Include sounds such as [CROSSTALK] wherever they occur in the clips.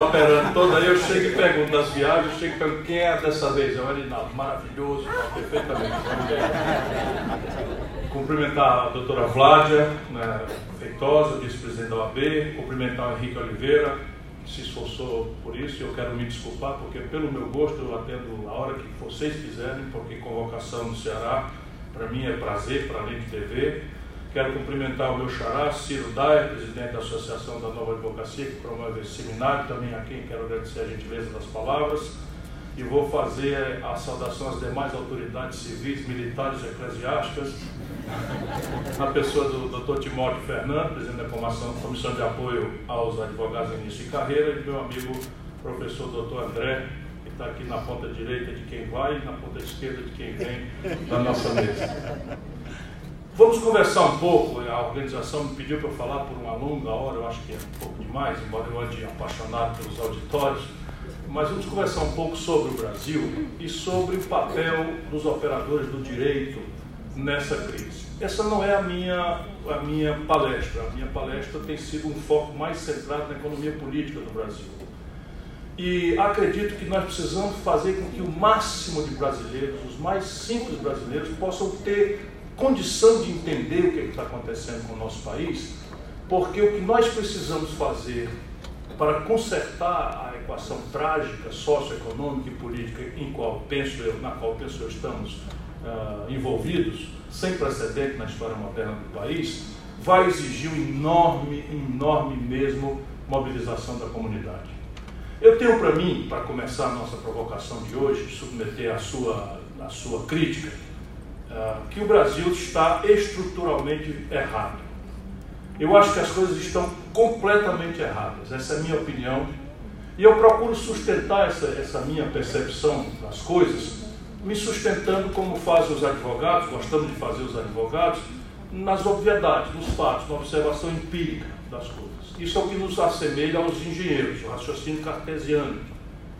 operando toda, aí eu chego e pergunto das viagens, eu chego e pergunto quem é dessa vez? É o Arinaldo, maravilhoso, perfeitamente. Cumprimentar a doutora Vládia né, Feitosa, vice-presidente da OAB, cumprimentar o Henrique Oliveira, que se esforçou por isso, e eu quero me desculpar, porque pelo meu gosto eu atendo a hora que vocês quiserem, porque convocação no Ceará, para mim é prazer, para além de TV. Quero cumprimentar o meu xará, Ciro Daia, presidente da Associação da Nova Advocacia, que promove esse seminário, também a quem quero agradecer a gentileza das palavras. E vou fazer a saudação às demais autoridades civis, militares e eclesiásticas, na pessoa do Dr. Timóteo Fernando, presidente da Comissão, de Apoio aos Advogados em Início de Carreira, e meu amigo professor Dr. André, que está aqui na ponta direita de quem vai e na ponta esquerda de quem vem da nossa mesa. Vamos conversar um pouco. A organização me pediu para eu falar por uma longa hora, eu acho que é um pouco demais, embora eu ande apaixonado pelos auditórios. Mas vamos conversar um pouco sobre o Brasil e sobre o papel dos operadores do direito nessa crise. Essa não é a minha, a minha palestra. A minha palestra tem sido um foco mais centrado na economia política do Brasil. E acredito que nós precisamos fazer com que o máximo de brasileiros, os mais simples brasileiros, possam ter condição de entender o que está acontecendo com o nosso país, porque o que nós precisamos fazer para consertar a equação trágica, socioeconômica e política em qual penso eu, na qual penso eu estamos uh, envolvidos, sem precedente na história moderna do país, vai exigir uma enorme, enorme mesmo mobilização da comunidade. Eu tenho para mim, para começar a nossa provocação de hoje, submeter a sua, a sua crítica, ah, que o Brasil está estruturalmente errado. Eu acho que as coisas estão completamente erradas, essa é a minha opinião. E eu procuro sustentar essa, essa minha percepção das coisas, me sustentando como fazem os advogados, gostamos de fazer os advogados, nas obviedades, nos fatos, na observação empírica das coisas. Isso é o que nos assemelha aos engenheiros, o raciocínio cartesiano.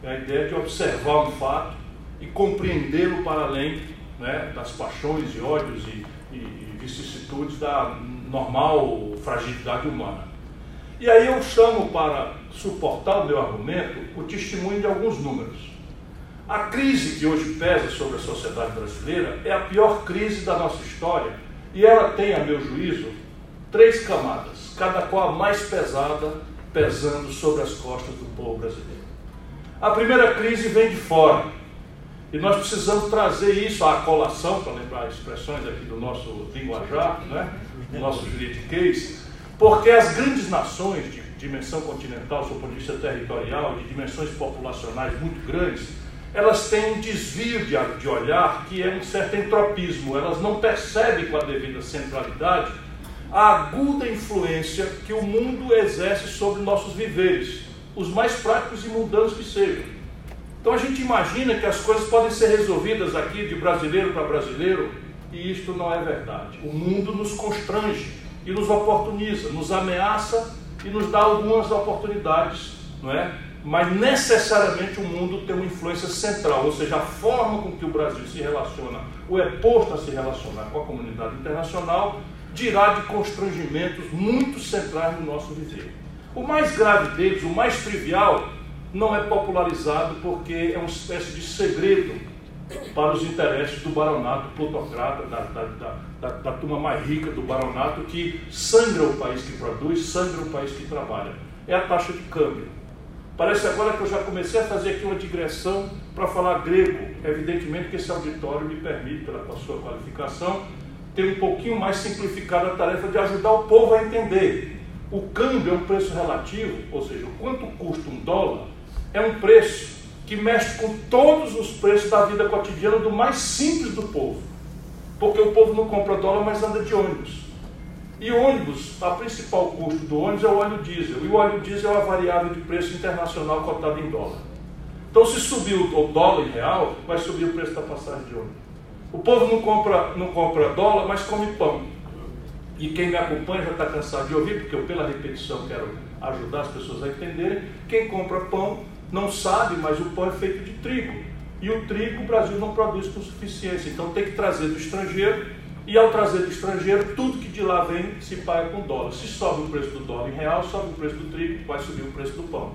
É a ideia de observar um fato e compreendê-lo para além né, das paixões e ódios e, e, e vicissitudes da normal fragilidade humana. E aí eu chamo para suportar o meu argumento o testemunho de alguns números. A crise que hoje pesa sobre a sociedade brasileira é a pior crise da nossa história e ela tem, a meu juízo, três camadas, cada qual a mais pesada, pesando sobre as costas do povo brasileiro. A primeira crise vem de fora, e nós precisamos trazer isso à colação, para lembrar expressões aqui do nosso linguajar, né? do nosso juridiquês, porque as grandes nações de dimensão continental, do ponto de vista territorial, de dimensões populacionais muito grandes, elas têm um desvio de, de olhar que é um certo entropismo, elas não percebem com a devida centralidade a aguda influência que o mundo exerce sobre nossos viveres, os mais práticos e mundanos que sejam. Então a gente imagina que as coisas podem ser resolvidas aqui de brasileiro para brasileiro, e isto não é verdade. O mundo nos constrange e nos oportuniza, nos ameaça e nos dá algumas oportunidades, não é? Mas necessariamente o mundo tem uma influência central, ou seja, a forma com que o Brasil se relaciona ou é posto a se relacionar com a comunidade internacional dirá de constrangimentos muito centrais no nosso viver. O mais grave deles, o mais trivial, não é popularizado porque é uma espécie de segredo para os interesses do baronato plutocrata, da, da, da, da, turma mais rica do baronato, que sangra o país que produz, sangra o país que trabalha. É a taxa de câmbio. Parece agora que eu já comecei a fazer aqui uma digressão para falar grego. Evidentemente que esse auditório me permite, pela sua qualificação, ter um pouquinho mais simplificado a tarefa de ajudar o povo a entender. O câmbio é um preço relativo, ou seja, quanto custa um dólar é um preço que mexe com todos os preços da vida cotidiana do mais simples do povo. Porque o povo não compra dólar, mas anda de ônibus. E ônibus, a principal custo do ônibus é o óleo diesel. E o óleo diesel é a variável de preço internacional cotada em dólar. Então, se subir o dólar em real, vai subir o preço da passagem de ônibus. O povo não compra, não compra dólar, mas come pão. E quem me acompanha já está cansado de ouvir, porque eu, pela repetição, quero ajudar as pessoas a entenderem. Quem compra pão não sabe, mas o pão é feito de trigo. E o trigo o Brasil não produz com suficiência. Então tem que trazer do estrangeiro. E ao trazer do estrangeiro, tudo que de lá vem se paga com dólar. Se sobe o preço do dólar em real, sobe o preço do trigo, vai subir o preço do pão.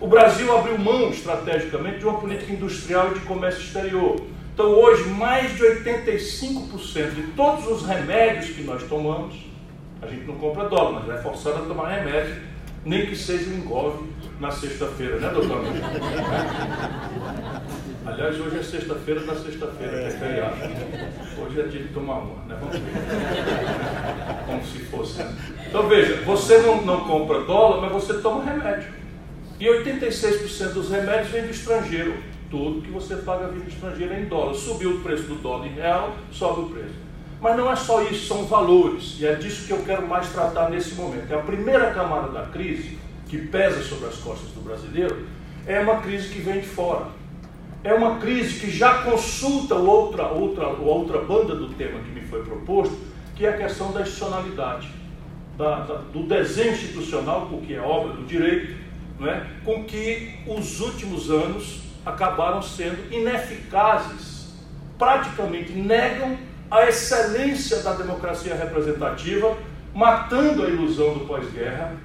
O Brasil abriu mão estrategicamente de uma política industrial e de comércio exterior. Então, hoje, mais de 85% de todos os remédios que nós tomamos, a gente não compra dólar, mas é forçado a tomar remédio, nem que seja um engolve na sexta-feira, né, doutor? Aliás, hoje é sexta-feira, na sexta-feira, que é feriado. Hoje é dia de tomar uma, né? Vamos ver. Como se fosse. Então veja, você não, não compra dólar, mas você toma remédio. E 86% dos remédios vem do estrangeiro. Tudo que você paga vindo do estrangeiro em dólar. Subiu o preço do dólar em real, sobe o preço. Mas não é só isso, são valores. E é disso que eu quero mais tratar nesse momento. É a primeira camada da crise que pesa sobre as costas do brasileiro é uma crise que vem de fora. É uma crise que já consulta outra, outra, outra banda do tema que me foi proposto, que é a questão da institucionalidade, da, da, do desenho institucional, porque é obra do direito, é? com que os últimos anos acabaram sendo ineficazes, praticamente negam a excelência da democracia representativa, matando a ilusão do pós-guerra,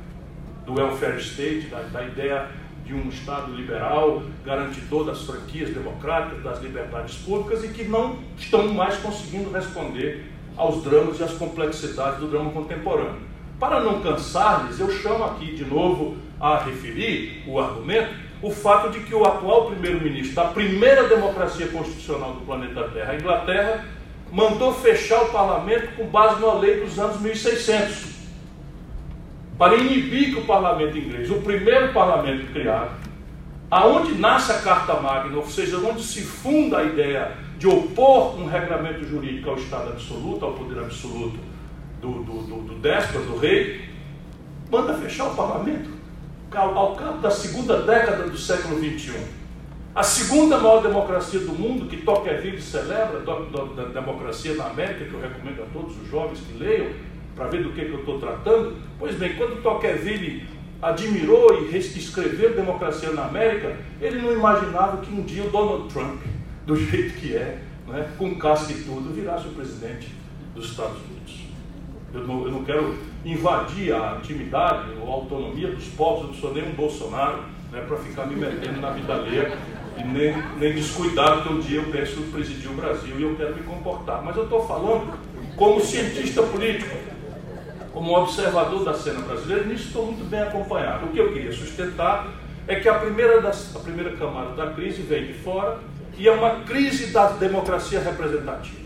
do welfare state, da, da ideia de um Estado liberal, garantidor das franquias democráticas, das liberdades públicas e que não estão mais conseguindo responder aos dramas e às complexidades do drama contemporâneo. Para não cansar-lhes, eu chamo aqui de novo a referir o argumento, o fato de que o atual primeiro-ministro da primeira democracia constitucional do planeta Terra, a Inglaterra, mandou fechar o parlamento com base numa lei dos anos 1600, para inibir que o parlamento inglês, o primeiro parlamento criado, aonde nasce a Carta Magna, ou seja, onde se funda a ideia de opor um regramento jurídico ao Estado absoluto, ao poder absoluto do, do, do, do déspota, do rei, manda fechar o parlamento ao cabo da segunda década do século XXI. A segunda maior democracia do mundo, que Tocqueville celebra, da democracia na América, que eu recomendo a todos os jovens que leiam, para ver do que, que eu estou tratando. Pois bem, quando Tocqueville admirou e escreveu Democracia na América, ele não imaginava que um dia o Donald Trump, [LAUGHS] do jeito que é, né, com casca e tudo, virasse o presidente dos Estados Unidos. Eu não, eu não quero invadir a intimidade ou a autonomia dos povos, eu não sou nem um Bolsonaro né, para ficar me metendo na vida alheia e nem, nem descuidado que um dia eu penso presidir o Brasil e eu quero me comportar. Mas eu estou falando como cientista político, como observador da cena brasileira, nisso estou muito bem acompanhado. O que eu queria sustentar é que a primeira, das, a primeira camada da crise vem de fora e é uma crise da democracia representativa.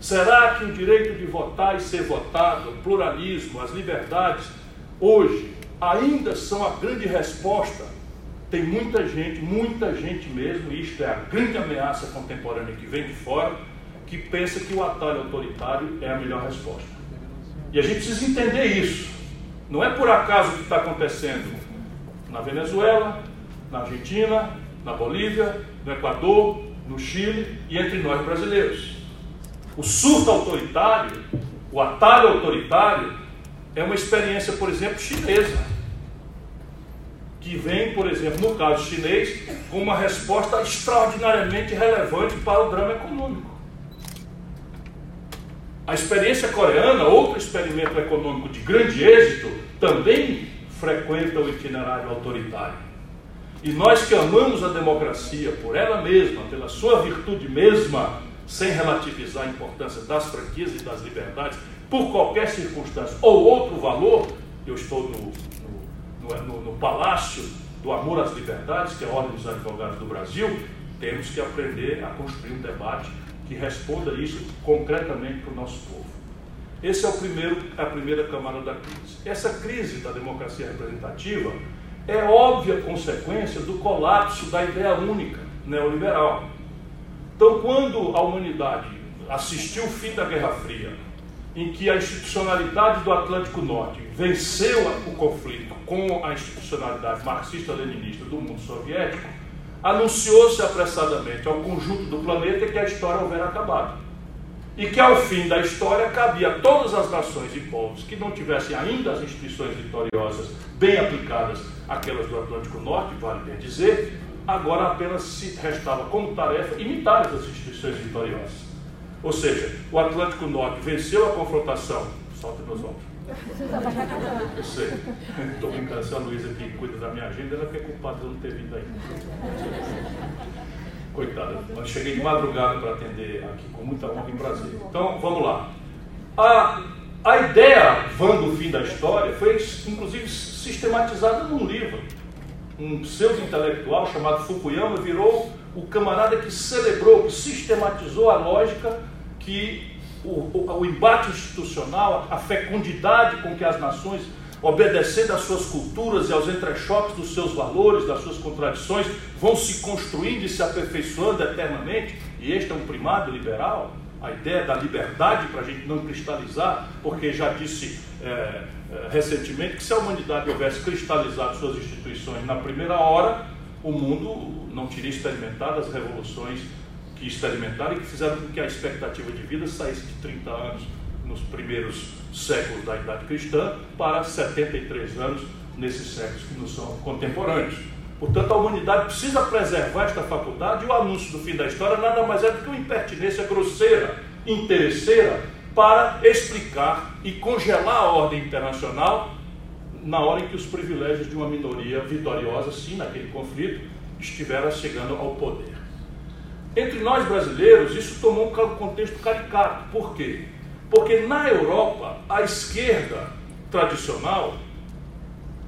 Será que o direito de votar e ser votado, o pluralismo, as liberdades, hoje ainda são a grande resposta? Tem muita gente, muita gente mesmo, e isto é a grande ameaça contemporânea que vem de fora, que pensa que o atalho autoritário é a melhor resposta. E a gente precisa entender isso. Não é por acaso que está acontecendo na Venezuela, na Argentina, na Bolívia, no Equador, no Chile e entre nós brasileiros. O surto autoritário, o atalho autoritário, é uma experiência, por exemplo, chinesa. Que vem, por exemplo, no caso chinês, com uma resposta extraordinariamente relevante para o drama econômico. A experiência coreana, outro experimento econômico de grande êxito, também frequenta o itinerário autoritário. E nós que amamos a democracia por ela mesma, pela sua virtude mesma, sem relativizar a importância das franquias e das liberdades, por qualquer circunstância ou outro valor, eu estou no, no, no, no palácio do amor às liberdades, que é a Ordem dos Advogados do Brasil, temos que aprender a construir um debate que responda isso concretamente para o nosso povo. Esse é o primeiro, a primeira camada da crise. Essa crise da democracia representativa é óbvia consequência do colapso da ideia única neoliberal. Então, quando a humanidade assistiu o fim da Guerra Fria, em que a institucionalidade do Atlântico Norte venceu o conflito com a institucionalidade marxista-leninista do mundo soviético, anunciou-se apressadamente ao conjunto do planeta que a história houvera acabado. E que ao fim da história cabia a todas as nações e povos que não tivessem ainda as instituições vitoriosas bem aplicadas, aquelas do Atlântico Norte, vale bem dizer, agora apenas se restava como tarefa imitar as instituições vitoriosas. Ou seja, o Atlântico Norte venceu a confrontação, solta meus ombros, Eu sei. Estou brincando, se a Luísa que cuida da minha agenda, ela é culpada de eu não ter vindo aí. Coitada, eu cheguei de madrugada para atender aqui com muita honra em prazer. Então, vamos lá. A, a ideia van do fim da história foi, inclusive, sistematizada num livro. Um pseudo-intelectual chamado Fukuyama virou o camarada que celebrou, que sistematizou a lógica que o, o, o embate institucional, a fecundidade com que as nações obedecendo às suas culturas e aos entrechoques dos seus valores, das suas contradições, vão se construindo e se aperfeiçoando eternamente, e este é um primado liberal, a ideia da liberdade para a gente não cristalizar, porque já disse é, é, recentemente que se a humanidade houvesse cristalizado suas instituições na primeira hora, o mundo não teria experimentado as revoluções que experimentaram e que fizeram com que a expectativa de vida saísse de 30 anos nos primeiros séculos da idade cristã para 73 anos nesses séculos que nos são contemporâneos. Portanto, a humanidade precisa preservar esta faculdade e o anúncio do fim da história nada mais é do que uma impertinência grosseira, interesseira, para explicar e congelar a ordem internacional na hora em que os privilégios de uma minoria vitoriosa, sim, naquele conflito, estiveram chegando ao poder. Entre nós brasileiros, isso tomou um contexto caricato. Por quê? Porque na Europa, a esquerda tradicional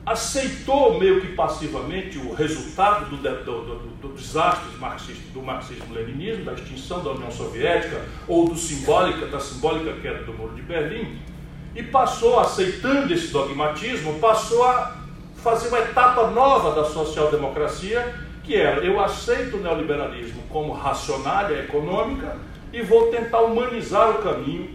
aceitou meio que passivamente o resultado do, do, do, do desastre do marxismo-leninismo, da extinção da União Soviética ou do simbólica, da simbólica queda do Muro de Berlim, e passou, aceitando esse dogmatismo, passou a fazer uma etapa nova da social-democracia, que era eu aceito o neoliberalismo como racionária econômica e vou tentar humanizar o caminho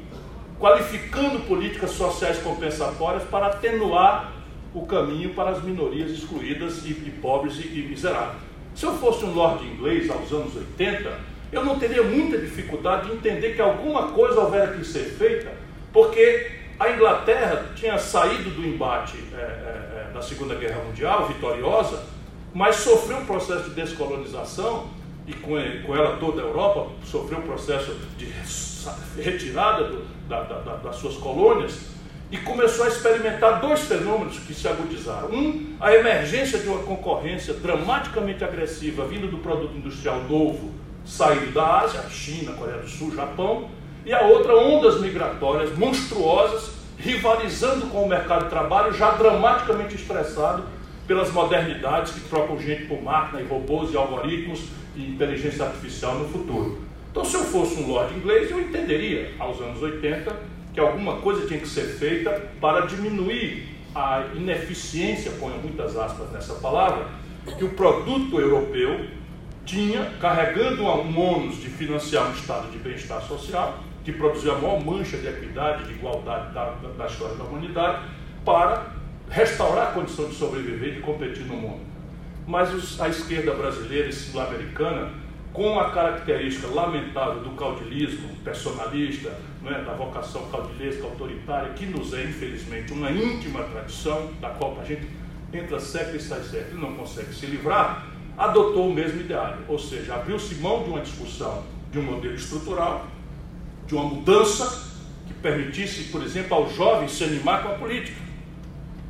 qualificando políticas sociais compensatórias para atenuar o caminho para as minorias excluídas e, e pobres e, e miseráveis. Se eu fosse um lord inglês aos anos 80, eu não teria muita dificuldade de entender que alguma coisa houvera que ser feita, porque a Inglaterra tinha saído do embate é, é, é da Segunda Guerra Mundial, vitoriosa, mas sofreu um processo de descolonização, e com, ela toda a Europa sofreu um processo de retirada do, da, da, das suas colônias e começou a experimentar dois fenômenos que se agudizaram. Um, a emergência de uma concorrência dramaticamente agressiva vindo do produto industrial novo saído da Ásia, China, Coreia do Sul, Japão, e a outra, ondas migratórias monstruosas rivalizando com o mercado de trabalho já dramaticamente estressado pelas modernidades que trocam gente por máquina e robôs e algoritmos e inteligência artificial no futuro. Então, se eu fosse um lord inglês, eu entenderia, aos anos 80, que alguma coisa tinha que ser feita para diminuir a ineficiência, ponho muitas aspas nessa palavra, que o produto europeu tinha, carregando um ônus de financiar um estado de bem-estar social, que produziu a maior mancha de equidade, de igualdade da, da história da humanidade, para restaurar a condição de sobreviver e de competir no mundo. Mas os, a esquerda brasileira e sul-americana com a característica lamentável do caudilismo personalista, é, da vocação caudilesca autoritária, que nos é, infelizmente, uma íntima tradição, da qual a gente entra século e sai século e não consegue se livrar, adotou o mesmo ideário, ou seja, abriu-se mão de uma discussão de um modelo estrutural, de uma mudança que permitisse, por exemplo, aos jovens se animar com a política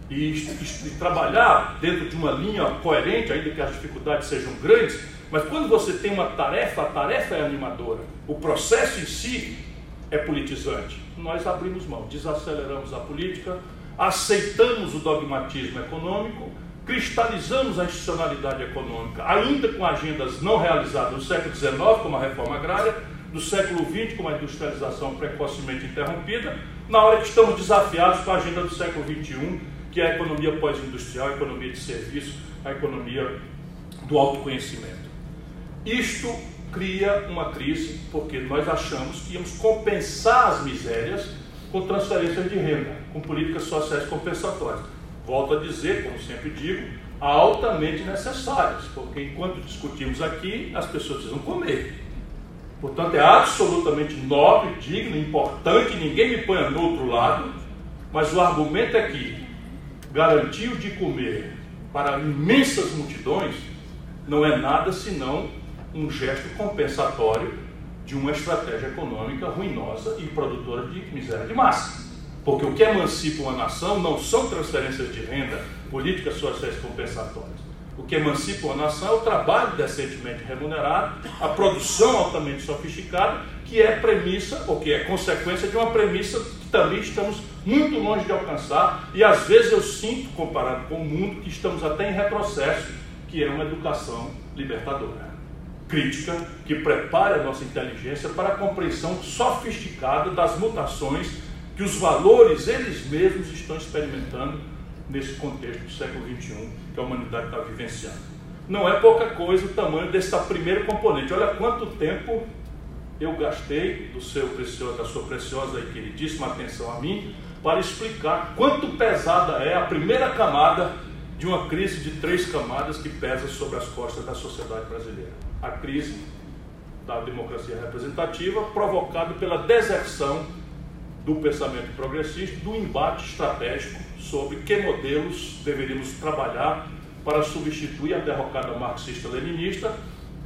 e, e, trabalhar dentro de uma linha coerente, ainda que as dificuldades sejam grandes, mas quando você tem uma tarefa, a tarefa é animadora, o processo em si é politizante. Nós abrimos mão, desaceleramos a política, aceitamos o dogmatismo econômico, cristalizamos a institucionalidade econômica, ainda com agendas não realizadas no século XIX, como a reforma agrária, do século XX, como a industrialização precocemente interrompida, na hora que estamos desafiados com a agenda do século XXI, que é a economia pós-industrial, a economia de serviço, a economia do autoconhecimento. Isto cria uma crise porque nós achamos que íamos compensar as misérias com transferências de renda, com políticas sociais compensatórias. Volto a dizer, como sempre digo, altamente necessárias, porque enquanto discutimos aqui, as pessoas precisam comer. Portanto, é absolutamente nobre, digno, importante, ninguém me ponha no outro lado, mas o argumento é que garantir o de comer para imensas multidões não é nada senão um gesto compensatório de uma estratégia econômica ruinosa e produtora de miséria de massa. Porque o que emancipa uma nação não são transferências de renda, políticas sociais compensatórias. O que emancipa uma nação é o trabalho decentemente remunerado, a produção altamente sofisticada, que é premissa, ou que é consequência de uma premissa também estamos muito longe de alcançar, e às vezes eu sinto, comparado com o mundo, que estamos até em retrocesso, que é uma educação libertadora. Crítica que prepare a nossa inteligência para a compreensão sofisticada das mutações que os valores eles mesmos estão experimentando nesse contexto do século XXI que a humanidade está vivenciando. Não é pouca coisa o tamanho desse primeiro componente. Olha quanto tempo eu gastei do seu precioso, da sua preciosa e queridíssima atenção a mim para explicar quanto pesada é a primeira camada de uma crise de três camadas que pesa sobre as costas da sociedade brasileira. A crise da democracia representativa, provocada pela deserção do pensamento progressista, do embate estratégico sobre que modelos deveríamos trabalhar para substituir a derrocada marxista-leninista,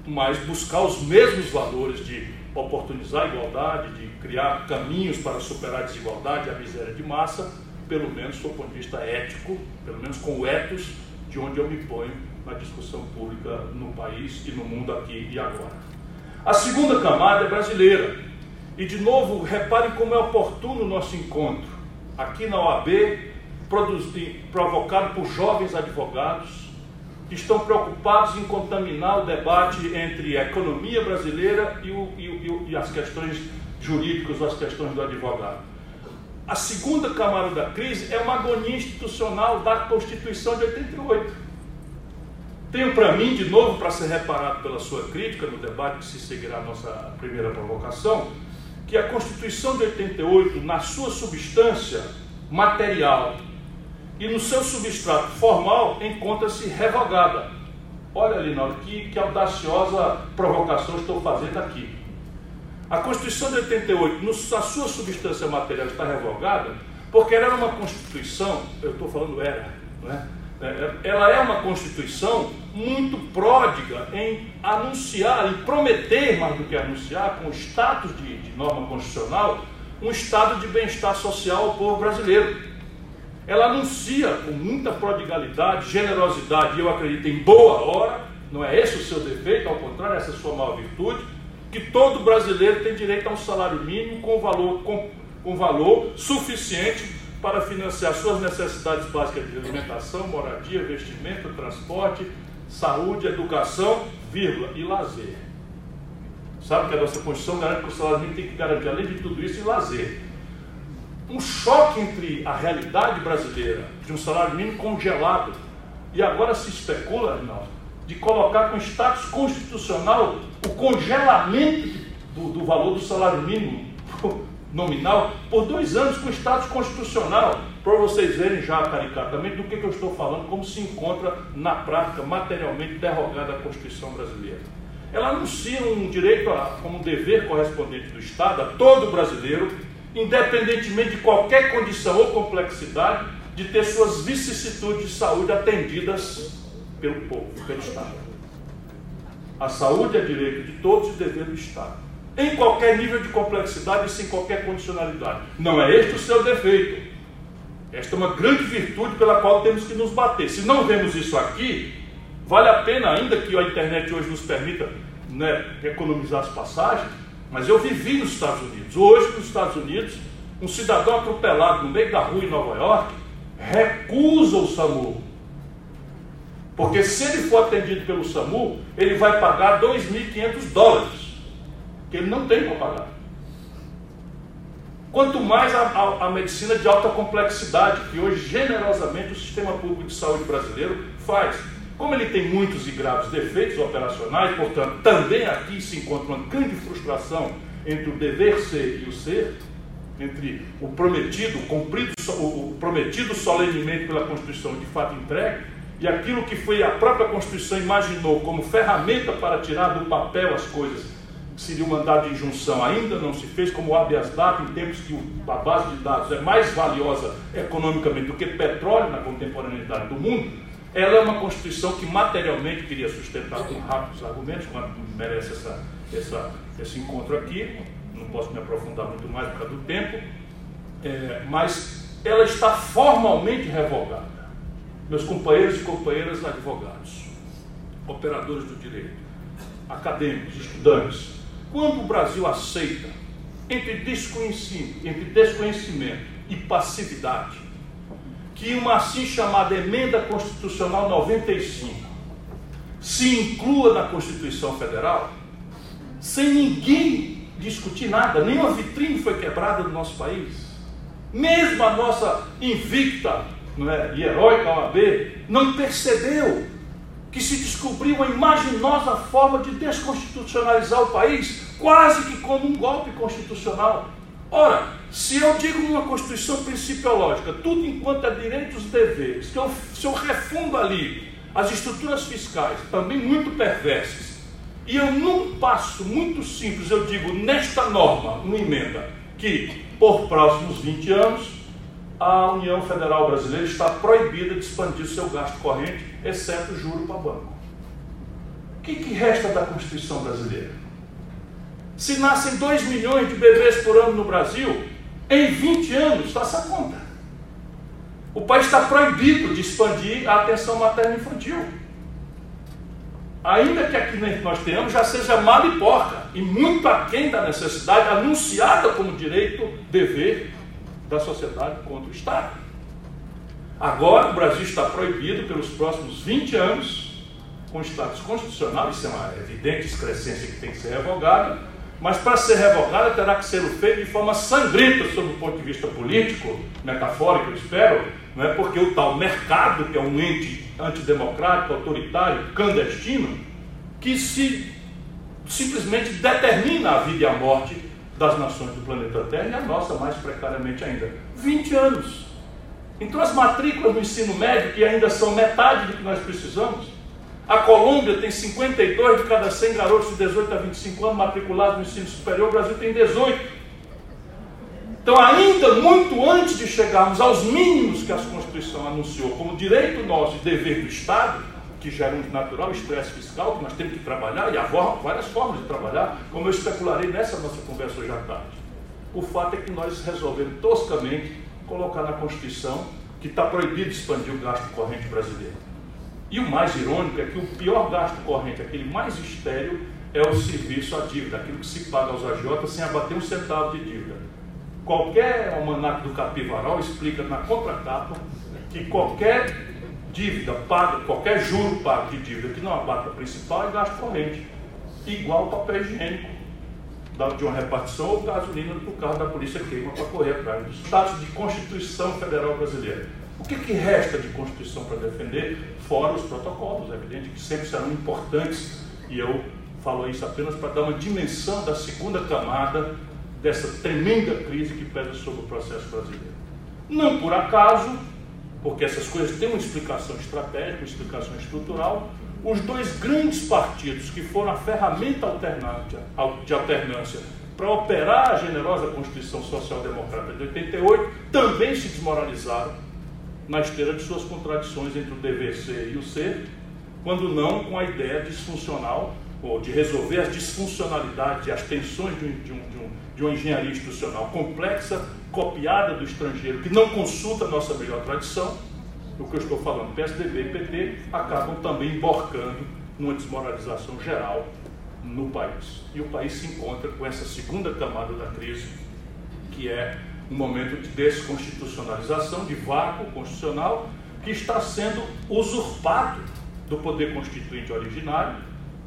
mas buscar os mesmos valores de oportunizar a igualdade, de criar caminhos para superar a desigualdade, a miséria de massa, pelo menos do ponto de vista ético, pelo menos com o ethos de onde eu me ponho na discussão pública no país e no mundo aqui e agora. A segunda camada é brasileira. E de novo, reparem como é oportuno o nosso encontro. Aqui na OAB, provocado por jovens advogados estão preocupados em contaminar o debate entre a economia brasileira e, o, e, o, e as questões jurídicas ou as questões do advogado. A segunda camada da crise é uma agonia institucional da Constituição de 88. Tenho para mim, de novo, para ser reparado pela sua crítica no debate que se seguirá a nossa primeira provocação, que a Constituição de 88, na sua substância material, e no seu substrato formal encontra-se revogada. Olha, Linaldo, que, que audaciosa provocação estou fazendo aqui. A Constituição de 88, no, a sua substância material está revogada, porque ela era uma Constituição, eu estou falando era, né? ela é uma Constituição muito pródiga em anunciar, em prometer, mais do que anunciar, com o status de, de norma constitucional, um estado de bem-estar social ao povo brasileiro ela anuncia com muita prodigalidade, generosidade, e eu acredito em boa hora, não é esse o seu defeito, ao contrário, essa é a sua maior virtude, que todo brasileiro tem direito a um salário mínimo com valor, com, com valor suficiente para financiar suas necessidades básicas de alimentação, moradia, vestimento, transporte, saúde, educação, vírgula, e lazer. Sabe que a nossa Constituição garante que o salário mínimo tem que garantir, além de tudo isso, e lazer um choque entre a realidade brasileira de um salário mínimo congelado e agora se especula, Arnaldo, de colocar com status constitucional o congelamento do, do valor do salário mínimo [LAUGHS] nominal por dois anos com status constitucional, para vocês verem já caricatamente do que, que eu estou falando, como se encontra na prática materialmente derrogada a Constituição brasileira. Ela anuncia um direito a, como dever correspondente do Estado a todo brasileiro independentemente de qualquer condição ou complexidade, de ter suas vicissitudes de saúde atendidas pelo povo, pelo Estado. A saúde é direito de todos e dever do Estado. Em qualquer nível de complexidade e sem qualquer condicionalidade. Não é este o seu defeito. Esta é uma grande virtude pela qual temos que nos bater. Se não vemos isso aqui, vale a pena, ainda que a internet hoje nos permita né, economizar as passagens, mas eu vivi nos Estados Unidos. Hoje, nos Estados Unidos, um cidadão atropelado no meio da rua em Nova York recusa o SAMU. Porque se ele for atendido pelo SAMU, ele vai pagar 2.500 dólares, que ele não tem para pagar. Quanto mais a, a, a, medicina de alta complexidade, que hoje generosamente o sistema público de saúde brasileiro faz. Como ele tem muitos e graves defeitos operacionais, portanto, também aqui se encontra uma grande frustração entre o dever ser e o ser, entre o prometido, cumprido, o prometido solenemente pela Constituição de fato entregue, e aquilo que foi a própria Constituição imaginou como ferramenta para tirar do papel as coisas que seria um mandado de injunção, ainda não se fez como o habeas data, em tempos que a base de dados é mais valiosa economicamente do que petróleo na contemporaneidade do mundo, ela é uma Constituição que materialmente queria sustentar com rápidos argumentos, quando merece essa, essa, esse encontro aqui. Não posso me aprofundar muito mais por causa do tempo. é, mas ela está formalmente revogada. Meus companheiros e companheiras advogados, operadores do direito, acadêmicos, estudantes, quando o Brasil aceita, entre desconhecimento, entre desconhecimento e passividade, que uma assim chamada emenda constitucional 95 se inclua na Constituição Federal, sem ninguém discutir nada, nenhuma vitrine foi quebrada no nosso país. Mesmo a nossa invicta é, e heróica OAB não percebeu que se descobriu uma imaginosa forma de desconstitucionalizar o país, quase que como um golpe constitucional. Ora, se eu digo numa Constituição principiológica, tudo enquanto é direitos e deveres, que eu, se eu refundo ali as estruturas fiscais, também muito perversas, e eu num passo muito simples, eu digo nesta norma, uma emenda, que por próximos 20 anos, a União Federal Brasileira está proibida de expandir seu gasto corrente, exceto juro para banco. O que, que resta da Constituição brasileira? Se nascem 2 milhões de bebês por ano no Brasil, em 20 anos, faça a conta. O país está proibido de expandir a atenção materna infantil. Ainda que aqui nós tenhamos, já seja mal e porca, e muito aquém da necessidade anunciada como direito, dever da sociedade contra o Estado. Agora o Brasil está proibido pelos próximos 20 anos, com status constitucional, isso é uma evidente excrescência que tem que ser revogada, mas para ser revogada terá que ser feito de forma sangrenta sob o ponto de vista político, metafórico, eu espero, não é? porque o tal mercado, que é um ente antidemocrático, autoritário, clandestino, que se simplesmente determina a vida e a morte das nações do planeta Terra e a nossa mais precariamente ainda. 20 anos. Então as matrículas no ensino médio, que ainda são metade do que nós precisamos, a Colômbia tem 52 de cada 100 garotos de 18 a 25 anos matriculados no ensino superior, o Brasil tem 18. Então, ainda muito antes de chegarmos aos mínimos que a Constituição anunciou como direito nosso e dever do Estado, que gera um natural estresse fiscal que nós temos que trabalhar, e há várias formas de trabalhar, como eu especularei nessa nossa conversa hoje à tarde. O fato é que nós resolvemos toscamente colocar na Constituição que está proibido expandir o gasto corrente brasileiro. E o mais irônico é que o pior gasto corrente, aquele mais estéreo, é o serviço à dívida, aquilo que se paga aos agiotas sem abater um centavo de dívida. Qualquer almanac do Capivaral explica na contracapa que qualquer dívida paga, qualquer juro pago de dívida que não abata a principal é gasto corrente, igual papel higiênico de uma repartição ou gasolina do carro da polícia queima para correr atrás dos status de Constituição Federal Brasileira. O que, que resta de Constituição para defender, fora os protocolos, é evidente que sempre serão importantes, e eu falo isso apenas para dar uma dimensão da segunda camada dessa tremenda crise que pesa sobre o processo brasileiro. Não por acaso, porque essas coisas têm uma explicação estratégica, uma explicação estrutural, os dois grandes partidos que foram a ferramenta de alternância para operar a generosa Constituição Social Democrata de 88 também se desmoralizaram na esteira de suas contradições entre o dever ser e o ser, quando não com a ideia disfuncional, ou de resolver as disfuncionalidades e as tensões de, um, de, um, de, um, de uma engenharia institucional complexa, copiada do estrangeiro, que não consulta a nossa melhor tradição, o que eu estou falando, PSDB e PT, acabam também emborcando numa desmoralização geral no país. E o país se encontra com essa segunda camada da crise, que é um momento de desconstitucionalização, de vácuo constitucional, que está sendo usurpado do poder constituinte originário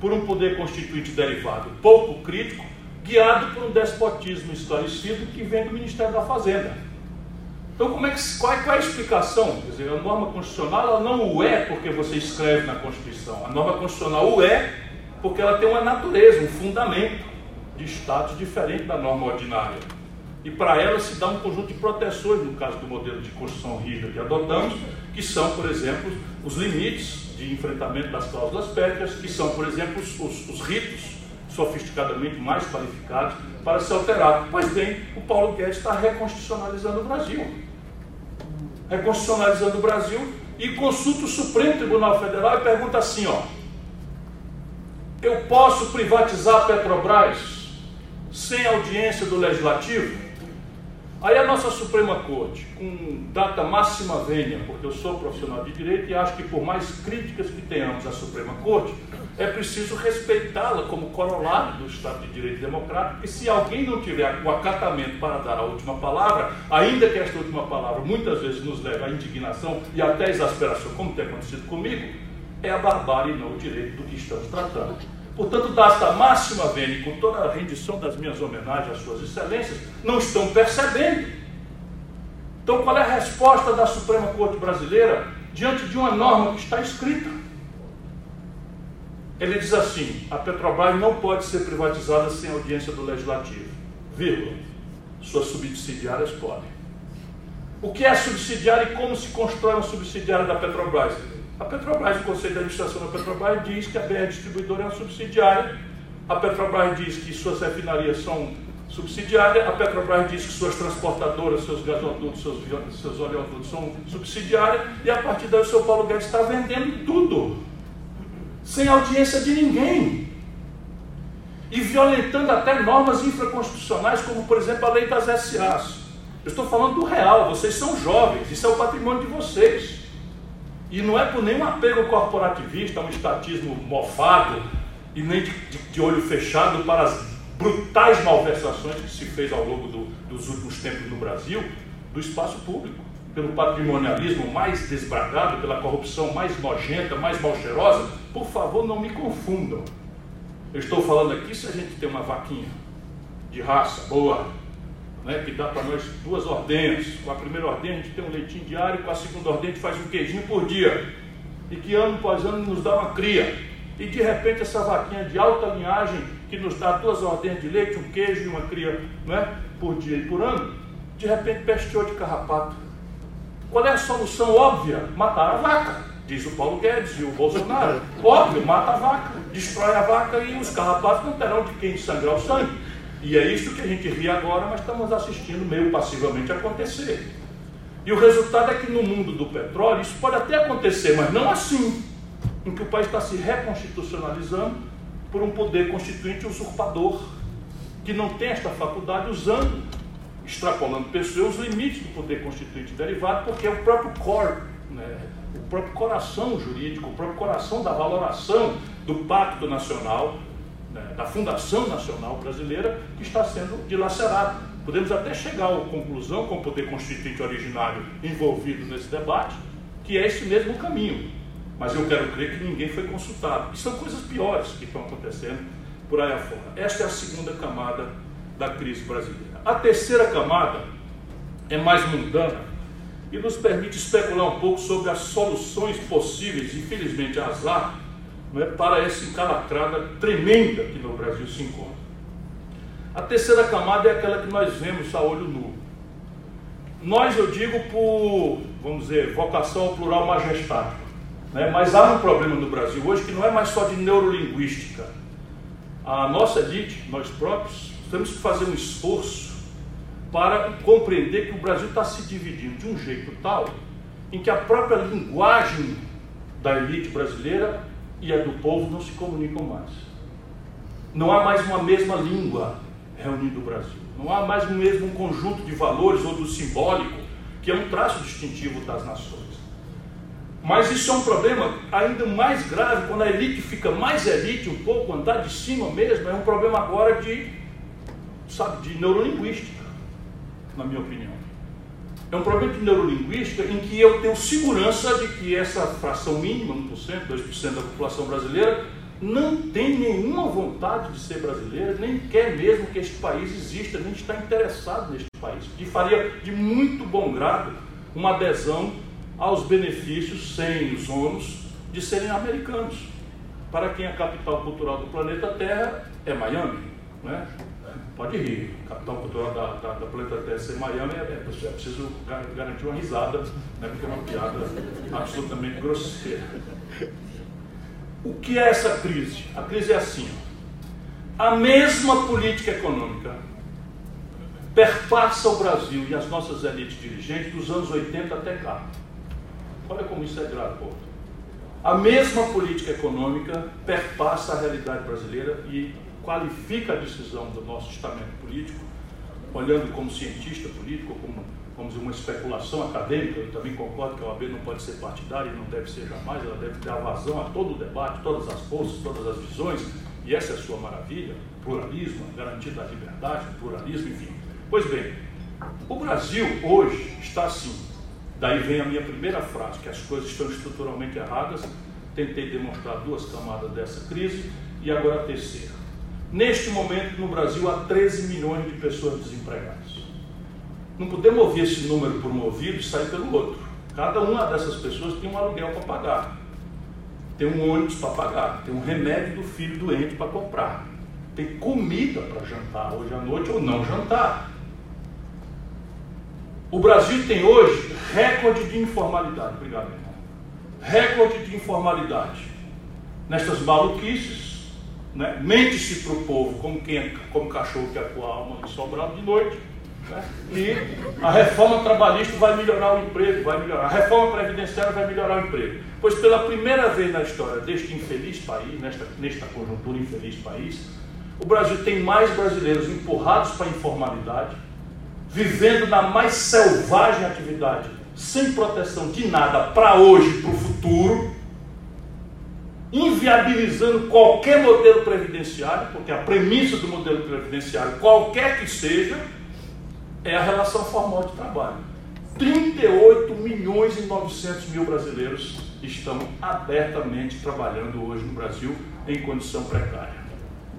por um poder constituinte derivado pouco crítico, guiado por um despotismo esclarecido que vem do Ministério da Fazenda. Então, como é que, qual, é, qual é a explicação? Quer dizer, a norma constitucional ela não o é porque você escreve na Constituição. A norma constitucional o é porque ela tem uma natureza, um fundamento de status diferente da norma ordinária e para ela se dá um conjunto de proteções, no caso do modelo de construção rígida que adotamos, que são, por exemplo, os limites de enfrentamento das cláusulas pétreas, que são, por exemplo, os, os, os ritos sofisticadamente mais qualificados para se alterar. Pois bem, o Paulo Guedes está reconstitucionalizando o Brasil. Reconstitucionalizando o Brasil e consulta o Supremo Tribunal Federal e pergunta assim, ó, eu posso privatizar a Petrobras sem audiência do Legislativo? Aí a nossa Suprema Corte, com data máxima vênia, porque eu sou profissional de direito e acho que por mais críticas que tenhamos à Suprema Corte, é preciso respeitá-la como corolário do Estado de Direito Democrático, e se alguém não tiver o acatamento para dar a última palavra, ainda que esta última palavra muitas vezes nos leve à indignação e até à exasperação, como tem acontecido comigo, é a barbárie não o direito do que estamos tratando. Portanto, dasta máxima vênia, com toda a rendição das minhas homenagens às suas excelências, não estão percebendo. Então, qual é a resposta da Suprema Corte Brasileira diante de uma norma que está escrita? Ele diz assim: a Petrobras não pode ser privatizada sem audiência do Legislativo, vírgula. Suas subsidiárias podem. O que é subsidiária e como se constrói uma subsidiária da Petrobras? A Petrobras, o Conselho de Administração da Petrobras diz que a BR Distribuidora é uma subsidiária. A Petrobras diz que suas refinarias são subsidiárias. A Petrobras diz que suas transportadoras, seus gasodutos, seus, seus oleodutos são subsidiárias. E a partir daí o seu Paulo Guedes está vendendo tudo. Sem audiência de ninguém. E violentando até normas infraconstitucionais, como por exemplo a lei das SAs. Eu estou falando do real, vocês são jovens, isso é o patrimônio de vocês. E não é por nenhum apego corporativista, um estatismo mofado e nem de, de, de olho fechado para as brutais malversações que se fez ao longo do, dos últimos tempos no Brasil, do espaço público, pelo patrimonialismo mais desbragado, pela corrupção mais nojenta, mais mal cheirosa, por favor, não me confundam. Eu estou falando aqui se a gente tem uma vaquinha de raça boa, né, que dá para nós duas ordens. Com a primeira ordem a gente tem um leitinho diário, com a segunda ordem a gente faz um queijinho por dia. E que ano após ano nos dá uma cria. E de repente essa vaquinha de alta linhagem, que nos dá duas ordens de leite, um queijo e uma cria né, por dia e por ano, de repente pesteou de carrapato. Qual é a solução óbvia? Matar a vaca. Diz o Paulo Guedes e o Bolsonaro. [LAUGHS] Óbvio, mata a vaca, destrói a vaca e os carrapatos não terão de quem sangrar o sangue. E é isso que a gente ri agora, mas estamos assistindo meio passivamente acontecer. E o resultado é que no mundo do petróleo isso pode até acontecer, mas não assim, em que o país está se reconstitucionalizando por um poder constituinte usurpador, que não tem esta faculdade usando, extrapolando pessoas, os limites do poder constituinte derivado, porque é o próprio core, né, o próprio coração jurídico, o próprio coração da valoração do pacto nacional da Fundação Nacional Brasileira que está sendo dilacerado. Podemos até chegar à conclusão, com o poder constituinte originário envolvido nesse debate, que é esse mesmo caminho. Mas eu quero crer que ninguém foi consultado. E são coisas piores que estão acontecendo por aí afora. Esta é a segunda camada da crise brasileira. A terceira camada é mais mundana e nos permite especular um pouco sobre as soluções possíveis, infelizmente azar, né, para essa encalacrada tremenda que no Brasil se encontra. A terceira camada é aquela que nós vemos a olho nu. Nós, eu digo por, vamos dizer, vocação ao plural majestático. Né? Mas há um problema no Brasil hoje que não é mais só de neurolinguística. A nossa elite, nós próprios, temos que fazer um esforço para compreender que o Brasil está se dividindo de um jeito tal em que a própria linguagem da elite brasileira e a do povo não se comunicam mais. Não há mais uma mesma língua reunindo o Brasil. Não há mais um mesmo conjunto de valores ou do simbólico, que é um traço distintivo das nações. Mas isso é um problema ainda mais grave quando a elite fica mais elite, um pouco, andar de cima mesmo, é um problema agora de, sabe, de neurolinguística, na minha opinião. É um problema de neurolinguística em que eu tenho segurança de que essa fração mínima, 1%, 2% da população brasileira, não tem nenhuma vontade de ser brasileira, nem quer mesmo que este país exista, nem está interessado neste país. E faria de muito bom grado uma adesão aos benefícios sem os ônus de serem americanos. Para quem a capital cultural do planeta Terra é Miami, né? Pode rir. Capital cultural da, da, da planeta Miami é, é, é, preciso garantir uma risada, né, porque é uma piada absolutamente grosseira. O que é essa crise? A crise é assim. A mesma política econômica perpassa o Brasil e as nossas elites dirigentes dos anos 80 até cá. Olha como isso é grave, povo. A mesma política econômica perpassa a realidade brasileira e qualifica a decisão do nosso estamento político olhando como cientista político, como vamos uma especulação acadêmica, eu também concordo que a OAB não pode ser partidária e não deve ser jamais, ela deve dar vazão a todo o debate, todas as forças, todas as visões, e essa é a sua maravilha, pluralismo, garantia da liberdade, pluralismo, enfim. Pois bem, o Brasil hoje está assim. Daí vem a minha primeira frase, que as coisas estão estruturalmente erradas. Tentei demonstrar duas camadas dessa crise e agora a terceira. Neste momento, no Brasil, há 13 milhões de pessoas desempregadas. Não podemos ouvir esse número por um ouvido e sair pelo outro. Cada uma dessas pessoas tem um aluguel para pagar, tem um ônibus para pagar, tem um remédio do filho doente para comprar, tem comida para jantar hoje à noite ou não jantar. O Brasil tem hoje recorde de informalidade. Obrigado, irmão. Recorde de informalidade. Nestas maluquices, né? mente-se para o povo como, quem, é, como cachorro que acua a alma sobrado de noite né? E a reforma trabalhista vai melhorar o emprego, vai melhorar. A reforma previdenciária vai melhorar o emprego. Pois pela primeira vez na história deste infeliz país, nesta, nesta conjuntura infeliz país, o Brasil tem mais brasileiros empurrados para a informalidade, vivendo na mais selvagem atividade, sem proteção de nada para hoje para o futuro, inviabilizando qualquer modelo previdenciário, porque a premissa do modelo previdenciário, qualquer que seja, é a relação formal de trabalho. 38 milhões e 900 mil brasileiros estão abertamente trabalhando hoje no Brasil em condição precária.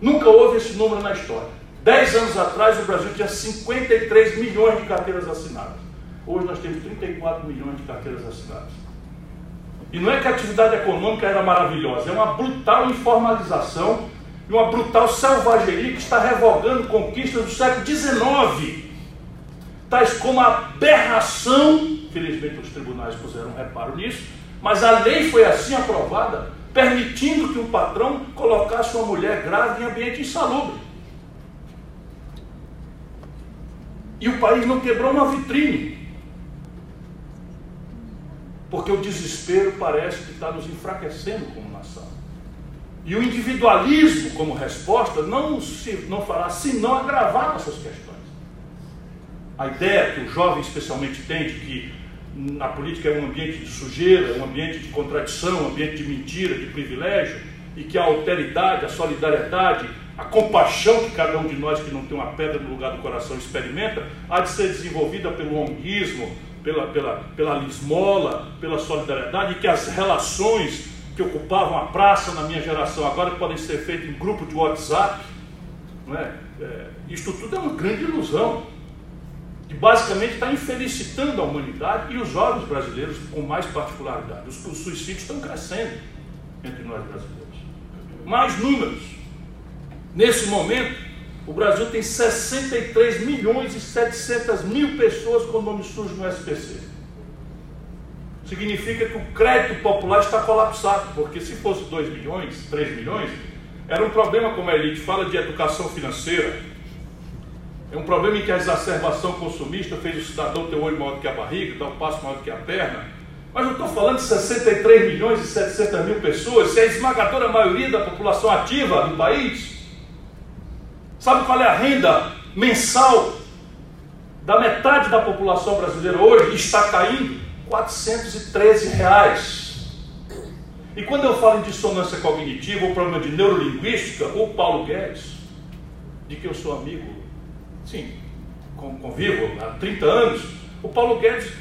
Nunca houve esse número na história. Dez anos atrás, o Brasil tinha 53 milhões de carteiras assinadas. Hoje nós temos 34 milhões de carteiras assinadas. E não é que a atividade econômica era maravilhosa, é uma brutal informalização e uma brutal selvageria que está revogando conquistas do século XIX tais como a aberração, felizmente os tribunais puseram reparo nisso, mas a lei foi assim aprovada, permitindo que o patrão colocasse uma mulher grávida em ambiente insalubre. E o país não quebrou uma vitrine. Porque o desespero parece que está nos enfraquecendo como nação. E o individualismo, como resposta, não, se, não fará senão agravar nossas questões a ideia que o jovem especialmente tem de que a política é um ambiente de sujeira, um ambiente de contradição, um ambiente de mentira, de privilégio, e que a alteridade, a solidariedade, a compaixão que cada um de nós que não tem uma pedra no lugar do coração experimenta, há de ser desenvolvida pelo onguismo, pela, pela, pela lismola, pela solidariedade, que as relações que ocupavam a praça na minha geração agora podem ser feitas em grupo de WhatsApp. Não é? É, isto tudo é uma grande ilusão que basicamente está infelicitando a humanidade e os jovens brasileiros com mais particularidade. Os, os suicídios estão crescendo entre nós brasileiros. Mais números. Nesse momento, o Brasil tem 63 milhões e 700 mil pessoas com nome sujo no SPC. Significa que o crédito popular está colapsado, porque se fosse 2 milhões, 3 milhões, era um problema, como a elite fala, de educação financeira, é um problema em que a exacerbação consumista fez o cidadão ter o olho maior do que a barriga, dar um passo maior do que a perna. Mas eu estou falando de 63 milhões e 700 mil pessoas, se é a esmagadora maioria da população ativa do país. Sabe qual é a renda mensal da metade da população brasileira hoje? Está caindo 413 reais. E quando eu falo em dissonância cognitiva ou problema de neurolinguística, o Paulo Guedes, de que eu sou amigo sim, convivo há 30 anos, o Paulo Guedes,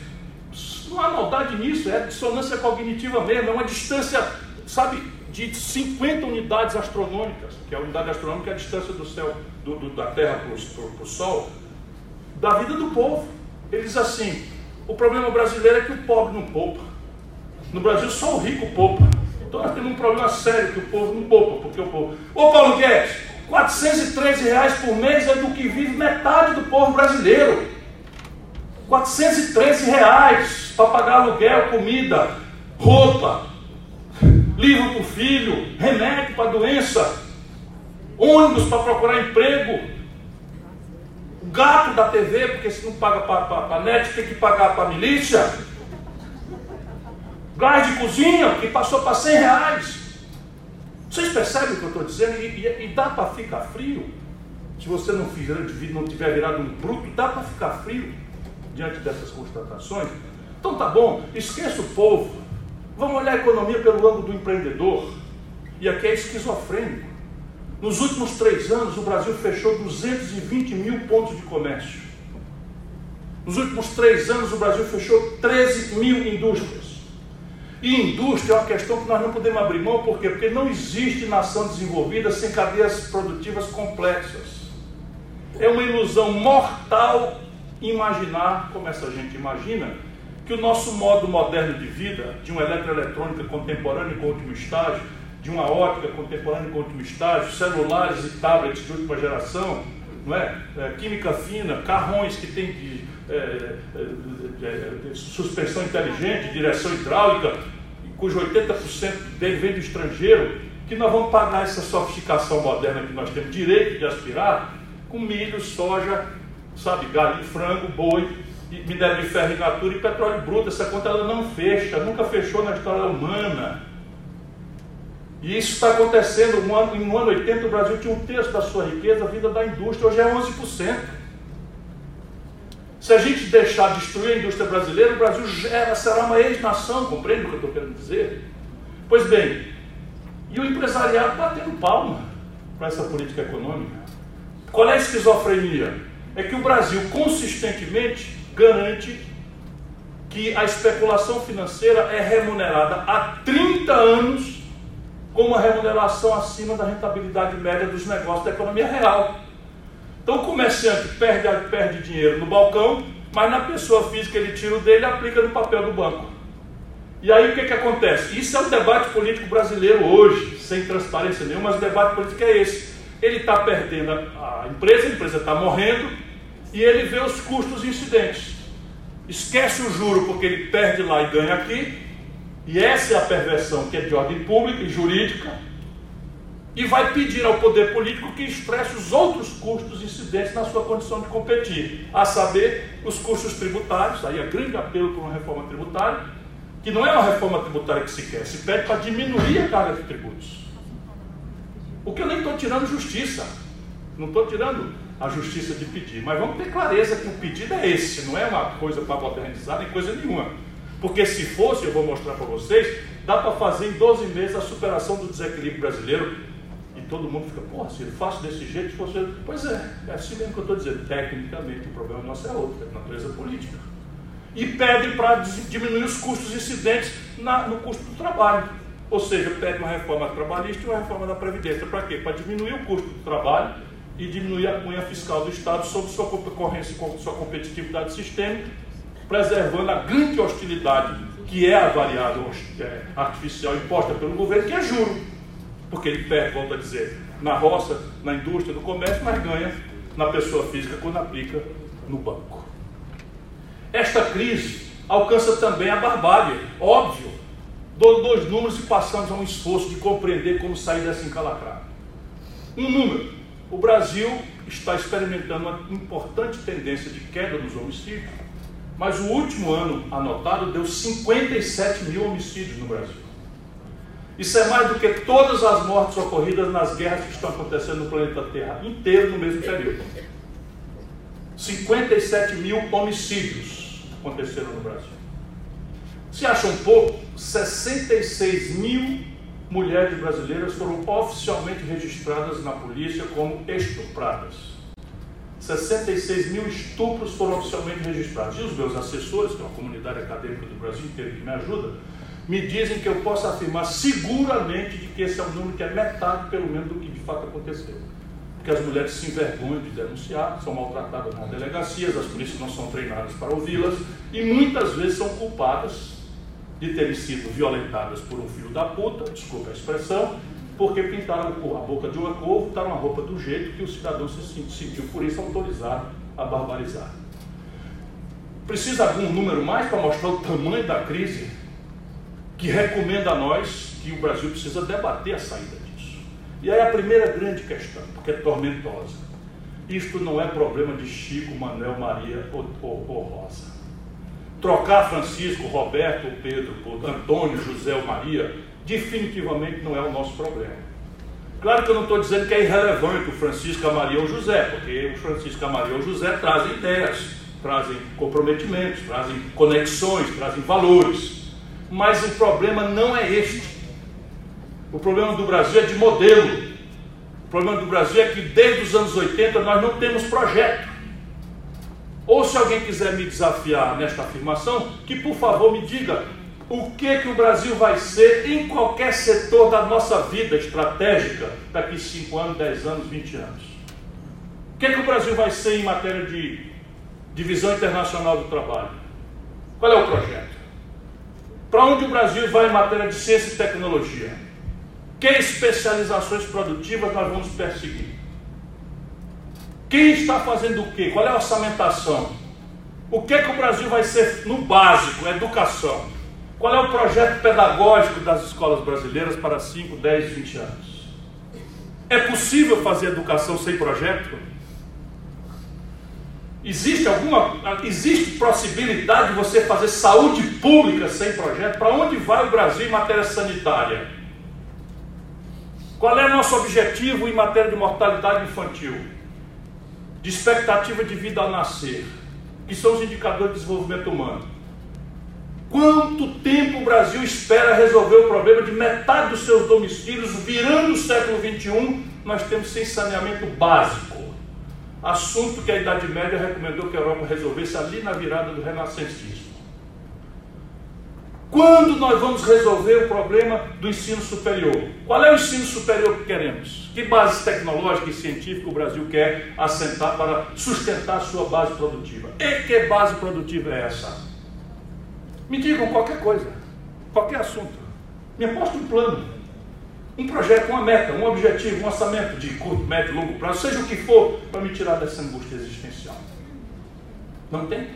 não há maldade nisso, é dissonância cognitiva mesmo, é uma distância, sabe, de 50 unidades astronômicas, que é a unidade astronômica a distância do céu, do, do, da Terra para o Sol, da vida do povo. Ele diz assim: o problema brasileiro é que o pobre não poupa. No Brasil só o rico poupa. Então nós temos um problema sério que o povo não poupa, porque o povo. Ô Paulo Guedes, 413 reais por mês é do que vive metade do povo brasileiro. 413 reais para pagar aluguel, comida, roupa, livro para o filho, remédio para doença, ônibus para procurar emprego, o gato da TV, porque se não paga para a net, tem que pagar para a milícia, gás de cozinha, que passou para 100 reais. Vocês percebem o que eu estou dizendo? E, e, e dá para ficar frio? se você não, fizer, não tiver virado um bruto, dá para ficar frio diante dessas constatações? Então tá bom, esqueça o povo. Vamos olhar a economia pelo ângulo do empreendedor. E aqui é esquizofrênico. Nos últimos três anos, o Brasil fechou 220 mil pontos de comércio. Nos últimos três anos, o Brasil fechou 13 mil indústrias. E indústria é uma questão que nós não podemos abrir mão, por quê? Porque não existe nação desenvolvida sem cadeias produtivas complexas. É uma ilusão mortal imaginar, como essa gente imagina, que o nosso modo moderno de vida, de uma eletroeletrônica contemporânea com último estágio, de uma ótica contemporânea com último estágio, celulares e tablets de última geração, não é? é química fina, carrões que têm de, é, é, é, suspensão inteligente, direção hidráulica, cujo 80% dele vem do estrangeiro, que nós vamos pagar essa sofisticação moderna que nós temos direito de aspirar com milho, soja, sabe, galinha, frango, boi, minério de ferro e natura e petróleo bruto. Essa conta ela não fecha, nunca fechou na história humana. E isso está acontecendo. No ano, no ano 80, o Brasil tinha um terço da sua riqueza vinda da indústria, hoje é 11%. Se a gente deixar destruir a indústria brasileira, o Brasil gera, será uma ex-nação, compreende o que eu estou querendo dizer? Pois bem, e o empresariado batendo palma para essa política econômica. Qual é a esquizofrenia? É que o Brasil consistentemente garante que a especulação financeira é remunerada há 30 anos com uma remuneração acima da rentabilidade média dos negócios da economia real. Então o comerciante perde, perde dinheiro no balcão, mas na pessoa física ele tira o dele e aplica no papel do banco. E aí o que, que acontece? Isso é o debate político brasileiro hoje, sem transparência nenhuma, mas o debate político é esse. Ele está perdendo a empresa, a empresa está morrendo, e ele vê os custos incidentes. Esquece o juro porque ele perde lá e ganha aqui, e essa é a perversão que é de ordem pública e jurídica, e vai pedir ao poder político que expresse os outros custos incidentes na sua condição de competir, a saber, os custos tributários, aí é grande apelo por uma reforma tributária, que não é uma reforma tributária que se quer, se pede para diminuir a carga de tributos. O que eu nem estou tirando justiça, não estou tirando a justiça de pedir, mas vamos ter clareza que o pedido é esse, não é uma coisa para modernizar nem coisa nenhuma. Porque se fosse, eu vou mostrar para vocês, dá para fazer em 12 meses a superação do desequilíbrio brasileiro todo mundo fica, pô, se eu faço desse jeito, se fosse. Pois é, é assim mesmo que eu estou dizendo. Tecnicamente, o problema nosso é outro, é de natureza política. E pede para diminuir os custos incidentes na, no custo do trabalho. Ou seja, pede uma reforma trabalhista e uma reforma da Previdência. Para quê? Para diminuir o custo do trabalho e diminuir a cunha fiscal do Estado sobre sua concorrência e sua competitividade sistêmica, preservando a grande hostilidade que é a variável é, artificial imposta pelo governo, que é juro porque ele perde, volto a dizer, na roça, na indústria, no comércio, mas ganha na pessoa física quando aplica no banco. Esta crise alcança também a barbárie, óbvio. Dou dois números e passamos a um esforço de compreender como sair dessa encalacrada. Um número: o Brasil está experimentando uma importante tendência de queda nos homicídios, mas o último ano anotado deu 57 mil homicídios no Brasil. Isso é mais do que todas as mortes ocorridas nas guerras que estão acontecendo no planeta Terra inteiro no mesmo período. 57 mil homicídios aconteceram no Brasil. Se acham pouco, 66 mil mulheres brasileiras foram oficialmente registradas na polícia como estupradas. 66 mil estupros foram oficialmente registrados. E os meus assessores, que é uma comunidade acadêmica do Brasil inteiro que me ajuda, me dizem que eu posso afirmar seguramente de que esse é um número que é metade, pelo menos, do que de fato aconteceu. Porque as mulheres se envergonham de denunciar, são maltratadas nas delegacias, as polícias não são treinadas para ouvi-las e muitas vezes são culpadas de terem sido violentadas por um filho da puta, desculpa a expressão, porque pintaram a boca de uma cor, botaram a roupa do jeito que o cidadão se sentiu por isso autorizado a barbarizar. Precisa algum número mais para mostrar o tamanho da crise que recomenda a nós que o Brasil precisa debater a saída disso. E aí a primeira grande questão, porque é tormentosa. Isto não é problema de Chico, Manuel, Maria ou, ou, ou Rosa. Trocar Francisco, Roberto, Pedro, Antônio, José ou Maria, definitivamente não é o nosso problema. Claro que eu não estou dizendo que é irrelevante o Francisco, a Maria ou José, porque o Francisco, a Maria ou José trazem ideias, trazem comprometimentos, trazem conexões, trazem valores. Mas o problema não é este. O problema do Brasil é de modelo. O problema do Brasil é que desde os anos 80 nós não temos projeto. Ou se alguém quiser me desafiar nesta afirmação, que por favor me diga o que que o Brasil vai ser em qualquer setor da nossa vida estratégica daqui 5 anos, 10 anos, 20 anos. O que que o Brasil vai ser em matéria de divisão internacional do trabalho? Qual é o projeto? Para onde o Brasil vai em matéria de ciência e tecnologia? Que especializações produtivas nós vamos perseguir? Quem está fazendo o quê? Qual é a orçamentação? O que, é que o Brasil vai ser no básico? Educação. Qual é o projeto pedagógico das escolas brasileiras para 5, 10, 20 anos? É possível fazer educação sem projeto? Existe alguma existe possibilidade de você fazer saúde pública sem projeto? Para onde vai o Brasil em matéria sanitária? Qual é o nosso objetivo em matéria de mortalidade infantil? De expectativa de vida ao nascer, que são os indicadores de desenvolvimento humano. Quanto tempo o Brasil espera resolver o problema de metade dos seus domicílios, virando o século XXI, nós temos sem saneamento básico. Assunto que a Idade Média recomendou que a Europa resolvesse ali na virada do renascentismo. Quando nós vamos resolver o problema do ensino superior? Qual é o ensino superior que queremos? Que base tecnológica e científica o Brasil quer assentar para sustentar sua base produtiva? E que base produtiva é essa? Me digam qualquer coisa, qualquer assunto. Me aposte um plano, um projeto, uma meta, um objetivo, um orçamento de curto, médio longo prazo, seja o que for, para me tirar dessa angústia existencial. Não tem?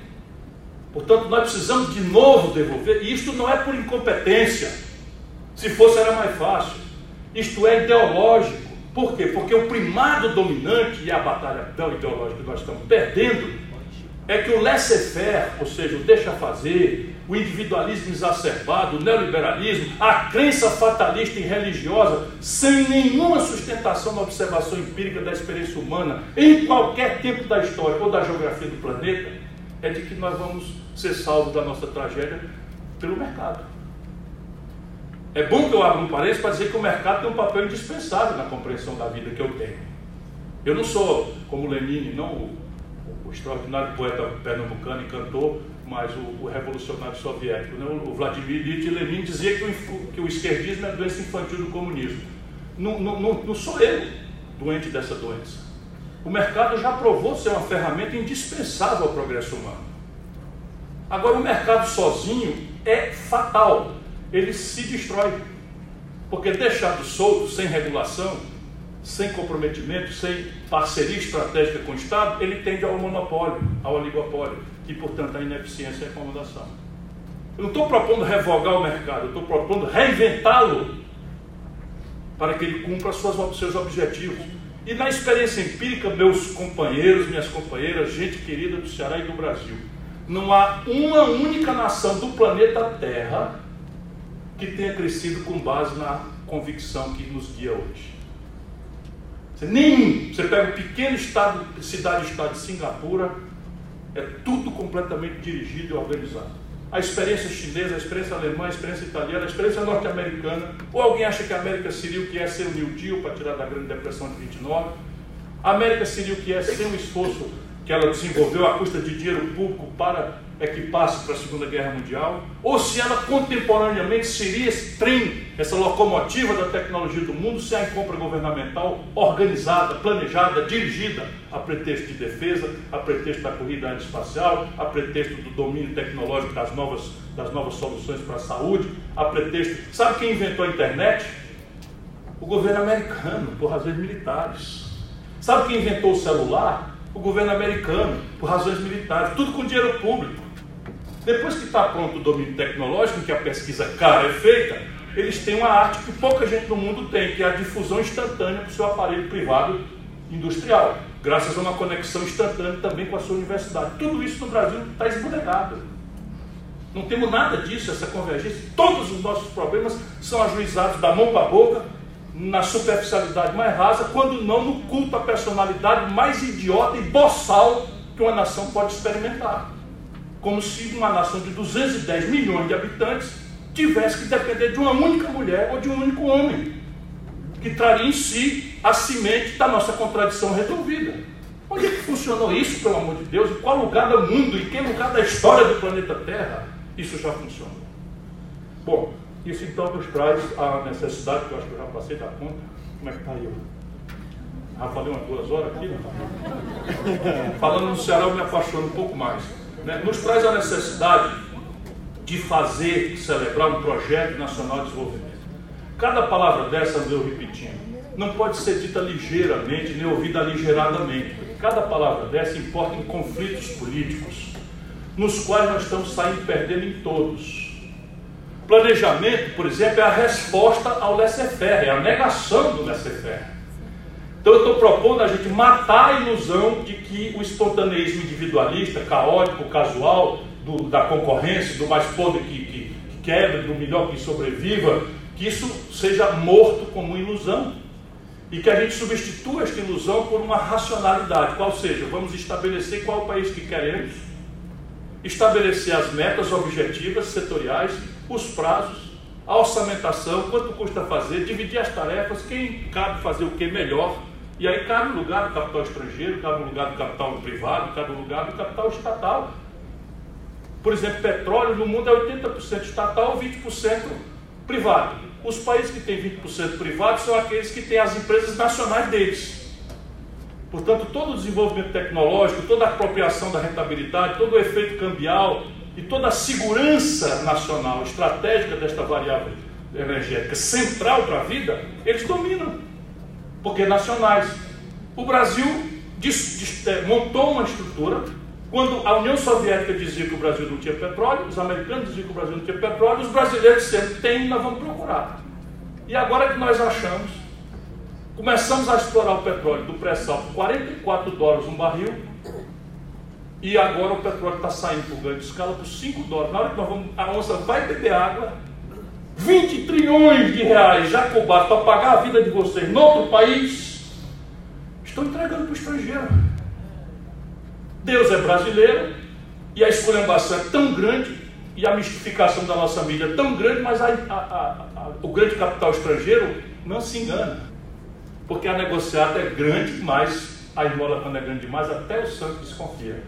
Portanto, nós precisamos de novo devolver, e isto não é por incompetência. Se fosse, era mais fácil. Isto é ideológico. Por quê? Porque o primado dominante e a batalha ideológica que nós estamos perdendo é que o laissez-faire, ou seja, o deixa-fazer, o individualismo exacerbado, o neoliberalismo, a crença fatalista e religiosa, sem nenhuma sustentação na observação empírica da experiência humana, em qualquer tempo da história ou da geografia do planeta, é de que nós vamos ser salvos da nossa tragédia pelo mercado. É bom que eu abra um parênteses para dizer que o mercado tem um papel indispensável na compreensão da vida que eu tenho. Eu não sou como Lenin, não o, o extraordinário poeta pernambucano e cantor, mas o, o revolucionário soviético. Né? O Vladimir Ilyich Lenin dizia que o, que o esquerdismo é a doença infantil do comunismo. Não, não, não, não sou eu doente dessa doença. O mercado já provou ser uma ferramenta indispensável ao progresso humano. Agora, o mercado sozinho é fatal, ele se destrói. Porque deixado solto, sem regulação, sem comprometimento, sem parceria estratégica com o Estado, ele tende ao monopólio, ao oligopólio e, portanto, à ineficiência e acomodação. Eu não estou propondo revogar o mercado, eu estou propondo reinventá-lo para que ele cumpra seus objetivos. E na experiência empírica, meus companheiros, minhas companheiras, gente querida do Ceará e do Brasil, não há uma única nação do planeta Terra que tenha crescido com base na convicção que nos guia hoje. Nenhum. Você pega o pequeno estado, cidade-estado de Singapura, é tudo completamente dirigido e organizado. A experiência chinesa, a experiência alemã, a experiência italiana, a experiência norte-americana. Ou alguém acha que a América seria o que é ser o New Deal para tirar da Grande Depressão de 29? A América seria o que é sem um esforço que ela desenvolveu à custa de dinheiro público para equipar-se para a Segunda Guerra Mundial, ou se ela contemporaneamente seria esse trem, essa locomotiva da tecnologia do mundo, sem a compra governamental organizada, planejada, dirigida a pretexto de defesa, a pretexto da corrida aeroespacial, a pretexto do domínio tecnológico das novas, das novas soluções para a saúde, a pretexto. Sabe quem inventou a internet? O governo americano, por razões militares. Sabe quem inventou o celular? o governo americano, por razões militares, tudo com dinheiro público. Depois que está pronto o domínio tecnológico, que a pesquisa cara é feita, eles têm uma arte que pouca gente no mundo tem, que é a difusão instantânea para o seu aparelho privado industrial, graças a uma conexão instantânea também com a sua universidade. Tudo isso no Brasil está esbudegado. Não temos nada disso, essa convergência. Todos os nossos problemas são ajuizados da mão para a boca na superficialidade mais rasa, quando não no culto à personalidade mais idiota e boçal que uma nação pode experimentar. Como se uma nação de 210 milhões de habitantes tivesse que depender de uma única mulher ou de um único homem, que traria em si a semente da nossa contradição resolvida. Onde é que funcionou isso, pelo amor de Deus? Em qual lugar do mundo, em que lugar da história do planeta Terra isso já funcionou? Bom, isso então nos traz a necessidade, que eu acho que eu já passei da conta. Como é que está aí? Já falei umas duas horas aqui, né? [LAUGHS] Falando no Ceará, eu me apaixono um pouco mais. Né? Nos traz a necessidade de fazer, celebrar um projeto nacional de desenvolvimento. Cada palavra dessa, eu repetindo, não pode ser dita ligeiramente, nem ouvida aligeradamente. Cada palavra dessa importa em conflitos políticos, nos quais nós estamos saindo perdendo em todos. Planejamento, por exemplo, é a resposta ao laissez-faire, é a negação do laissez-faire. Então eu estou propondo a gente matar a ilusão de que o espontaneísmo individualista, caótico, casual, do, da concorrência, do mais podre que, que, que quebra, do melhor que sobreviva, que isso seja morto como ilusão. E que a gente substitua esta ilusão por uma racionalidade, qual seja, vamos estabelecer qual o país que queremos, estabelecer as metas objetivas, setoriais, os prazos, a orçamentação, quanto custa fazer, dividir as tarefas, quem cabe fazer o que melhor. E aí cabe no lugar do capital estrangeiro, cabe no lugar do capital privado, cabe no lugar do capital estatal. Por exemplo, petróleo no mundo é 80% estatal, 20% privado. Os países que têm 20% privado são aqueles que têm as empresas nacionais deles. Portanto, todo o desenvolvimento tecnológico, toda a apropriação da rentabilidade, todo o efeito cambial, e toda a segurança nacional estratégica desta variável energética central para a vida, eles dominam, porque nacionais. O Brasil é, montou uma estrutura, quando a União Soviética dizia que o Brasil não tinha petróleo, os americanos diziam que o Brasil não tinha petróleo, os brasileiros sempre têm, nós vamos procurar. E agora que nós achamos, começamos a explorar o petróleo do pré-sal por 44 dólares um barril, e agora o petróleo está saindo por grande escala por 5 dólares. Na hora que nós vamos, a onça vai beber água, 20 trilhões de reais já cobrados para pagar a vida de vocês no outro país, estão entregando para o estrangeiro. Deus é brasileiro e a escolhambação é tão grande e a mistificação da nossa mídia é tão grande, mas a, a, a, o grande capital estrangeiro não se engana. Porque a negociata é grande, mas a esmola quando é grande demais, até o santo desconfia.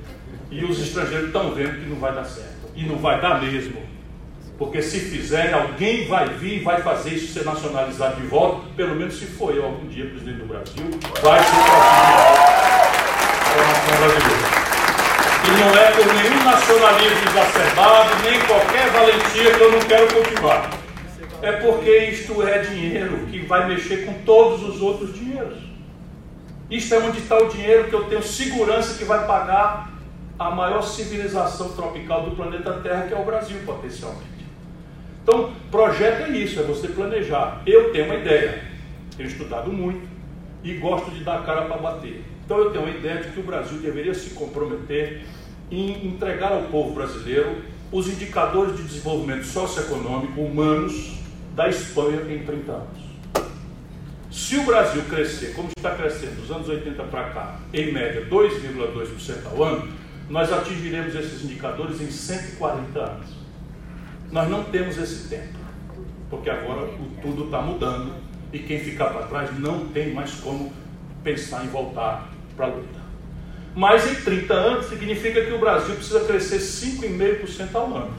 E os estrangeiros estão vendo que não vai dar certo. E não vai dar mesmo. Porque se fizer, alguém vai vir e vai fazer isso ser nacionalizado de volta, pelo menos se for eu algum dia presidente do Brasil, vai ser para a. E não é por nenhum nacionalismo exacerbado, nem qualquer valentia que eu não quero cultivar. É porque isto é dinheiro que vai mexer com todos os outros dinheiros. Isto é onde está o dinheiro que eu tenho segurança que vai pagar a maior civilização tropical do planeta Terra, que é o Brasil, potencialmente. Então, projeto é isso, é você planejar. Eu tenho uma ideia, tenho estudado muito e gosto de dar cara para bater. Então, eu tenho uma ideia de que o Brasil deveria se comprometer em entregar ao povo brasileiro os indicadores de desenvolvimento socioeconômico humanos da Espanha em 30 anos. Se o Brasil crescer, como está crescendo dos anos 80 para cá, em média 2,2% ao ano, nós atingiremos esses indicadores em 140 anos. Nós não temos esse tempo, porque agora tudo está mudando e quem ficar para trás não tem mais como pensar em voltar para a luta. Mas em 30 anos significa que o Brasil precisa crescer 5,5% ao ano.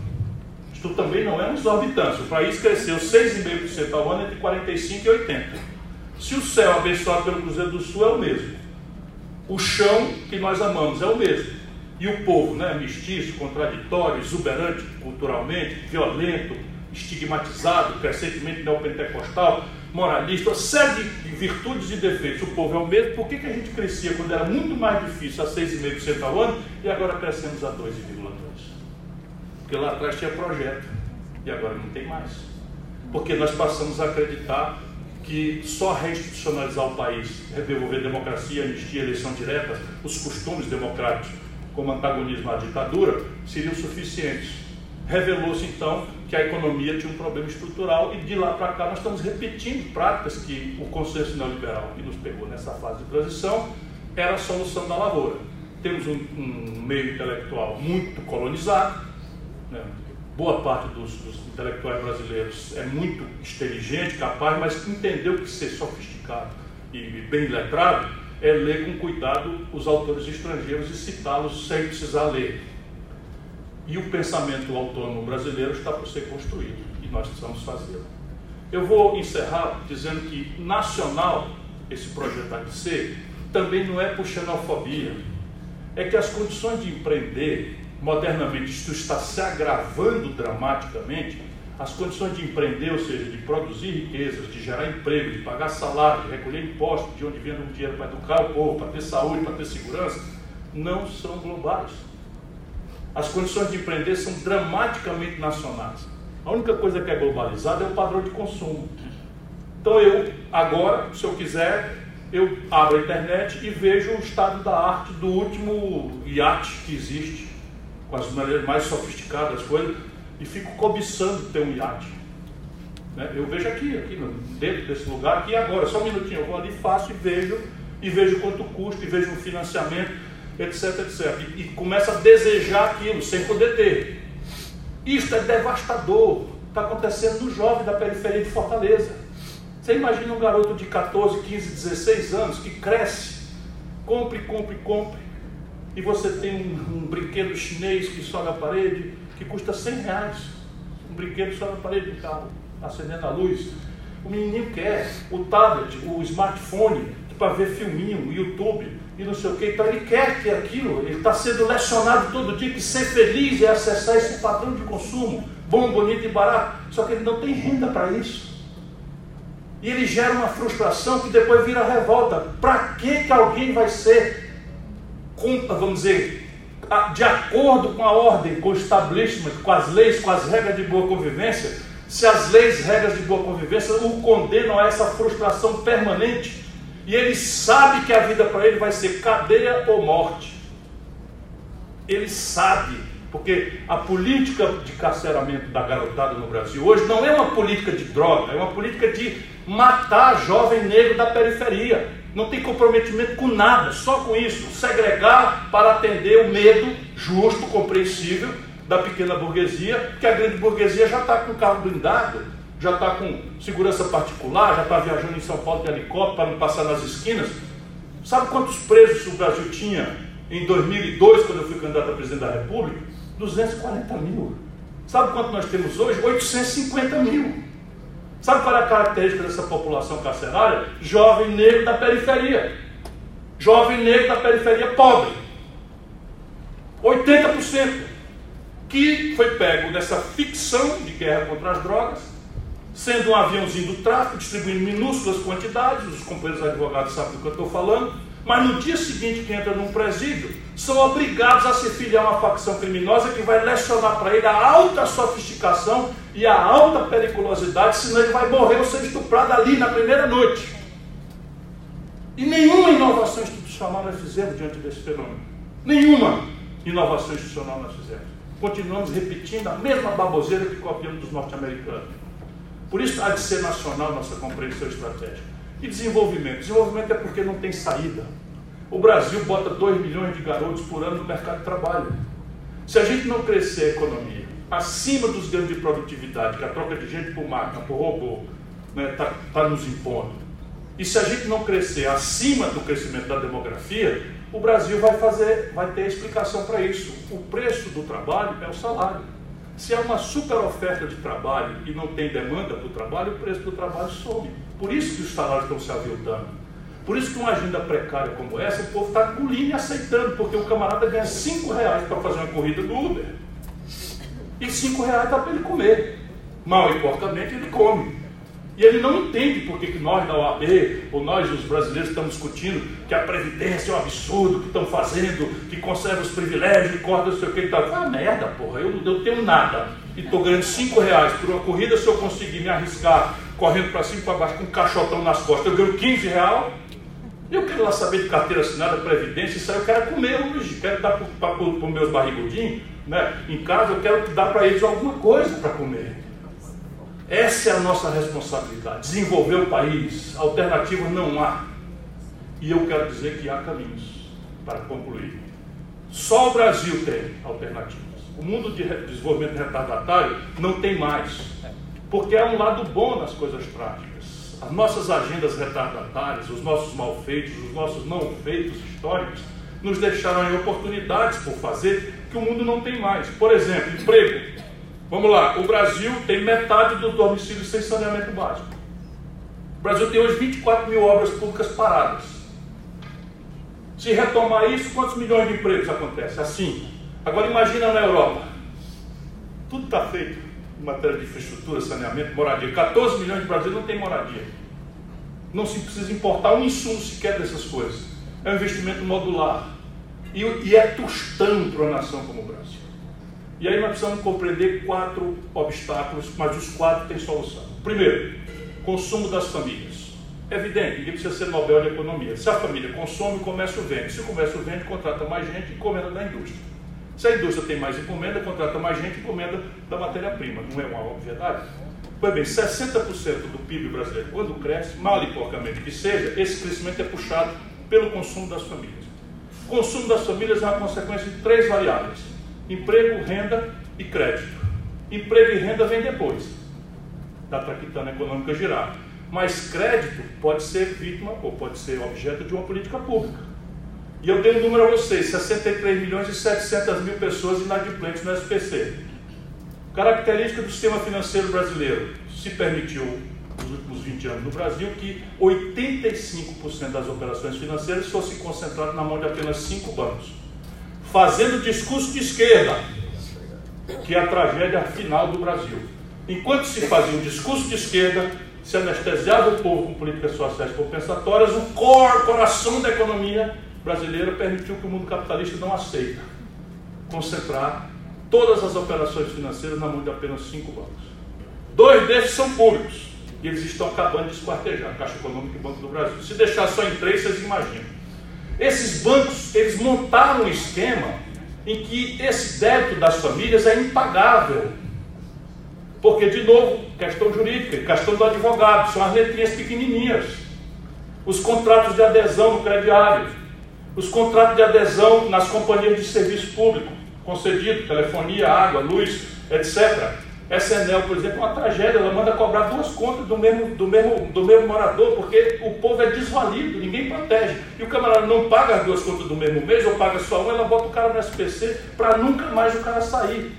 Isto também não é uma exorbitância. O país cresceu 6,5% ao ano entre 45 e 80. Se o céu abençoado pelo Cruzeiro do Sul é o mesmo, o chão que nós amamos é o mesmo. E o povo, né, mestiço, contraditório, exuberante culturalmente, violento, estigmatizado, crescentemente neopentecostal, moralista, de virtudes e defeitos. O povo é o mesmo. Por que, que a gente crescia quando era muito mais difícil, a 6,5% ao ano, e agora crescemos a 2,2%? Porque lá atrás tinha projeto e agora não tem mais. Porque nós passamos a acreditar que só reinstitucionalizar o país, devolver democracia, anistia, eleição direta, os costumes democráticos, como antagonismo à ditadura, seriam suficientes. Revelou-se então que a economia tinha um problema estrutural e de lá para cá nós estamos repetindo práticas que o consenso neoliberal que nos pegou nessa fase de transição era a solução da lavoura. Temos um, um meio intelectual muito colonizado, né? boa parte dos, dos, intelectuais brasileiros é muito inteligente, capaz, mas entendeu que ser sofisticado e bem letrado é ler com cuidado os autores estrangeiros e citá-los sem precisar ler. E o pensamento autônomo brasileiro está por ser construído e nós precisamos fazê-lo. Eu vou encerrar dizendo que nacional, esse projeto ser, também não é por xenofobia. É que as condições de empreender, modernamente, isso está se agravando dramaticamente, as condições de empreender, ou seja, de produzir riquezas, de gerar emprego, de pagar salário, de recolher impostos, de onde vem o dinheiro para educar o povo, para ter saúde, para ter segurança, não são globais. As condições de empreender são dramaticamente nacionais. A única coisa que é globalizada é o padrão de consumo. Então eu, agora, se eu quiser, eu abro a internet e vejo o estado da arte do último iate que existe, com as maneiras mais sofisticadas das coisas, e fico cobiçando ter um iate. Né? Eu vejo aqui, aqui dentro desse lugar, aqui agora, só um minutinho, eu vou ali, faço e vejo, e vejo quanto custa, e vejo um financiamento, etc, etc. E, e começa a desejar aquilo, sem poder ter. Isso é devastador. Está acontecendo no jovem da periferia de Fortaleza. Você imagina um garoto de 14, 15, 16 anos que cresce, compre, compre, compre, e você tem um, um brinquedo chinês que sobe a parede, que custa 100 reais. Um brinquedo sobe a parede do carro, acendendo a luz. O menininho quer o tablet, o smartphone, para ver filminho, YouTube e não sei o que. Então ele quer ter aquilo, ele está sendo lecionado todo dia que ser feliz é acessar esse padrão de consumo, bom, bonito e barato. Só que ele não tem renda para isso. E ele gera uma frustração que depois vira revolta. Para que, que alguém vai ser, vamos dizer, de acordo com a ordem, com o establishment, com as leis, com as regras de boa convivência, se as leis, regras de boa convivência o condenam a essa frustração permanente, e ele sabe que a vida para ele vai ser cadeia ou morte. Ele sabe, porque a política de carceramento da garotada no Brasil hoje não é uma política de droga, é uma política de matar jovem negro da periferia. Não tem comprometimento com nada, só com isso. Segregar para atender o medo justo, compreensível da pequena burguesia, que a grande burguesia já está com carro blindado, já está com segurança particular, já está viajando em São Paulo de helicóptero para não passar nas esquinas. Sabe quantos presos o Brasil tinha em 2002, quando eu fui candidato a presidente da República? 240 mil. Sabe quanto nós temos hoje? 850 mil. Sabe qual é a característica dessa população carcerária? Jovem negro da periferia. Jovem negro da periferia pobre. 80%. Que foi pego nessa ficção de guerra contra as drogas, sendo um aviãozinho do tráfico, distribuindo minúsculas quantidades, os companheiros advogados sabem do que eu estou falando, mas no dia seguinte que entra num presídio, são obrigados a se filiar a uma facção criminosa que vai lecionar para ele a alta sofisticação e a alta periculosidade, senão ele vai morrer ou ser estuprado ali na primeira noite. E nenhuma inovação institucional nós fizemos diante desse fenômeno. Nenhuma inovação institucional nós fizemos. Continuamos repetindo a mesma baboseira que copiamos dos norte-americanos. Por isso há de ser nacional nossa compreensão estratégica. E desenvolvimento? Desenvolvimento é porque não tem saída. O Brasil bota 2 milhões de garotos por ano no mercado de trabalho. Se a gente não crescer a economia acima dos ganhos de produtividade, que a troca de gente por máquina, por robô, está né, tá, tá nos impondo, e se a gente não crescer acima do crescimento da demografia, o Brasil vai fazer, vai ter explicação para isso. O preço do trabalho é o salário. Se há uma super oferta de trabalho e não tem demanda para o trabalho, o preço do trabalho some. Por isso que os salários estão se aviltando. Por isso que uma agenda precária como essa, o povo está engolindo e aceitando, porque o camarada ganha 5 reais para fazer uma corrida do Uber. E 5 reais dá para ele comer. Mal e porcamente ele come. E ele não entende por que nós da OAB, ou nós os brasileiros estamos discutindo que a Previdência é um absurdo, que estão fazendo, que conserva os privilégios, que corta não sei o que e tal. Ah, merda, porra, eu não tenho nada. E estou ganhando 5 reais por uma corrida, se eu conseguir me arriscar correndo para cima e para baixo com um caixotão nas costas, eu ganho 15 reais. Eu quero lá saber de carteira assinada, previdência, isso aí eu quero comer hoje, quero dar para os meus barrigudinhos, Né? Em casa eu quero dar para eles alguma coisa para comer. Essa é a nossa responsabilidade. Desenvolver o país. Alternativa não há. E eu quero dizer que há caminhos para concluir. Só o Brasil tem alternativas. O mundo de desenvolvimento retardatário não tem mais. Porque há um lado bom nas coisas práticas. As nossas agendas retardatárias, os nossos malfeitos, os nossos não feitos históricos, nos deixaram oportunidades por fazer que o mundo não tem mais. Por exemplo, emprego. Vamos lá, o Brasil tem metade dos domicílios sem saneamento básico. O Brasil tem hoje 24 mil obras públicas paradas. Se retomar isso, quantos milhões de empregos acontece? Assim. Agora imagina na Europa. Tudo está feito em matéria de infraestrutura, saneamento, moradia. 14 milhões de brasileiros não tem moradia. Não se precisa importar um insumo sequer dessas coisas. É um investimento modular. E, e é tostão para uma nação como o Brasil. E aí nós precisamos compreender quatro obstáculos, mas os quatro têm solução. Primeiro, consumo das famílias. É evidente, ninguém precisa ser Nobel de Economia. Se a família consome, o comércio vende. Se o comércio vende, contrata mais gente e encomenda da indústria. Se a indústria tem mais encomenda, contrata mais gente e encomenda da matéria-prima. Não é uma obviedade? Pois bem, 60% do PIB brasileiro, quando cresce, mal e porcamente que seja, esse crescimento é puxado pelo consumo das famílias. O consumo das famílias é uma consequência de três variáveis Emprego, renda e crédito. Emprego e renda vem depois da traquitana econômica girar. Mas crédito pode ser vítima ou pode ser objeto de uma política pública. E eu dei um número a vocês: 63 milhões e 700 mil pessoas inadimplentes no SPC. Característica do sistema financeiro brasileiro: se permitiu, nos últimos 20 anos no Brasil, que 85% das operações financeiras fossem concentradas na mão de apenas cinco bancos fazendo discurso de esquerda, que é a tragédia final do Brasil. Enquanto se fazia um discurso de esquerda, se anestesiava o povo com políticas sociais compensatórias, o cor, coração da economia brasileira permitiu que o mundo capitalista não aceita concentrar todas as operações financeiras na mão de apenas cinco bancos. Dois desses são públicos e eles estão acabando de esquartejar, Caixa Econômica e Banco do Brasil. Se deixar só em três, vocês imaginam. Esses bancos, eles montaram um esquema em que esse débito das famílias é impagável. Porque, de novo, questão jurídica, questão do advogado, são as letrinhas pequenininhas. Os contratos de adesão no crediário, os contratos de adesão nas companhias de serviço público, concedido, telefonia, água, luz, etc. Essa Enel, por exemplo, é uma tragédia, ela manda cobrar duas contas do mesmo, do mesmo, do mesmo morador, porque o povo é desvalido, ninguém protege. E o camarada não paga as duas contas do mesmo mês, ou paga só uma, ela bota o cara no SPC para nunca mais o cara sair.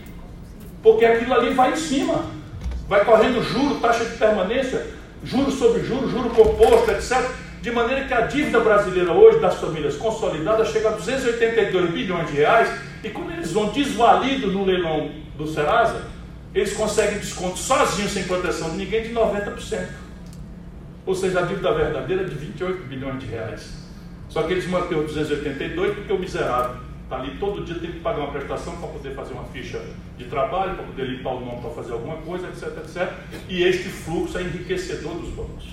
Porque aquilo ali vai em cima. Vai correndo juro, taxa de permanência, juro sobre juro, juro composto, etc. De maneira que a dívida brasileira hoje das famílias consolidadas chega a 282 bilhões de reais, e quando eles vão desvalido no leilão do Serasa, eles conseguem desconto sozinhos, sem proteção de ninguém, de 90%. Ou seja, a dívida verdadeira é de 28 bilhões de reais. Só que eles mantêm o 282 porque o miserável está ali todo dia, tem que pagar uma prestação para poder fazer uma ficha de trabalho, para poder limpar o nome para fazer alguma coisa, etc, etc. E este fluxo é enriquecedor dos bancos.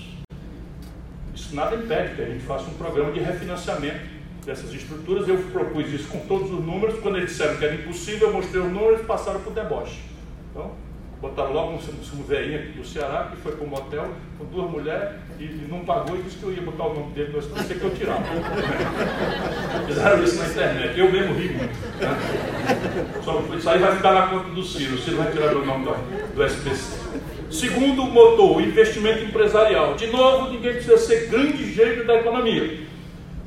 Isso nada impede que a gente faça um programa de refinanciamento dessas estruturas. Eu propus isso com todos os números. Quando eles disseram que era impossível, eu mostrei os números e passaram para o deboche. Então, botaram logo um, um velhinho do Ceará que foi para um motel com duas mulheres e, e, não pagou e disse que eu ia botar o nome dele no SPC que eu tirava. [LAUGHS] Fizeram isso na internet, eu mesmo ri muito. Né? Só isso aí vai ficar na conta do Ciro, o Ciro vai tirar o nome do, do SPC. Segundo motor, o investimento empresarial. De novo, ninguém precisa ser grande gênio da economia.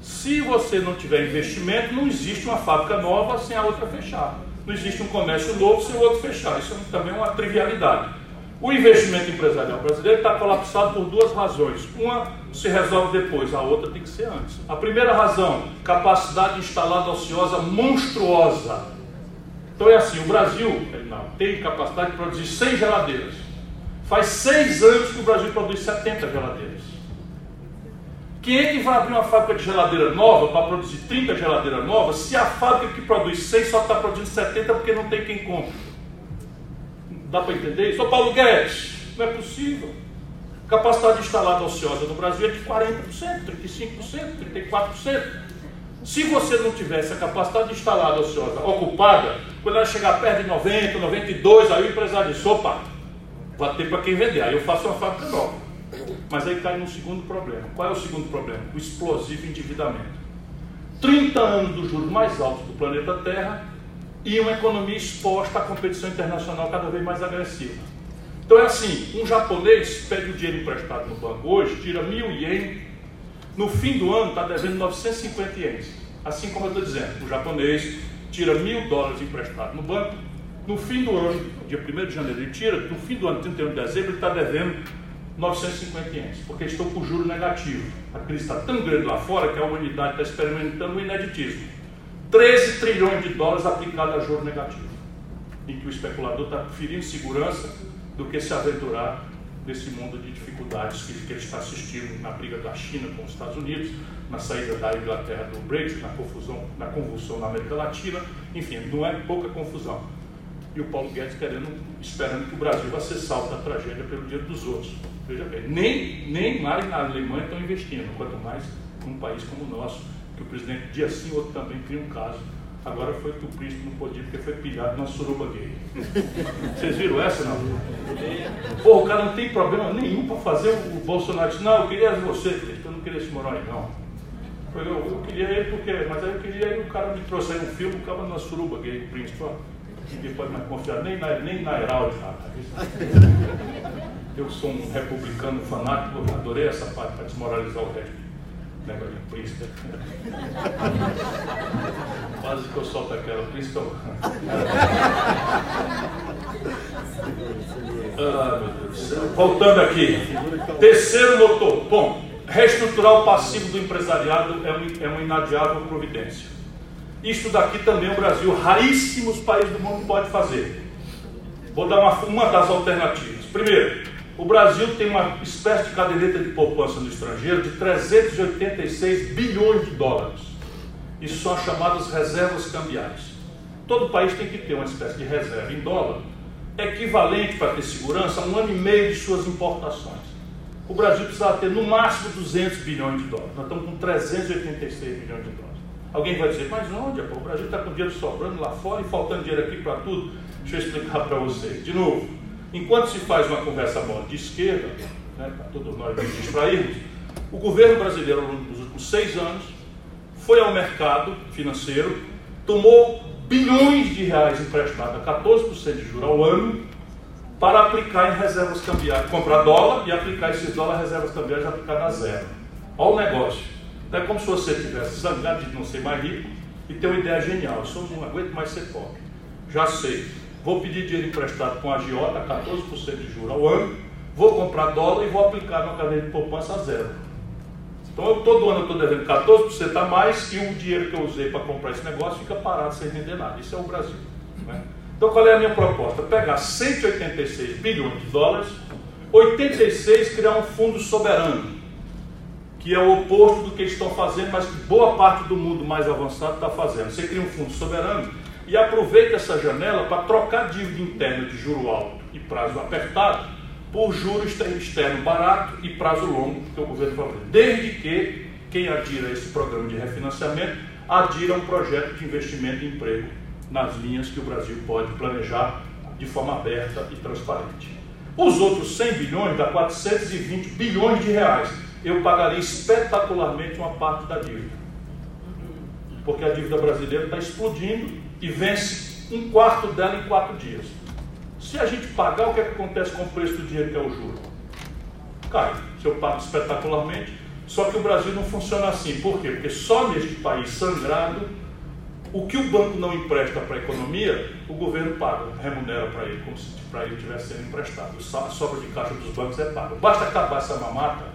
Se você não tiver investimento, não existe uma fábrica nova sem a outra fechar não existe um comércio novo se o outro fechar. Isso também é uma trivialidade. O investimento empresarial brasileiro está colapsado por duas razões. Uma se resolve depois, a outra tem que ser antes. A primeira razão, capacidade instalada ociosa monstruosa. Então é assim, o Brasil tem capacidade de produzir 100 geladeiras. Faz seis anos que o Brasil produz 70 geladeiras. Quem é que vai abrir uma fábrica de geladeira nova para produzir 30 geladeiras novas se a fábrica que produz 6 só está produzindo 70 porque não tem quem compra? Dá para entender isso? Ô Paulo Guedes, não é possível. Capacidade instalada ociosa no Brasil é de 40%, 35%, 34%. Se você não tivesse a capacidade instalada ociosa ocupada, Quando ela chegar perto de 90, 92, aí o empresário diz, opa, vai ter para quem vender. Aí eu faço uma fábrica nova. Mas aí cai num segundo problema. Qual é o segundo problema? O explosivo endividamento. 30 anos dos juros mais altos do planeta Terra e uma economia exposta à competição internacional cada vez mais agressiva. Então é assim, um japonês pede o dinheiro emprestado no banco hoje, tira mil ienes, no fim do ano está devendo 950 ienes. Assim como eu estou dizendo, o japonês tira mil dólares emprestado no banco, no fim do ano, dia 1 de janeiro, ele tira, no fim do ano, 31 de dezembro, ele está devendo 950 ienes, porque estão com juro negativo. A crise está tão grande lá fora que a humanidade está experimentando o ineditismo. 13 trilhões de dólares aplicados a juro negativo, em que o especulador está preferindo segurança do que se aventurar nesse mundo de dificuldades que, que ele está assistindo na briga da China com os Estados Unidos, na saída da Inglaterra do Brexit, na confusão, na convulsão na América Latina, enfim, não é pouca confusão. E o Paulo Guedes querendo, esperando que o Brasil vá ser salvo da tragédia pelo dinheiro dos outros. Veja bem, nem, nem mais na Alemanha estão investindo, quanto mais num país como o nosso, que o presidente dia sim outro também cria um caso. Agora foi que o príncipe não podia porque foi pilhado na suruba gay. [LAUGHS] Vocês viram essa não? Pô, o cara não tem problema nenhum para fazer o Bolsonaro disse, não, eu queria você, eu não queria esse morar aí não. Eu, eu, queria ele porque, mas aí eu queria ele, o cara me trouxe aí um filme, o cara na suruba gay, o príncipe, ó. Ninguém pode mais confiar nem na, nem na Heraldo, cara. Eu sou um republicano fanático, adorei essa parte para desmoralizar o resto. Negócio de príncipe. [LAUGHS] Quase que eu solto aquela príncipe. ah. Voltando aqui. Terceiro motor. Bom, reestruturar o passivo do empresariado é, é uma inadiável providência. Isto daqui também o Brasil, raríssimos países do mundo pode fazer. Vou dar uma, uma das alternativas. Primeiro, o Brasil tem uma espécie de caderneta de poupança no estrangeiro de 386 bilhões de dólares. Isso são as chamadas reservas cambiais. Todo país tem que ter uma espécie de reserva em dólar, equivalente para ter segurança a um ano e meio de suas importações. O Brasil precisava ter no máximo 200 bilhões de dólares. Nós estamos com 386 bilhões de dólares. Alguém vai dizer, mas onde? Pô? O Brasil está com dinheiro sobrando lá fora e faltando dinheiro aqui para tudo. Deixa eu explicar para vocês. De novo, enquanto se faz uma conversa boa de esquerda, né, para todos nós nos distrairmos, o governo brasileiro, ao longo dos últimos seis anos, foi ao mercado financeiro, tomou bilhões de reais emprestados a 14% de juros ao ano para aplicar em reservas cambiais, comprar dólar e aplicar esses dólares em reservas cambiais aplicadas a zero. Olha o negócio. Então é como se você tivesse zangado de não ser mais rico e ter uma ideia genial. Eu não aguento mais ser pobre. Já sei. Vou pedir dinheiro emprestado com a agiota, 14% de juros ao ano, vou comprar dólar e vou aplicar na cadeia de poupança zero. Então eu, todo ano eu estou devendo 14% a mais e o dinheiro que eu usei para comprar esse negócio fica parado sem render nada. Isso é o Brasil. Né? Então qual é a minha proposta? Pegar 186 bilhões de dólares, 86 criar um fundo soberano, que é o oposto do que eles estão fazendo, mas que boa parte do mundo mais avançado está fazendo. Você cria um fundo soberano e aproveita essa janela para trocar dívida interna de juro alto e prazo apertado por juro externo barato e prazo longo que o governo vai fazer. Desde que quem adira esse programa de refinanciamento adira um projeto de investimento e emprego nas linhas que o Brasil pode planejar de forma aberta e transparente. Os outros 100 bilhões dá 420 bilhões de reais. Eu pagaria espetacularmente uma parte da dívida. Porque a dívida brasileira está explodindo e vence um quarto dela em quatro dias. Se a gente pagar, o que, é que acontece com o preço do dinheiro que é o juro? Cai. Se eu pago espetacularmente, só que o Brasil não funciona assim. Por quê? Porque só neste país sangrado, o que o banco não empresta para a economia, o governo paga, remunera para ele, como se para ele tivesse sendo emprestado. A sobra de caixa dos bancos é paga. Basta acabar essa mamata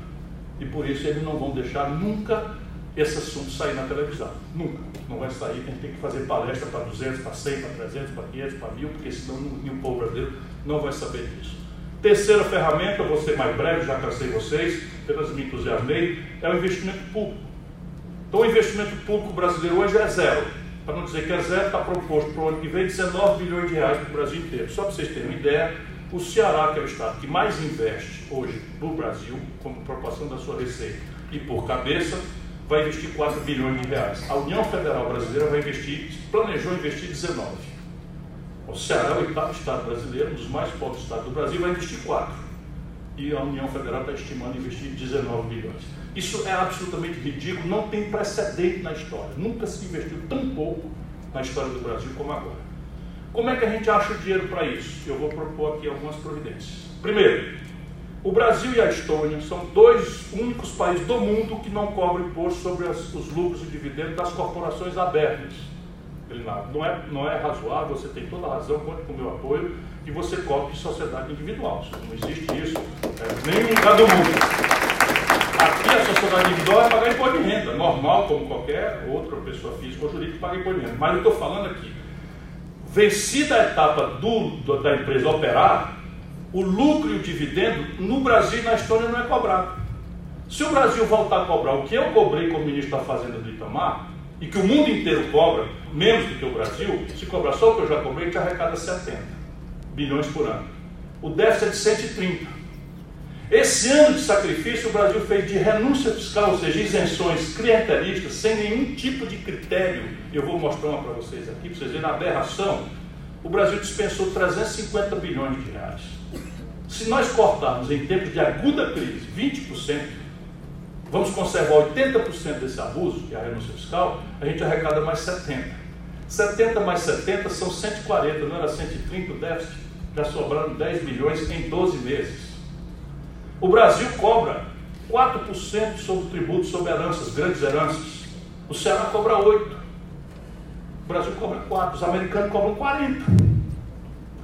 e por isso eles não vão deixar nunca esse assunto sair na televisão. Nunca. Não vai sair, a gente tem que fazer palestra para 200, para 100, para 300, para 500, para 1000, porque senão o povo brasileiro não vai saber disso. Terceira ferramenta, vou ser mais breve, já cansei vocês, apenas me entusiasmei, é o investimento público. Então o investimento público brasileiro hoje é zero. Para não dizer que é zero, está proposto para o ano que vem 19 bilhões de reais para o Brasil inteiro. Só para vocês terem uma ideia, o Ceará, que é o estado que mais investe hoje no Brasil, como proporção da sua receita e por cabeça, vai investir 4 bilhões de reais. A União Federal Brasileira vai investir, planejou investir 19. O Ceará o oitavo estado brasileiro, um dos mais pobres estados do Brasil, vai investir 4. E a União Federal está estimando investir 19 bilhões. Isso é absolutamente ridículo, não tem precedente na história. Nunca se investiu tão pouco na história do Brasil como agora. Como é que a gente acha o dinheiro para isso? Eu vou propor aqui algumas providências. Primeiro, o Brasil e a Estônia são dois únicos países do mundo que não cobram imposto sobre as, os lucros e dividendos das corporaçes abertas. Não é, não é razoável, você tem toda a razão, conte com o meu apoio, que você cobre de sociedade individual. Não existe isso é, em nenhum lugar do mundo. Aqui a sociedade individual é pagar imposto de renda, normal, como qualquer outra pessoa física ou jurídica paga imposto de renda. Mas eu estou falando aqui, vencida a etapa do, da empresa operar, o lucro e o dividendo no Brasil e na Estônia não é cobrado. Se o Brasil voltar a cobrar o que eu cobrei como ministro da Fazenda do Itamar, e que o mundo inteiro cobra, menos do que o Brasil, se cobrar só o que eu já cobrei, gente arrecada 70 bilhões por ano. O déficit é de 130. Esse ano de sacrifício, o Brasil fez de renúncia fiscal, ou seja, isenções clientelistas, sem nenhum tipo de critério. Eu vou mostrar uma para vocês aqui, para vocês verem a aberração. O Brasil dispensou 350 bilhões de reais. Se nós cortarmos em tempos de aguda crise 20%, vamos conservar 80% desse abuso, que é a renúncia fiscal, a gente arrecada mais 70%. 70 mais 70 são 140, não era 130 o déficit? Já sobraram 10 bilhões em 12 meses. O Brasil cobra 4% sobre tributo sobre heranças, grandes heranças. O Ceará cobra 8%. O Brasil cobra 4%. Os americanos cobram 40%.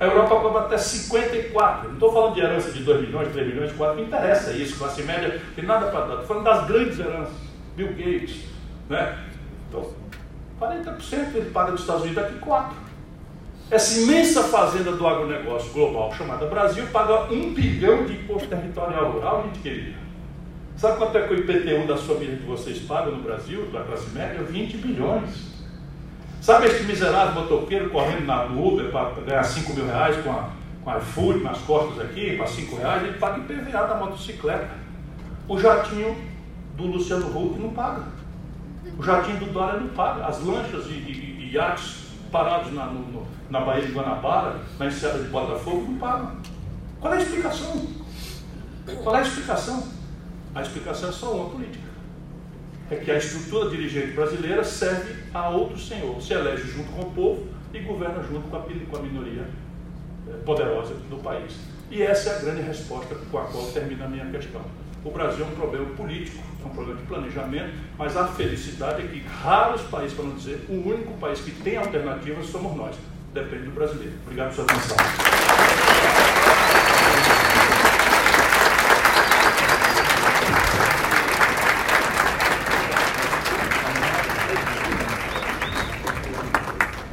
A Europa cobra até 54. Não estou falando de herança de 2 milhões, 3 milhões, 4, não interessa isso. Classe média tem nada para dar. Estou falando das grandes heranças. Bill Gates. Né? Então, 40% ele paga dos Estados Unidos, aqui 4%. Essa imensa fazenda do agronegócio global chamada Brasil paga 1 bilhão de imposto territorial rural, gente querida. Sabe quanto é que o IPTU das famílias de vocês pagam no Brasil, da classe média? 20 bilhões. Sabe este miserável motoqueiro correndo na, Uber para ganhar 5 mil reais com a, com a iFood nas costas aqui, para 5 reais, ele paga IPVA da motocicleta. O jatinho do Luciano Huck não paga. O jatinho do Dória não paga. As lanchas e, iates parados na, no, na Baía de Guanabara, na enseada de Botafogo, não pagam. Qual é a explicação? Qual é a explicação? A explicação é só uma política é que a estrutura dirigente brasileira serve a outro senhor, se elege junto com o povo e governa junto com a, com a minoria eh, poderosa do país. E essa é a grande resposta com a qual termina a minha questão. O Brasil é um problema político, é um problema de planejamento, mas a felicidade é que raros países, para não dizer o único país que tem alternativas, somos nós. Depende do brasileiro. Obrigado pela sua atenção.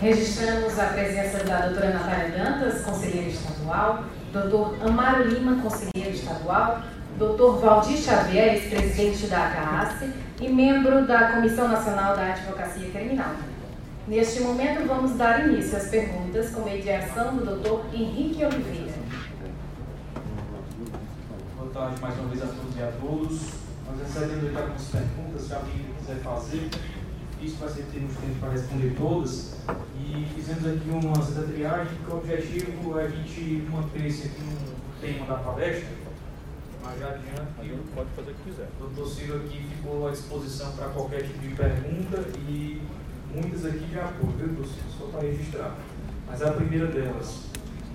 Registramos a presença da doutora Natália Dantas, conselheira estadual, doutor Amaro Lima, conselheiro estadual, doutor Valdir Xavier, ex-presidente da ACAACE e membro da Comissão Nacional da Advocacia Criminal. Neste momento, vamos dar início às perguntas com mediação do doutor Henrique Oliveira. Boa tarde mais uma vez a todos e a todos. Nós recebemos algumas perguntas, se alguém quiser fazer difícil vai ser termos tempo para responder todas. E fizemos aqui uma certa triagem, que o objetivo é a gente manter esse aqui no tema da palestra. Mas já adianto pode fazer o que quiser. O doutor Silva aqui ficou à disposição para qualquer tipo de pergunta e muitas aqui já foram, viu, doutor Silva? Só para registrar. Mas a primeira delas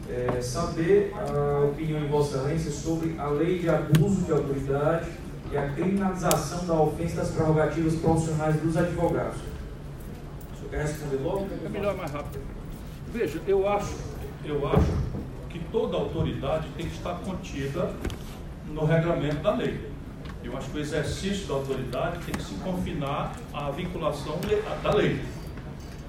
é saber a opinião de Vossa Excelência sobre a lei de abuso de autoridade e a criminalização da ofensa das prerrogativas profissionais dos advogados. Quer responder logo? É melhor mais rápido. Veja, eu acho, eu acho que toda autoridade tem que estar contida no regramento da lei. Eu acho que o exercício da autoridade tem que se confinar à vinculação da lei.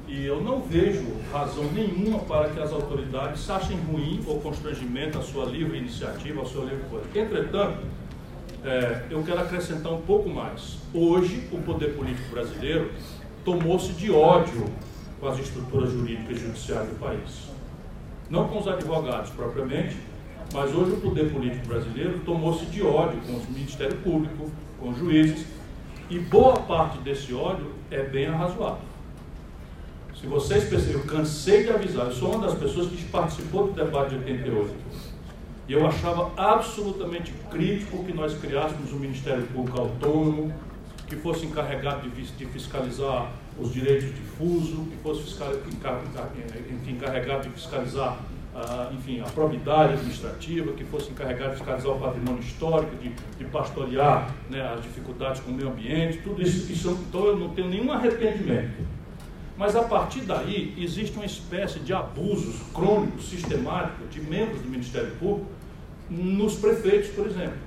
E eu não vejo razão nenhuma para que as autoridades achem ruim ou constrangimento a sua livre iniciativa, a sua livre coisa. Entretanto, é, eu quero acrescentar um pouco mais. Hoje, o poder político brasileiro tomou-se de ódio com as estruturas jurídicas e judiciais do país. Não com os advogados propriamente, mas hoje o poder político brasileiro tomou-se de ódio com o Ministério Público, com os juízes, e boa parte desse ódio é bem arrazoado. Se vocês perceberam, eu cansei de avisar, eu sou uma das pessoas que participou do debate de 88. E eu achava absolutamente crítico que nós criássemos um Ministério Público autônomo, que fosse encarregado de, de fiscalizar os direitos difusos, que fosse fiscal, encarregado de fiscalizar ah, enfim, a probidade administrativa, que fosse encarregado de fiscalizar o patrimônio histórico, de, de pastorear né, as dificuldades com o meio ambiente, tudo isso, isso. Então eu não tenho nenhum arrependimento. Mas a partir daí existe uma espécie de abusos crônicos, sistemáticos, de membros do Ministério Público nos prefeitos, por exemplo.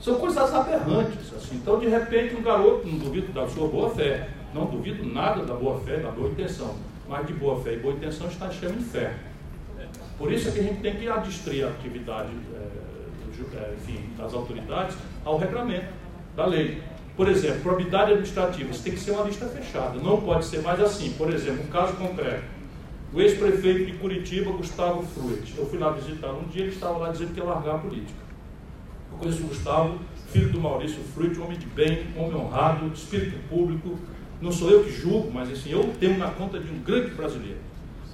São coisas aberrantes. Assim. Então, de repente, um garoto, não duvido da sua boa fé, não duvido nada da boa fé, da boa intenção, mas de boa fé e boa intenção está cheio de fé. Por isso é que a gente tem que adstrir a atividade é, enfim, das autoridades ao regramento da lei. Por exemplo, probidade administrativa, isso tem que ser uma lista fechada, não pode ser mais assim. Por exemplo, um caso concreto. O ex-prefeito de Curitiba, Gustavo Fruit. Eu fui lá visitar um dia, ele estava lá dizendo que ia largar a política. Eu conheço o Gustavo, filho do Maurício Fruit, homem de bem, homem honrado, espírito público. Não sou eu que julgo, mas assim, eu tenho na conta de um grande brasileiro.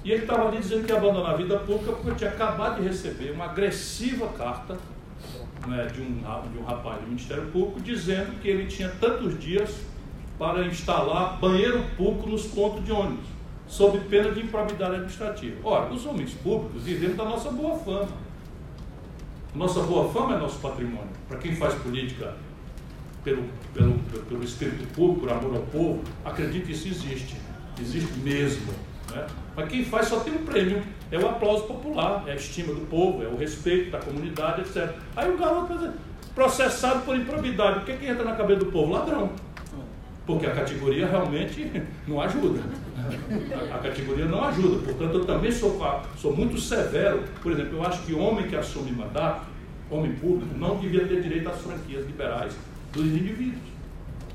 E ele estava ali dizendo que ia abandonar a vida pública porque eu tinha acabado de receber uma agressiva carta né, de, um, de um rapaz do Ministério Público dizendo que ele tinha tantos dias para instalar banheiro público nos pontos de ônibus, sob pena de improbidade administrativa. Ora, os homens públicos vivemos da nossa boa fama. Nossa boa fama é nosso patrimônio. Para quem faz política pelo, pelo, pelo espírito público, por amor ao povo, acredito que isso existe. Existe mesmo. Né? Mas quem faz só tem um prêmio, é o aplauso popular, é a estima do povo, é o respeito da comunidade, etc. Aí o garoto processado por improbidade, o que, é que entra na cabeça do povo? Ladrão. Porque a categoria realmente [LAUGHS] não ajuda. A, categoria não ajuda. Portanto, eu também sou, sou muito severo. Por exemplo, eu acho que homem que assume mandato, homem público, não devia ter direito às franquias liberais dos indivíduos.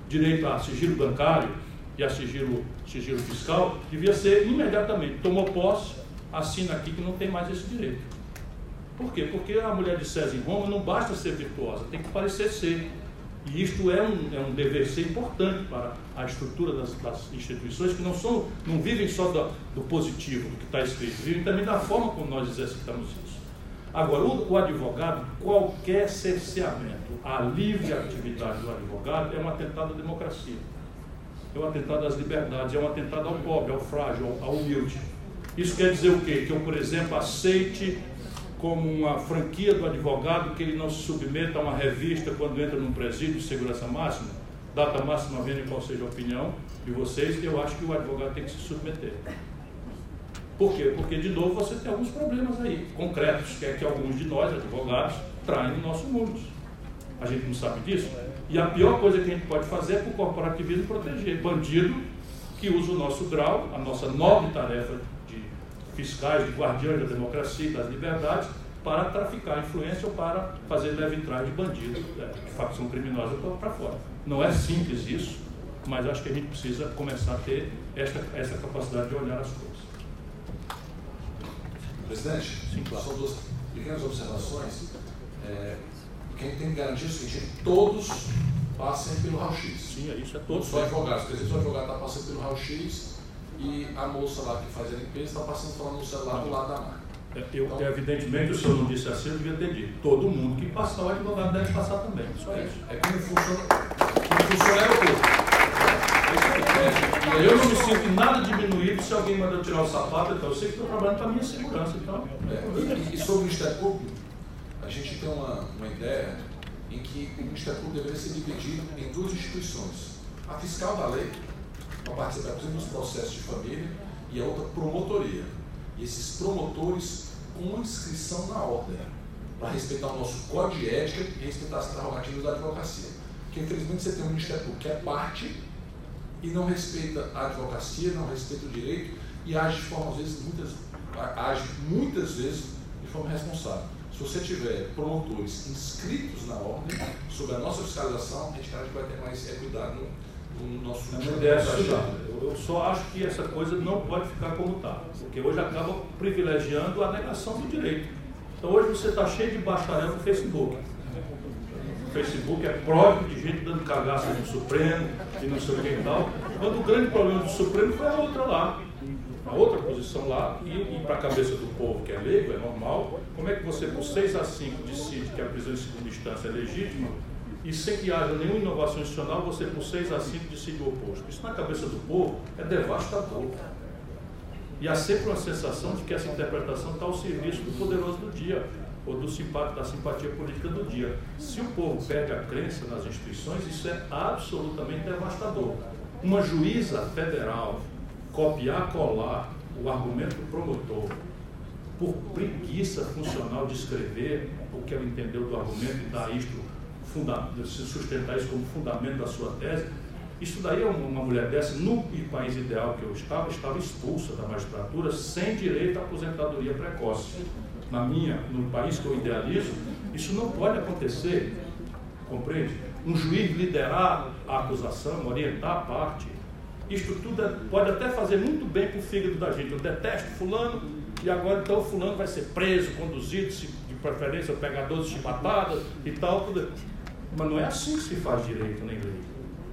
Direito a sigilo bancário, e a sigilo, sigilo fiscal, devia ser imediatamente, tomou posse, assina aqui que não tem mais esse direito. Por quê? Porque a mulher de César em Roma não basta ser virtuosa, tem que parecer ser. E isto é um, é um dever ser importante para a estrutura das, das instituições, que não, são, não vivem só do, do positivo, do que está escrito, vivem também da forma como nós exercitamos isso. Agora, o, o advogado, qualquer cerceamento à livre atividade do advogado é um atentado à democracia é um atentado às liberdades, é um atentado ao pobre, ao frágil, ao humilde. Isso quer dizer o quê? Que eu, por exemplo, aceite como uma franquia do advogado que ele não se submeta a uma revista quando entra num presídio de segurança máxima, data máxima vendo qual seja a opinião de vocês, eu acho que o advogado tem que se submeter. Por quê? Porque, de novo, você tem alguns problemas aí, concretos, que é que alguns de nós, advogados, traem no nosso mundo. A gente não sabe disso? E a pior coisa que a gente pode fazer é para o corporativismo proteger bandido que usa o nosso grau, a nossa nobre tarefa fiscais, de guardiões da democracia e das liberdades, para traficar influência ou para fazer leve trás de bandido, é, de facção criminosa para fora. Não é simples isso, mas acho que a gente precisa começar a ter esta, essa capacidade de olhar as coisas. Presidente, Sim, claro. são duas pequenas observações. É, quem tem que garantir é o seguinte, todos passem pelo raio-x. Sim, é isso é todos. Só advogados, quer dizer, o advogado está passando pelo raio-x e a moça lá que faz a limpeza está passando falando no celular do lado da máquina. É, eu, então, evidentemente, o senhor não disse assim, eu devia ter dito. Todo mundo que passar, o advogado deve passar também. Só é, isso. É como funciona, como funciona é o povo. É, eu não me sinto nada diminuído se alguém manda tirar o sapato, então eu sei que estou trabalhando para a minha segurança. Então. É, e, e sobre o Ministério Público, a gente tem uma, uma ideia em que o Ministério Público deveria ser dividido em duas instituições. A fiscal da lei, por exemplo, dos processos de família, e a outra promotoria. E esses promotores com inscrição na ordem, para respeitar o nosso código de ética e respeitar as prerrogativas da advocacia. Porque, infelizmente, você tem um Ministério Público que é parte e não respeita a advocacia, não respeita o direito e age de forma, às vezes, muitas, age muitas vezes de forma responsável. Se você tiver promotores inscritos na ordem, sobre a nossa fiscalização, a gente vai ter mais cuidado no, no nosso ideia é estudar. Eu, eu só acho que essa coisa não pode ficar como está, porque hoje acaba privilegiando a negação do direito. Então hoje você está cheio de bacharel no Facebook. no Facebook é próprio de gente dando cagaço no Supremo e não sei o que e tal. Quando o grande problema do Supremo foi a outra lá, a outra posição lá, e, e para a cabeça do povo que é leigo, é normal, como é que você por 6 a 5 decide que a prisão em segunda instância é legítima e sem que haja nenhuma inovação institucional, você por 6 a 5 decide o oposto. Isso na cabeça do povo é devastador. E há sempre uma sensação de que essa interpretação está ao serviço do poderoso do dia, ou do simpático, da simpatia política do dia. Se o povo perde a crença nas instituições, isso é absolutamente devastador. Uma juíza federal copiar, colar o argumento do promotor por preguiça funcional de escrever o que ela entendeu do argumento e dar isto, sustentar isso como fundamento da sua tese, isso daí, uma mulher dessa, no país ideal que eu estava, estava expulsa da magistratura sem direito à aposentadoria precoce. Na minha, no país que eu idealizo, isso não pode acontecer, compreende? Um juiz liderar a acusação, orientar a parte, isto tudo é, pode até fazer muito bem para o fígado da gente. Eu detesto fulano, e agora então fulano vai ser preso, conduzido, de preferência pegador de chibatadas e tal. Tudo. Mas não é assim que se faz direito nem lei.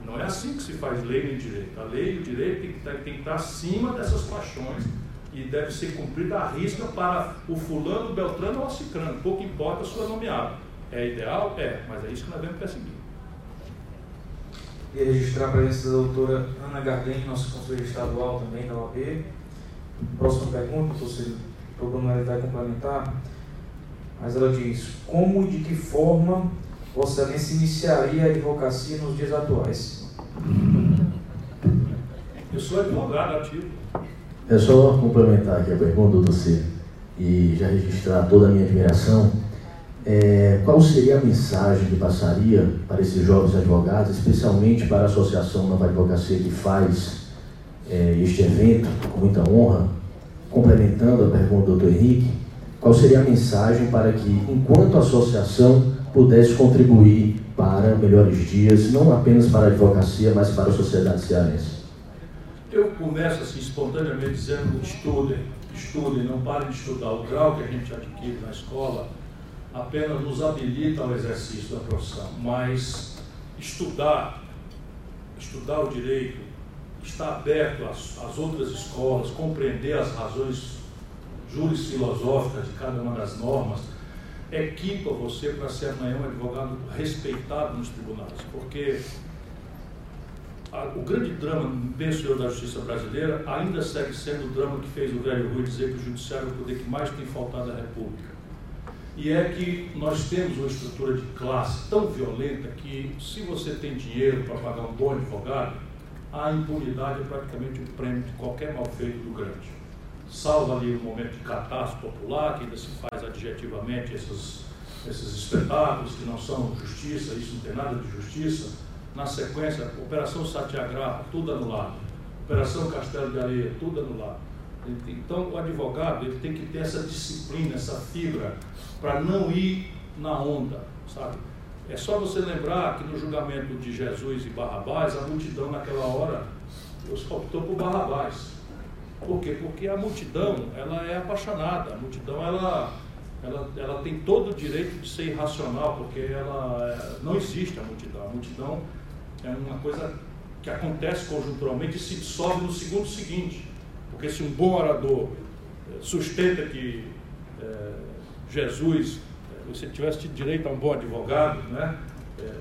Não é assim que se faz lei nem direito. A lei e o direito tem que estar, tem que estar acima dessas paixões e deve ser cumprida à risca para o fulano, o beltrano ou o cicrano. Pouco importa a sua nomeada. É ideal? É, mas é isso que nós devemos perseguir. E registrar a presença da doutora Ana Gardem, nossa conselheira estadual também da OAB. Próxima pergunta, Bruno vai complementar. Mas ela diz: Como e de que forma Vossa Excelência iniciaria a advocacia nos dias atuais? Eu sou advogado ativo. É só complementar aqui a pergunta do C e já registrar toda a minha admiração. É, qual seria a mensagem que passaria para esses jovens advogados, especialmente para a Associação Nova Advocacia que faz é, este evento com muita honra, complementando a pergunta do Dr. Henrique, qual seria a mensagem para que, enquanto associação, pudesse contribuir para melhores dias, não apenas para a advocacia, mas para a sociedade cearense? Eu começo assim espontaneamente dizendo: estudem, estudem, não parem de estudar. O grau que a gente adquire na escola apenas nos habilita ao exercício da profissão, mas estudar, estudar o direito, estar aberto às, às outras escolas, compreender as razões juris filosóficas de cada uma das normas, equipa você para ser amanhã um advogado respeitado nos tribunais, porque a, o grande drama, penso eu, da justiça brasileira ainda segue sendo o drama que fez o velho Rui dizer que o judiciário é o poder que mais tem faltado à República. E é que nós temos uma estrutura de classe tão violenta que, se você tem dinheiro para pagar um bom advogado, a impunidade é praticamente o prêmio de qualquer mal feito do grande. Salva ali um momento de catástrofe popular, que ainda se faz adjetivamente esses, esses espetáculos que não são justiça, isso não tem nada de justiça. Na sequência, Operação Satyagraha, tudo anulado. Operação Castelo de Areia, tudo anulado. Então, o advogado ele tem que ter essa disciplina, essa fibra, para não ir na onda, sabe? É só você lembrar que no julgamento de Jesus e Barrabás, a multidão naquela hora optou por Barrabás. Por quê? Porque a multidão, ela é apaixonada, a multidão, ela, ela, ela tem todo o direito de ser irracional, porque ela é, não existe a multidão. A multidão é uma coisa que acontece conjunturalmente e se dissolve no segundo seguinte. Porque se um bom orador eh, sustenta que é, Jesus, eh, você tivesse tido direito a um bom advogado, né? É,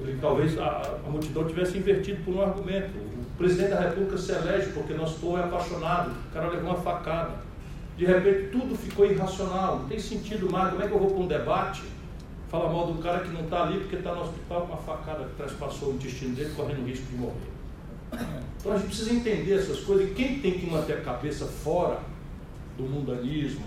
ele, talvez a, a, multidão tivesse invertido por um argumento. O presidente da República se elege porque nosso povo é apaixonado, o cara levou uma facada. De repente tudo ficou irracional, não tem sentido mais. Como é que eu vou para um debate? Falar mal do cara que não está ali porque está no hospital com uma facada que transpassou o intestino dele, correndo risco de morrer. Então a gente precisa entender essas coisas e quem tem que manter a cabeça fora do mundanismo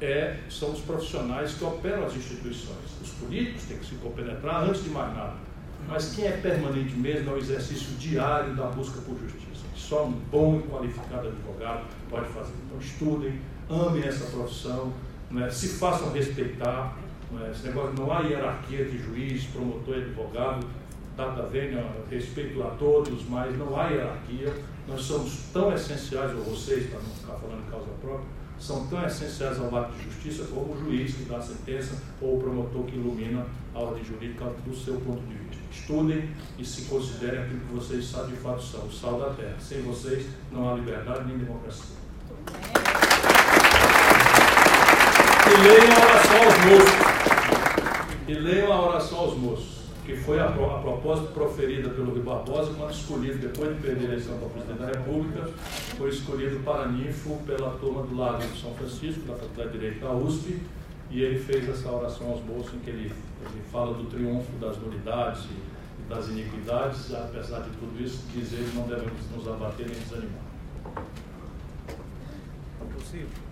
é, são os profissionais que operam as instituições. Os políticos têm que se compenetrar antes de mais nada. Mas quem é permanente mesmo é o exercício diário da busca por justiça, que só um bom e qualificado advogado pode fazer. Então estudem, amem essa profissão, né? se façam respeitar. Né? Esse negócio não há hierarquia de juiz, promotor e advogado data venha, respeito a todos, mas não há hierarquia. Nós somos tão essenciais, ou vocês, para não ficar falando de causa própria, são tão essenciais ao ato de justiça como o juiz que dá a sentença ou o promotor que ilumina a ordem jurídica do seu ponto de vista. Estudem e se considerem aquilo que vocês sabem de fato são, o sal da terra. Sem vocês não há liberdade nem democracia. E leiam a oração aos moços. E leiam a oração aos moços, que foi a, a propósito proferida pelo Rui Barbosa quando escolhido, depois de perder a eleição para presidente da República, foi escolhido para ninfo pela turma do Lago de São Francisco, da Faculdade de Direito da USP, e ele fez essa oração aos moços em que ele, ele fala do triunfo das nulidades e, das iniquidades, apesar de tudo isso, diz ele, não devemos nos abater nem desanimar. Possível.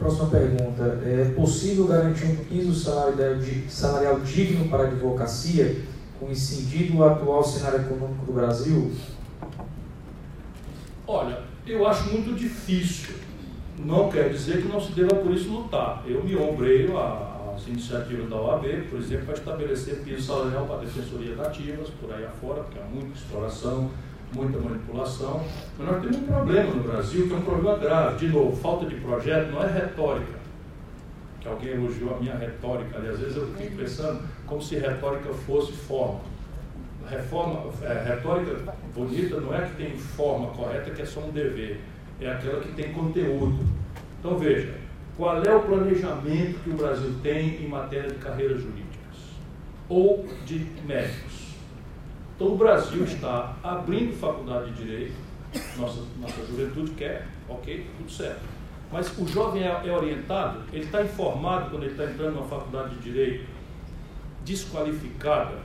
Próxima pergunta. É possível garantir um piso salarial digno para a advocacia, coincidindo o atual cenário econômico do Brasil? Olha, eu acho muito difícil. Não quer dizer que não se deva por isso lutar. Eu me ombreio às iniciativas da OAB, por exemplo, para estabelecer piso salarial para defensorias ativas, por aí afora, porque há muita exploração, muita manipulação. Mas nós temos um problema no Brasil, que é um problema grave. De novo, falta de projeto não é retórica. Que alguém elogiou a minha retórica ali. Às vezes eu fico pensando como se retórica fosse forma. Reforma, é, retórica bonita não é que tem forma correta, que é só um dever. É aquela que tem conteúdo. Então veja, qual é o planejamento que o Brasil tem em matéria de carreiras jurídicas? Ou de médicos? Então o Brasil está abrindo faculdade de direito, nossa, nossa juventude quer, ok, tudo certo. Mas o jovem é, é orientado, ele está informado quando ele está entrando numa faculdade de direito, desqualificada,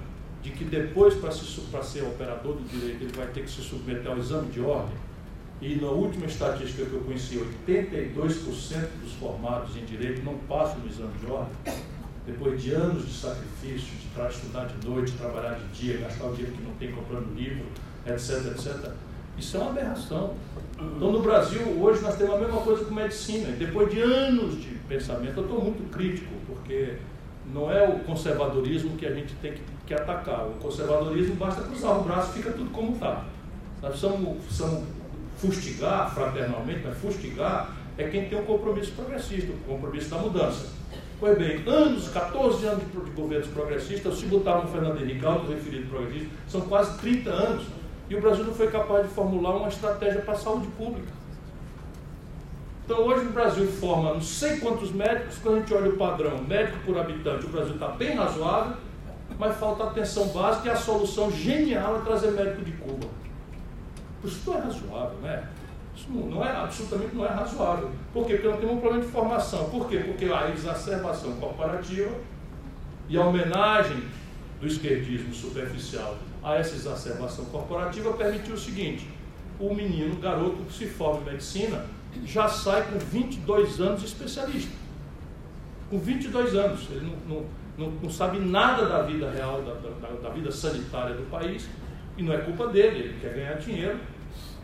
de que depois, para ser operador do direito, ele vai ter que se submeter ao exame de ordem. E na última estatística que eu conheci, 82% dos formados em direito não passam no exame de ordem depois de anos de sacrifício, de estudar de noite, trabalhar de dia, gastar o dinheiro que não tem comprando livro, etc, etc. Isso é uma aberração. Então, no Brasil, hoje, nós temos a mesma coisa com medicina. Depois de anos de pensamento, eu estou muito crítico, porque não é o conservadorismo que a gente tem que, que atacar. O conservadorismo basta cruzar o braço e fica tudo como está. Nós precisamos, precisamos fustigar fraternalmente, mas fustigar é quem tem um compromisso progressista, o um compromisso da mudança. Pois bem, anos, 14 anos de, governos progressistas, se botar no Fernando Henrique, alto referido progressista, são quase 30 anos, e o Brasil não foi capaz de formular uma estratégia para a saúde pública. Então hoje o Brasil forma não sei quantos médicos, quando a gente olha o padrão médico por habitante, o Brasil está bem razoável, mas falta atenção básica e a solução genial é trazer médico de Cuba. Isso não é razoável, né? Isso não é, absolutamente não é razoável. Por quê? Porque nós temos um problema de formação. Por quê? Porque a exacerbação corporativa e a homenagem do esquerdismo superficial a essa exacerbação corporativa permitiu o seguinte: o menino, o garoto que se forma em medicina, já sai com 22 anos especialista. Com 22 anos. Ele não, não, não, não sabe nada da vida real, da, da, da vida sanitária do país, e não é culpa dele, ele quer ganhar dinheiro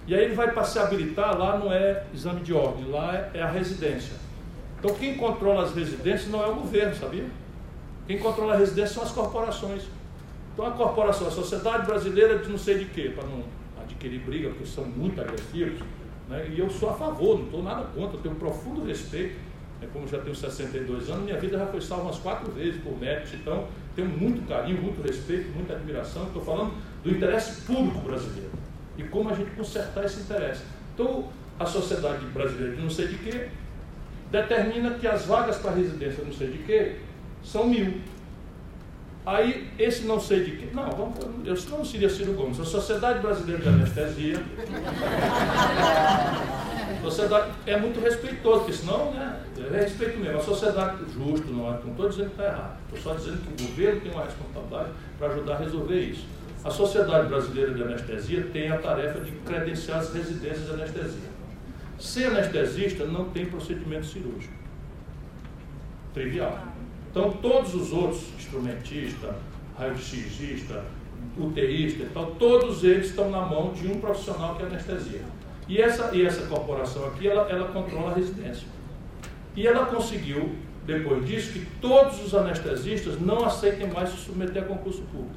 e aí ele vai para se habilitar, lá não é exame de ordem, lá é, é a residência. Então quem controla as residências não é o governo, sabia? Quem controla a residência são as corporações. Então a corporação, a sociedade brasileira de não sei de quê, para não adquirir briga, porque são muito agressivos, né? e eu sou a favor, não estou nada contra, tenho um profundo respeito. Né? Como já tenho 62 anos, minha vida já foi salva umas quatro vezes por médicos, então tenho muito carinho, muito respeito, muita admiração. Estou falando do interesse público brasileiro e como a gente consertar esse interesse. Então, a sociedade brasileira de não sei de quê determina que as vagas para residência não sei de quê são mil. Aí, esse não sei de quê. Não, vamos, eu não seria Ciro Gomes. A Sociedade Brasileira de Anestesia. sociedade é muito respeitoso, porque senão, né? É respeito mesmo. A sociedade, justo, não estou dizendo que está errado. Estou só dizendo que o governo tem uma responsabilidade para ajudar a resolver isso. A Sociedade Brasileira de Anestesia tem a tarefa de credenciar as residências de anestesia. Ser anestesista não tem procedimento cirúrgico. Trivial. Então, todos os outros, instrumentista, raio-xista, UTIsta e tal, todos eles estão na mão de um profissional que é anestesia. E essa, e essa corporação aqui, ela, ela controla a residência. E ela conseguiu, depois disso, que todos os anestesistas não aceitem mais se submeter a concurso público.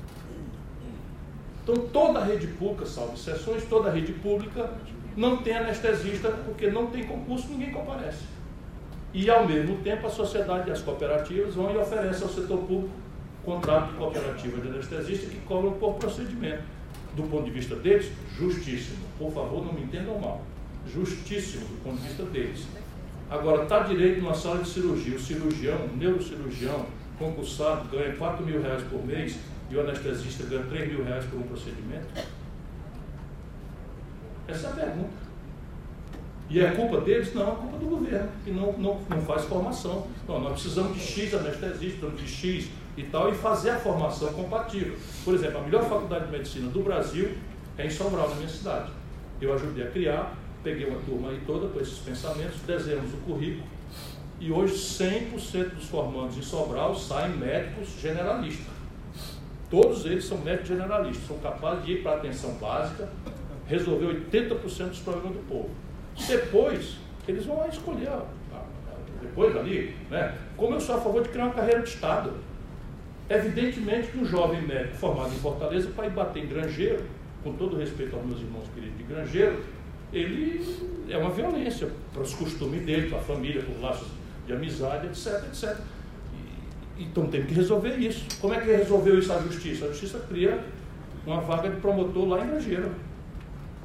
Então, toda a rede pública, salvo exceções, toda a rede pública não tem anestesista, porque não tem concurso, ninguém comparece. E, ao mesmo tempo, a sociedade e as cooperativas vão e oferecem ao setor público contrato de cooperativa de anestesista que cobram por procedimento. Do ponto de vista deles, justíssimo. Por favor, não me entendam mal. Justíssimo do ponto de vista deles. Agora, está direito numa sala de cirurgia, o cirurgião, o neurocirurgião, concursado, ganha 4 mil reais por mês e o anestesista ganha 3 mil reais por um procedimento? Essa é a pergunta. E é culpa deles? Não, é culpa do governo, que não, não, não faz formação. Não, nós precisamos de X anestesistas, precisamos de X e tal, e fazer a formação compatível. Por exemplo, a melhor faculdade de medicina do Brasil é em Paulo, na minha cidade. Eu ajudei a criar, peguei uma turma aí toda com esses pensamentos, desenhamos o currículo, e hoje 100% dos formandos em Sobral saem médicos generalistas. Todos eles são médicos generalistas, são capazes de ir para a atenção básica, resolver 80% dos problemas do povo. Depois, eles vão lá escolher, depois ali, né? como eu sou a favor de criar uma carreira de Estado. Evidentemente que um jovem médico formado em Fortaleza, para ir bater em granjeiro, com todo respeito aos meus irmãos queridos de granjeiro, ele é uma violência para os costumes dele, para a família, para os laços de amizade, etc, etc. Então tem que resolver isso. Como é que resolveu isso a justiça? A justiça cria uma vaga de promotor lá em Grangeiro.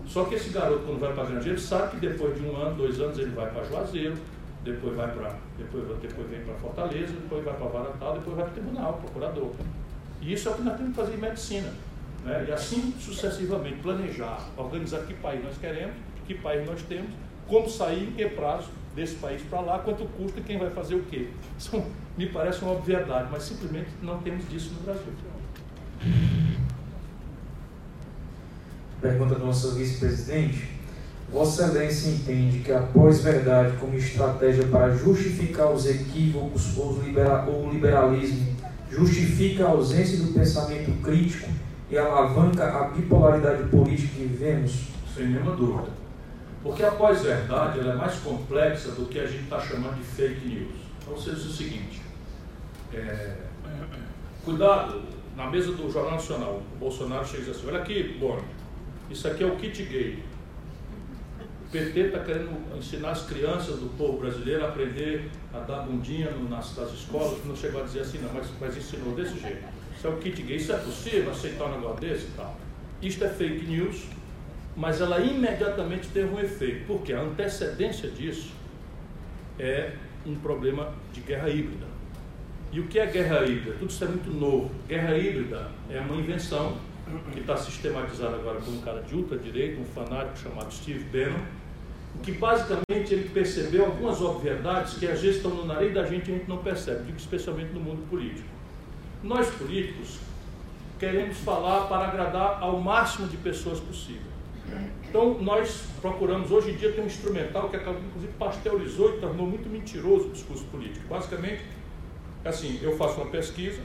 Só que esse garoto, quando vai para Grangeiro, sabe que depois de um ano, dois anos, ele vai para Juazeiro, depois vai para. Depois, depois vem para Fortaleza, depois vai para Varatá, depois vai para o tribunal, procurador. E isso é o que nós temos que fazer em medicina. Né? E assim sucessivamente, planejar, organizar que país nós queremos, que país nós temos, como sair, em que prazo desse país para lá, quanto custa e quem vai fazer o quê. Isso me parece uma obviedade, mas simplesmente não temos disso no Brasil. Pergunta do nosso vice-presidente. Vossa Excelência entende que a pós-verdade como estratégia para justificar os equívocos ou o liberalismo justifica a ausência do pensamento crítico e alavanca a bipolaridade política que vivemos? Sem nenhuma dúvida. Porque a pós-verdade é mais complexa do que a gente está chamando de fake news. Então, seja o seguinte: é, cuidado, na mesa do Jornal Nacional, o Bolsonaro chega e diz assim: olha aqui, Bono, isso aqui é o kit gay. O PT está querendo ensinar as crianças do povo brasileiro a aprender a dar bundinha nas, nas escolas. Não chegou a dizer assim, não, mas, mas ensinou desse jeito. Isso é o kit gay. Isso é possível aceitar um negócio desse e tal? Isto é fake news, mas ela imediatamente teve um efeito. Porque a antecedência disso é um problema de guerra híbrida. E o que é guerra híbrida? Tudo isso é muito novo. Guerra híbrida é uma invenção que está sistematizado agora por um cara de ultradireita, um fanático chamado Steve Bannon, que basicamente ele percebeu algumas obviedades que às vezes estão no nariz da gente e a gente não percebe, digo especialmente no mundo político. Nós políticos queremos falar para agradar ao máximo de pessoas possível. Então nós procuramos, hoje em dia tem um instrumental que acabou, inclusive pasteurizou e tornou muito mentiroso o discurso político. Basicamente, assim, eu faço uma pesquisa,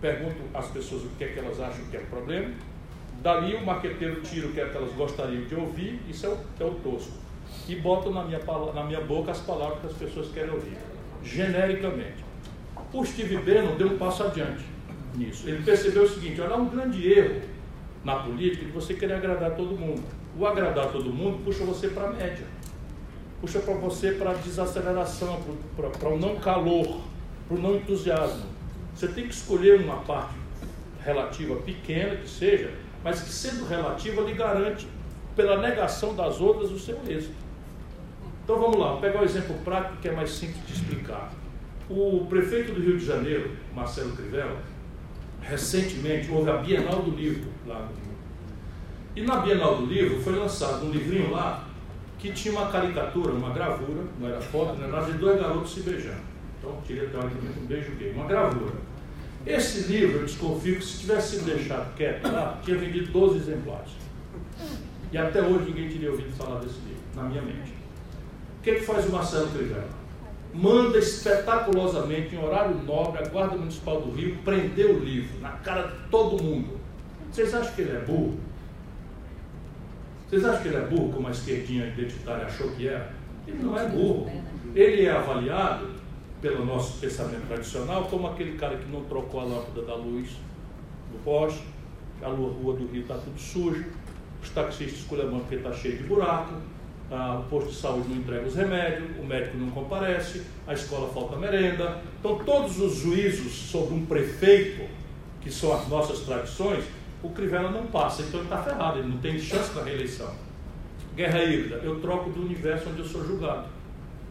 pergunto às pessoas o que é que elas acham que é o problema, dali o marqueteiro tira o que é que elas gostariam de ouvir, isso é o, é o tosco, e bota na minha, na minha boca as palavras que as pessoas querem ouvir, genericamente. O Steve Bannon deu um passo adiante nisso. Ele percebeu o seguinte, olha, há um grande erro na política de você querer agradar todo mundo. O agradar todo mundo puxa você para a média, puxa para você para a desaceleração, para o não calor, para o não entusiasmo. Você tem que escolher uma parte relativa pequena que seja, mas que sendo relativa lhe garante, pela negação das outras, o seu êxito. Então vamos lá, pegar um exemplo prático que é mais simples de explicar. O prefeito do Rio de Janeiro, Marcelo Crivella, recentemente houve a Bienal do Livro lá. E na Bienal do Livro foi lançado um livrinho lá que tinha uma caricatura, uma gravura, não era foto, não era nada, de dois garotos se beijando. Então, queria teoricamente um beijo gay, uma gravura. Esse livro, eu desconfio que se tivesse sido deixado quieto lá, tinha vendido 12 exemplares. E até hoje ninguém teria ouvido falar desse livro, na minha mente. O que, é que faz o Marcelo Trivela? Manda espetaculosamente, em horário nobre, a Guarda Municipal do Rio prender o livro na cara de todo mundo. Vocês acham que ele é burro? Vocês acham que ele é burro, como a esquerdinha identitária achou que era? Ele não é burro. Ele é avaliado pelo nosso pensamento tradicional, como aquele cara que não trocou a lâmpada da luz do poste, a rua do Rio está tudo suja, os taxistas esculhambando porque está cheio de buraco, ah, o posto de saúde não entrega os remédios, o médico não comparece, a escola falta merenda. Então, todos os juízos sobre um prefeito, que são as nossas tradições, o Crivella não passa, então ele está ferrado, ele não tem chance para reeleição. Guerra híbrida, eu troco do universo onde eu sou julgado.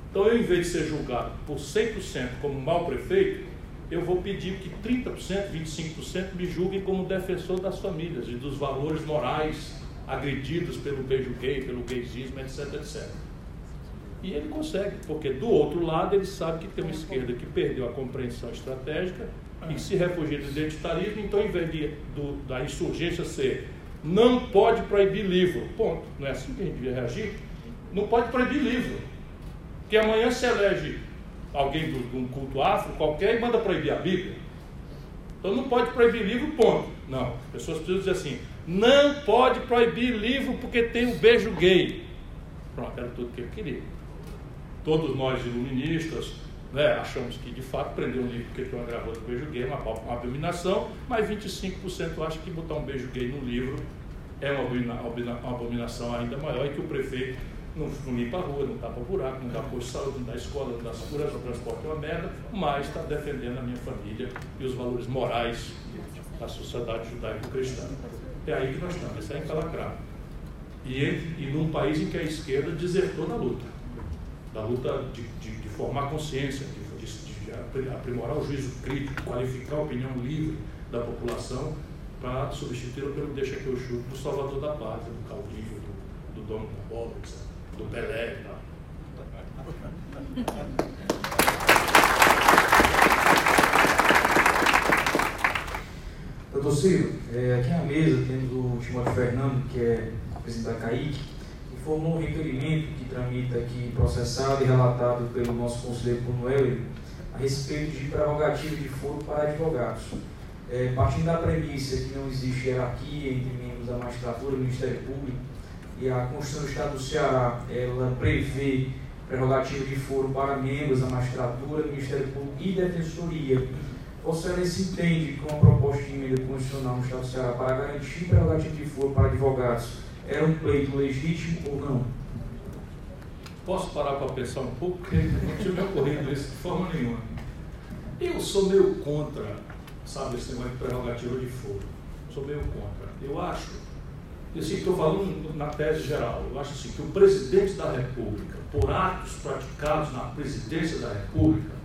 Então, eu, em vez de ser julgado por 100% como mau prefeito, eu vou pedir que 30%, 25% me julguem como defensor das famílias e dos valores morais agredidos pelo beijo gay, pelo gaysismo, etc, etc. E ele consegue, porque do outro lado ele sabe que tem uma esquerda que perdeu a compreensão estratégica e se refugia do identitarismo, então em vez de, do, da insurgência ser não pode proibir livro, ponto. Não é assim que a gente devia reagir? Não pode proibir livro. Que amanhã se elege alguém de um culto afro qualquer e manda proibir a Bíblia. Então não pode proibir livro, ponto. Não. As pessoas precisam dizer assim: não pode proibir livro porque tem o beijo gay. Pronto, era tudo que eu queria. Todos nós iluministas né, achamos que de fato prender um livro porque tem uma gravura do beijo gay é uma, uma abominação, mas 25% acham que botar um beijo gay no livro é uma, uma abominação ainda maior e que o prefeito não, não limpa a rua, não tapa buraco, não dá posto de saúde, não dá escola, não dá segurança, o transporte é uma merda, mas está defendendo a minha família e os valores morais da sociedade judaico-cristã. É aí que nós estamos, isso é encalacrado. E, e num país em que a esquerda desertou da luta, da luta de, de, de formar consciência, de, de, aprimorar o juízo crítico, qualificar a opinião livre da população para substituí-la pelo deixa que eu chuto do salvador da pátria, do caudilho, do, do dono do Pelé [LAUGHS] Doutor Ciro, é, aqui na mesa temos o Timóteo Fernando, que é presidente da CAIC, que formou um requerimento que tramita aqui processado e relatado pelo nosso conselheiro Bruno a respeito de prerrogativa de foro para advogados. É, partindo da premissa que não existe hierarquia entre membros da magistratura e do Ministério Público, e a Constituição do Estado do Ceará ela prevê prerrogativa de foro para membros da magistratura, Ministério Público e Defensoria. Vossa Excelência entende que uma proposta de emenda constitucional no Estado do Ceará para garantir prerrogativa de foro para advogados era um pleito legítimo ou não? Posso parar para pensar um pouco? Porque não tinha me ocorrido isso de forma nenhuma. Eu sou meio contra, sabe, esse negócio de prerrogativa de foro. Sou meio contra. Eu acho e assim, estou falando na tese geral. Eu acho assim, que o presidente da República, por atos praticados na presidência da República,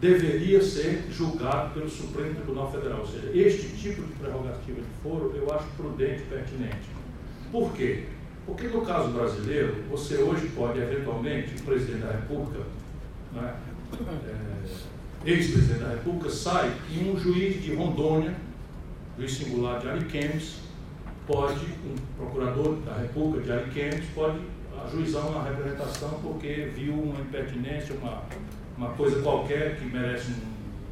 deveria ser julgado pelo Supremo Tribunal Federal. Ou seja, este tipo de prerrogativa de foro eu acho prudente e pertinente. Por quê? Porque no caso brasileiro, você hoje pode, eventualmente, o presidente da República, né, é, ex-presidente da República, sai e um juiz de Rondônia, juiz singular de Ariquemes, pode, um procurador da República de Ariquemes pode ajuizar uma representação porque viu uma impertinência, uma, uma coisa qualquer que merece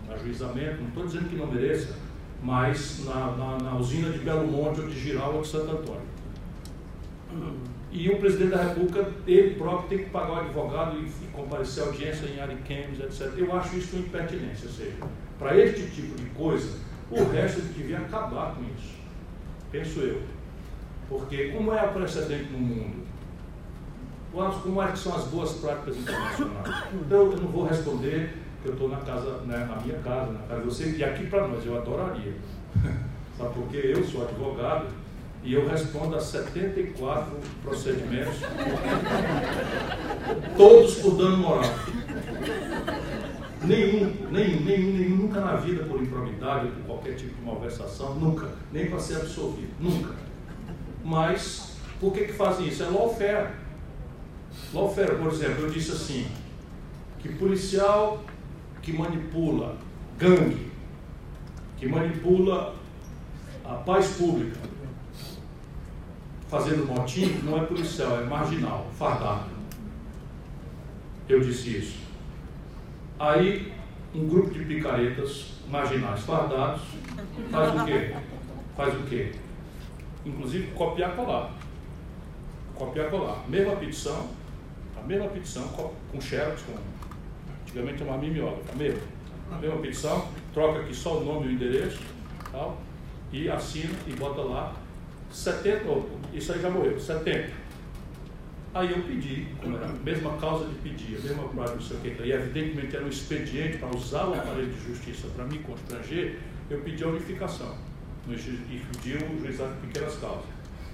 um ajuizamento, não estou dizendo que não mereça, mas na, na, na, usina de Belo Monte ou de Giral ou de Santo Antônio. E o presidente da República, ele próprio tem que pagar o advogado e, e comparecer à audiência em Ariquemes, etc. Eu acho isso uma impertinência, ou seja, para este tipo de coisa, o resto devia acabar com isso penso eu. Porque como é a precedente no mundo? Como é que são as boas práticas internacionais? Então eu não vou responder que eu estou na casa, né, na minha casa, na casa de vocês, e aqui para nós, eu adoraria. [LAUGHS] Sabe porque eu sou advogado e eu respondo a 74 procedimentos, todos por dano moral. Nenhum, nenhum, nenhum, nenhum, nunca na vida por improbidade, por qualquer tipo de malversação, nunca, nem para ser absolvido, nunca. Mas, por que, que fazem isso? É lawfare. Lawfare, por exemplo, eu disse assim, que policial que manipula gangue, que manipula a paz pública, fazendo motim, não é policial, é marginal, fardado. Eu disse isso. Aí, um grupo de picaretas marginais fardados faz o quê? Faz o quê? Inclusive copiar colar. Copiar colar. Mesma petição, mesma petição com xerox, com, antigamente uma mimeógrafa, a mesma. A mesma petição, troca aqui só o nome e o endereço, tal, e assina e bota lá 70, isso aí já morreu, 70. Aí eu pedi, como era a mesma causa de pedir, a mesma coisa, não sei o que, e evidentemente era um expediente para usar o aparelho de justiça para me constranger, eu pedi a unificação e pedi o juizado de pequenas causas.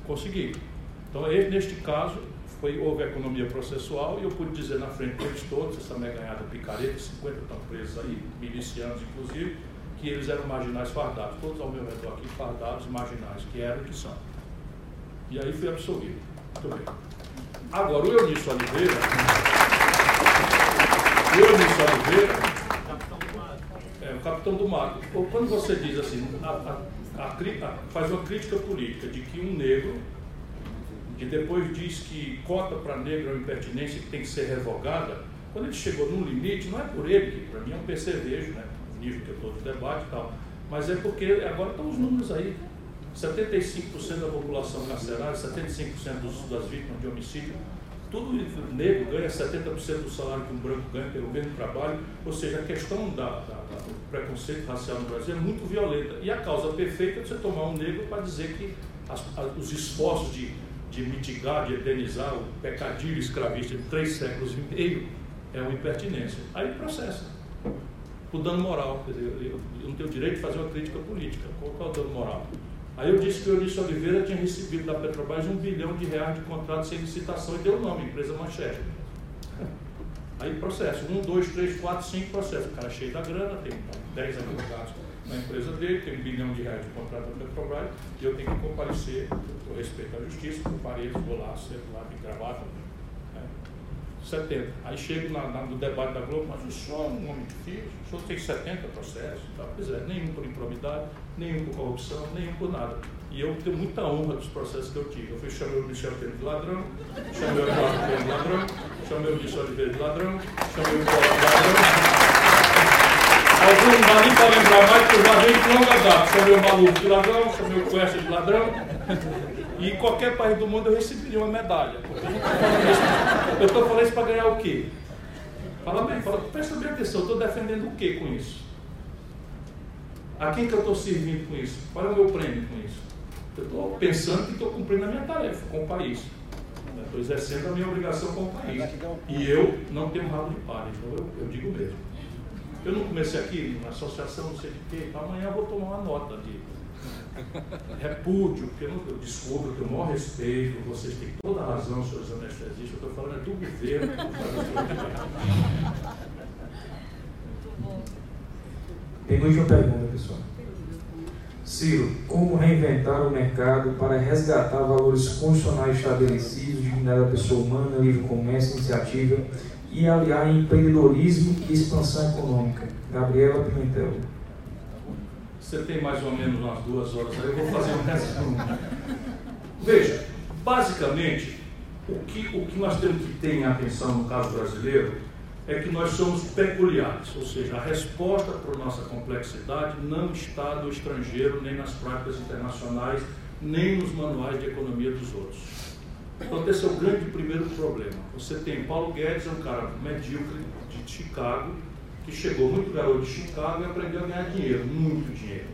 Consegui. Então, neste caso, foi, houve economia processual e eu pude dizer na frente deles todos, essa meganhada picareta, 50 estão presos aí, milicianos inclusive, que eles eram marginais fardados, todos ao meu redor aqui fardados e marginais, que eram o que são. E aí fui absolvido. Muito bem. Agora, o Eunício Oliveira. O Eunício Oliveira. É, o capitão do mar. Quando você diz assim, a, a, a, faz uma crítica política de que um negro e depois diz que cota para negro é uma impertinência que tem que ser revogada, quando ele chegou num limite, não é por ele, que para mim é um percevejo, né? o nível que eu estou de debate e tal, mas é porque agora estão os números aí. 75% da população carcerária, 75% dos, das vítimas de homicídio, tudo negro ganha 70% do salário que um branco ganha pelo mesmo trabalho, ou seja, a questão da, da, do preconceito racial no Brasil é muito violenta. E a causa perfeita é você tomar um negro para dizer que as, os esforços de de mitigar, de eternizar o pecadilho escravista de três séculos e meio, é uma impertinência. Aí processa. O dano moral. Quer dizer, eu, não tenho direito de fazer uma crítica política. Qual, é o dano moral? Aí eu disse que o Eunício Oliveira tinha recebido da Petrobras um bilhão de reais de contrato sem licitação e deu o nome, empresa Manchete. Aí processo, um, dois, três, quatro, cinco processos. O cara é cheio da grana, tem dez advogados na empresa dele, tem um bilhão de reais de contrato da Petrobras, e eu tenho que comparecer, por respeito à justiça, compareço, vou lá, sento lá, de gravata, né? 70. Aí chego na, na, no debate da Globo, mas o senhor é um homem difícil, o senhor tem 70 processos, tá? pois é, nenhum por improbidade, nenhum por corrupção, nenhum por nada. E eu tenho muita honra dos processos que eu tive. Eu fui chamei o Michel Temer de ladrão, chamei o Eduardo Temer de ladrão, chamei o Michel Oliveira de ladrão, chamei o Paulo de ladrão. Alguns não dá nem para lembrar mais, porque eu já venho de longa data. Chamei o Maluco de ladrão, chamei o Cuesta de ladrão. E em qualquer país do mundo eu receberia uma medalha. Eu estou falando isso para ganhar o quê? Fala bem, fala, presta bem atenção, estou defendendo o quê com isso? A quem que eu estou servindo com isso? Qual é o meu prêmio com isso? Eu estou pensando que estou cumprindo a minha tarefa com o país. Estou exercendo a minha obrigação com o país. E eu não tenho rabo de palha, então eu, eu digo mesmo. Eu não comecei aqui na associação, não sei de quê, amanhã eu vou tomar uma nota de repúdio, porque eu, eu descubro, tenho o maior respeito, vocês têm toda a razão, senhores anestesistas, eu estou falando é do governo. Tem uma pergunta, pessoal. Ciro, como reinventar o mercado para resgatar valores constitucionais estabelecidos, dignidade da pessoa humana, livre comércio, iniciativa e aliar empreendedorismo e expansão econômica. Gabriela Pimentel. Você tem mais ou menos umas duas horas aí, eu vou fazer um resumo. Veja, basicamente, o que, o que nós temos que ter em atenção no caso brasileiro é que nós somos peculiares, ou seja, a resposta para nossa complexidade não está no estrangeiro, nem nas práticas internacionais, nem nos manuais de economia dos outros. Então, esse é o grande primeiro problema. Você tem Paulo Guedes, é um cara medíocre de Chicago, que chegou muito garoto de Chicago e aprendeu a ganhar dinheiro, muito dinheiro,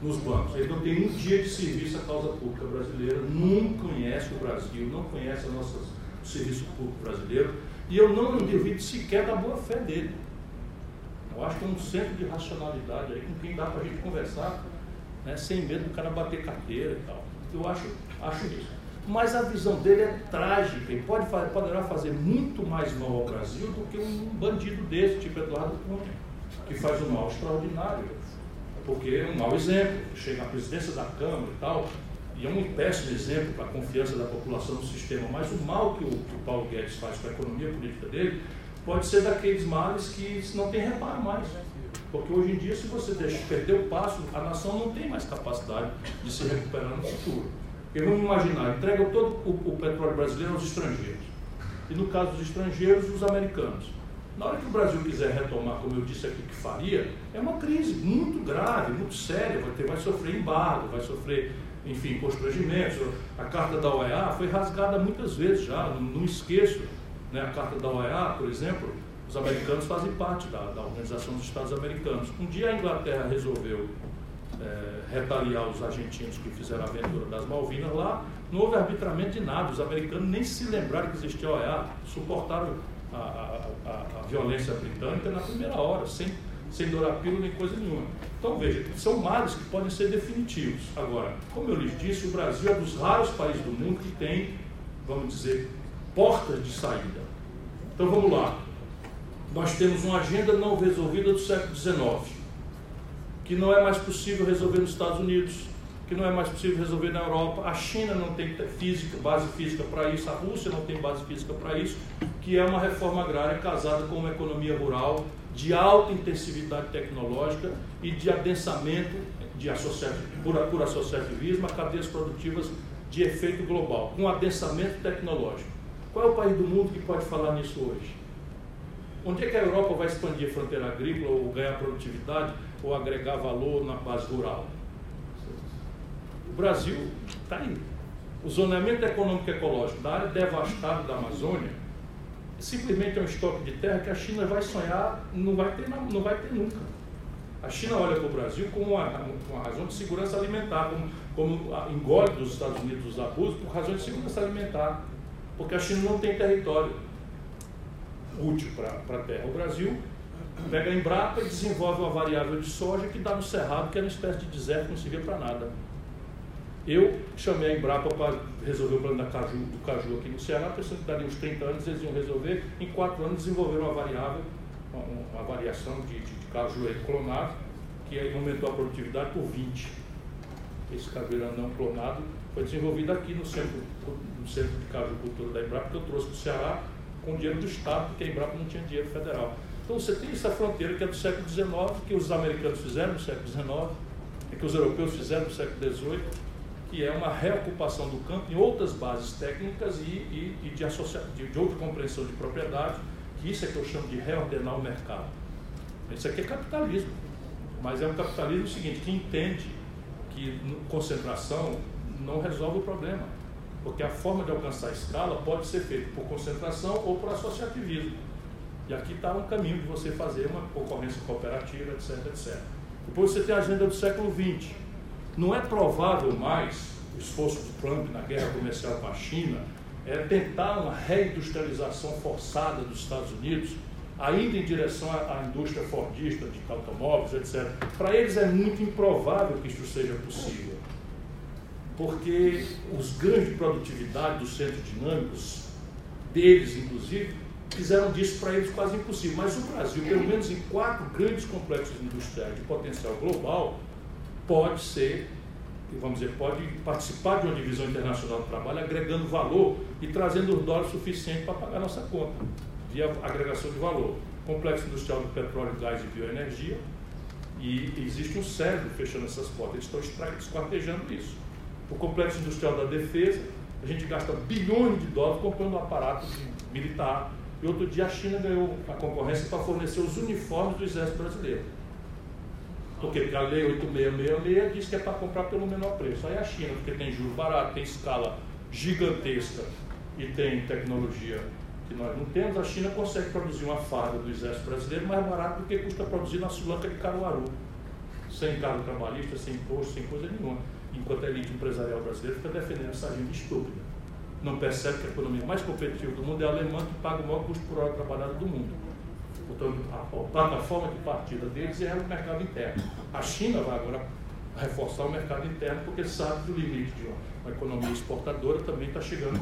nos bancos. Ele não tem um dia de serviço à causa pública brasileira, não conhece o Brasil, não conhece o serviço público brasileiro, e eu não duvido sequer da boa fé dele. Eu acho que é um centro de racionalidade aí com quem dá para a gente conversar, né, sem medo do cara bater carteira e tal. Eu acho, acho isso mas a visão dele é trágica e pode, poderá fazer muito mais mal ao Brasil do que um bandido desse, tipo Eduardo Cunha, que faz um mal extraordinário, porque é um mau exemplo, chega à presidência da Câmara e tal, e é um péssimo exemplo para a confiança da população no sistema, mas o mal que o, que o Paulo Guedes faz com a economia política dele pode ser daqueles males que não tem reparo mais. Porque hoje em dia, se você deixa perder o passo, a nação não tem mais capacidade de se recuperar no futuro. Porque vamos imaginar, entrega todo o, o, petróleo brasileiro aos estrangeiros. E no caso dos estrangeiros, os americanos. Na hora que o Brasil quiser retomar, como eu disse aqui que faria, é uma crise muito grave, muito séria. Vai, ter, vai sofrer embargo, vai sofrer, enfim, constrangimentos. A carta da OEA foi rasgada muitas vezes já, não, não esqueço. Né? A carta da OEA, por exemplo, os americanos fazem parte da, da Organização dos Estados Americanos. Um dia a Inglaterra resolveu é, retaliar os argentinos que fizeram a aventura das Malvinas lá, não houve arbitramento de nada. Os americanos nem se lembraram que existia OEA, suportaram a, a, a, a violência britânica na primeira hora, sem, sem dourar pílula nem coisa nenhuma. Então, veja, são males que podem ser definitivos. Agora, como eu lhes disse, o Brasil é dos raros países do mundo que tem, vamos dizer, portas de saída. Então, vamos lá. Nós temos uma agenda não resolvida do século XIX que não é mais possível resolver nos Estados Unidos, que não é mais possível resolver na Europa. A China não tem física, base física para isso, a Rússia não tem base física para isso, que é uma reforma agrária casada com uma economia rural de alta intensividade tecnológica e de adensamento de por, por associativismo a cadeias produtivas de efeito global, com adensamento tecnológico. Qual é o país do mundo que pode falar nisso hoje? Onde é que a Europa vai expandir a fronteira agrícola ou ganhar produtividade ou agregar valor na base rural. O Brasil está aí. O zoneamento econômico e ecológico da área devastada da Amazônia simplesmente é um estoque de terra que a China vai sonhar, não vai ter, não vai ter nunca. A China olha para o Brasil como uma, uma razão de segurança alimentar, como, como engole dos Estados Unidos os abusos por razões de segurança alimentar, porque a China não tem território útil para a terra. O Brasil pega a Embrapa e desenvolve uma variável de soja que dá no Cerrado, que é uma espécie de deserto não servia para nada. Eu chamei a Embrapa para resolver o plano da caju, do caju aqui no Ceará, pensando que daria uns 30 anos eles iam resolver. Em 4 anos desenvolveram uma variável, uma, uma variação de, de, de caju clonado, que aumentou a produtividade por 20. Esse cajueiro não clonado foi desenvolvido aqui no centro, no centro de caju cultura da Embrapa, que eu trouxe para o Ceará com dinheiro do Estado, porque a Embrapa não tinha dinheiro federal. Então você tem essa fronteira que é do século XIX, que os americanos fizeram no século XIX, e que os europeus fizeram no século XVIII, que é uma reocupação do campo em outras bases técnicas e, e, e de, associa... de, de outra compreensão de propriedade, que isso é que eu chamo de reordenar o mercado. Isso aqui é capitalismo, mas é um capitalismo seguinte, que entende que concentração não resolve o problema, porque a forma de alcançar a escala pode ser feita por concentração ou por associativismo. E aqui está um caminho de você fazer uma concorrência cooperativa, etc, etc. Depois você tem a agenda do século XX. Não é provável mais o esforço do Trump na guerra comercial com a China é tentar uma reindustrialização forçada dos Estados Unidos, ainda em direção à, indústria fordista de automóveis, etc. Para eles é muito improvável que isso seja possível, porque os ganhos de produtividade dos centros dinâmicos, deles inclusive, fizeram disso para eles quase impossível. Mas o Brasil, pelo menos em quatro grandes complexos industriais de potencial global, pode ser, vamos dizer, pode participar de uma divisão internacional do trabalho, agregando valor e trazendo os dólares suficientes para pagar nossa conta, via agregação de valor. Complexo industrial do petróleo, gás e bioenergia, e existe um cérebro fechando essas portas, eles estão esquartejando isso. O complexo industrial da defesa, a gente gasta bilhões de dólares comprando um aparato militar, e outro dia a China ganhou a concorrência para fornecer os uniformes do exército brasileiro. Porque a lei 8666 diz que é para comprar pelo menor preço. Aí a China, porque tem juros baratos, tem escala gigantesca e tem tecnologia que nós não temos, a China consegue produzir uma farda do exército brasileiro mais barato do que custa produzir na Sulanca de Caruaru. Sem cargo trabalhista, sem imposto, sem coisa nenhuma. Enquanto a elite empresarial brasileira fica defendendo essa agenda estúpida não percebe que a economia mais competitiva do mundo é a alemã, que paga o maior custo por hora trabalhada do mundo. Portanto, a plataforma de partida deles é o mercado interno. A China vai agora reforçar o mercado interno porque sabe que o limite de uma economia exportadora também está chegando,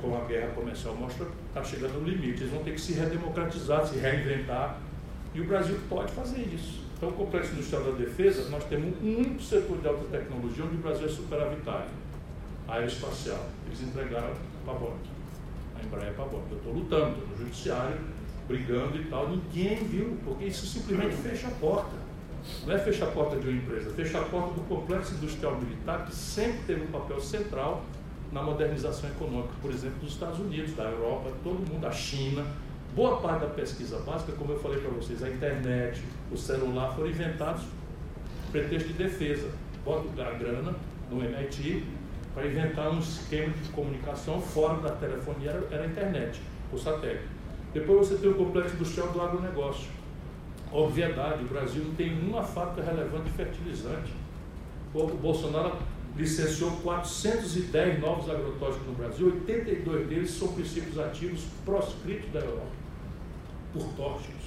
como a guerra comercial mostra, está chegando no limite. Eles vão ter que se redemocratizar, se reinventar. E o Brasil pode fazer isso. Então, o Complexo Industrial da Defesa, nós temos um único setor de alta tecnologia onde o Brasil é superavitário aeroespacial. Eles entregaram a Boeing. A Embraer Boeing. Eu estou lutando, estou no judiciário, brigando e tal. Ninguém viu, porque isso simplesmente fecha a porta. Não é fechar a porta de uma empresa, fecha a porta do complexo industrial militar que sempre teve um papel central na modernização econômica, por exemplo, dos Estados Unidos, da Europa, todo mundo, da China. Boa parte da pesquisa básica, como eu falei para vocês, a internet, o celular foram inventados pretexto de defesa. Bota a grana no MIT, para inventar um esquema de comunicação fora da telefonia, era, era a internet, o satélite. Depois você tem o complexo industrial do agronegócio. Obviedade, o Brasil não tem uma fábrica relevante de fertilizante. o Bolsonaro licenciou 410 novos agrotóxicos no Brasil, 82 deles são princípios ativos proscritos da Europa, por tóxicos.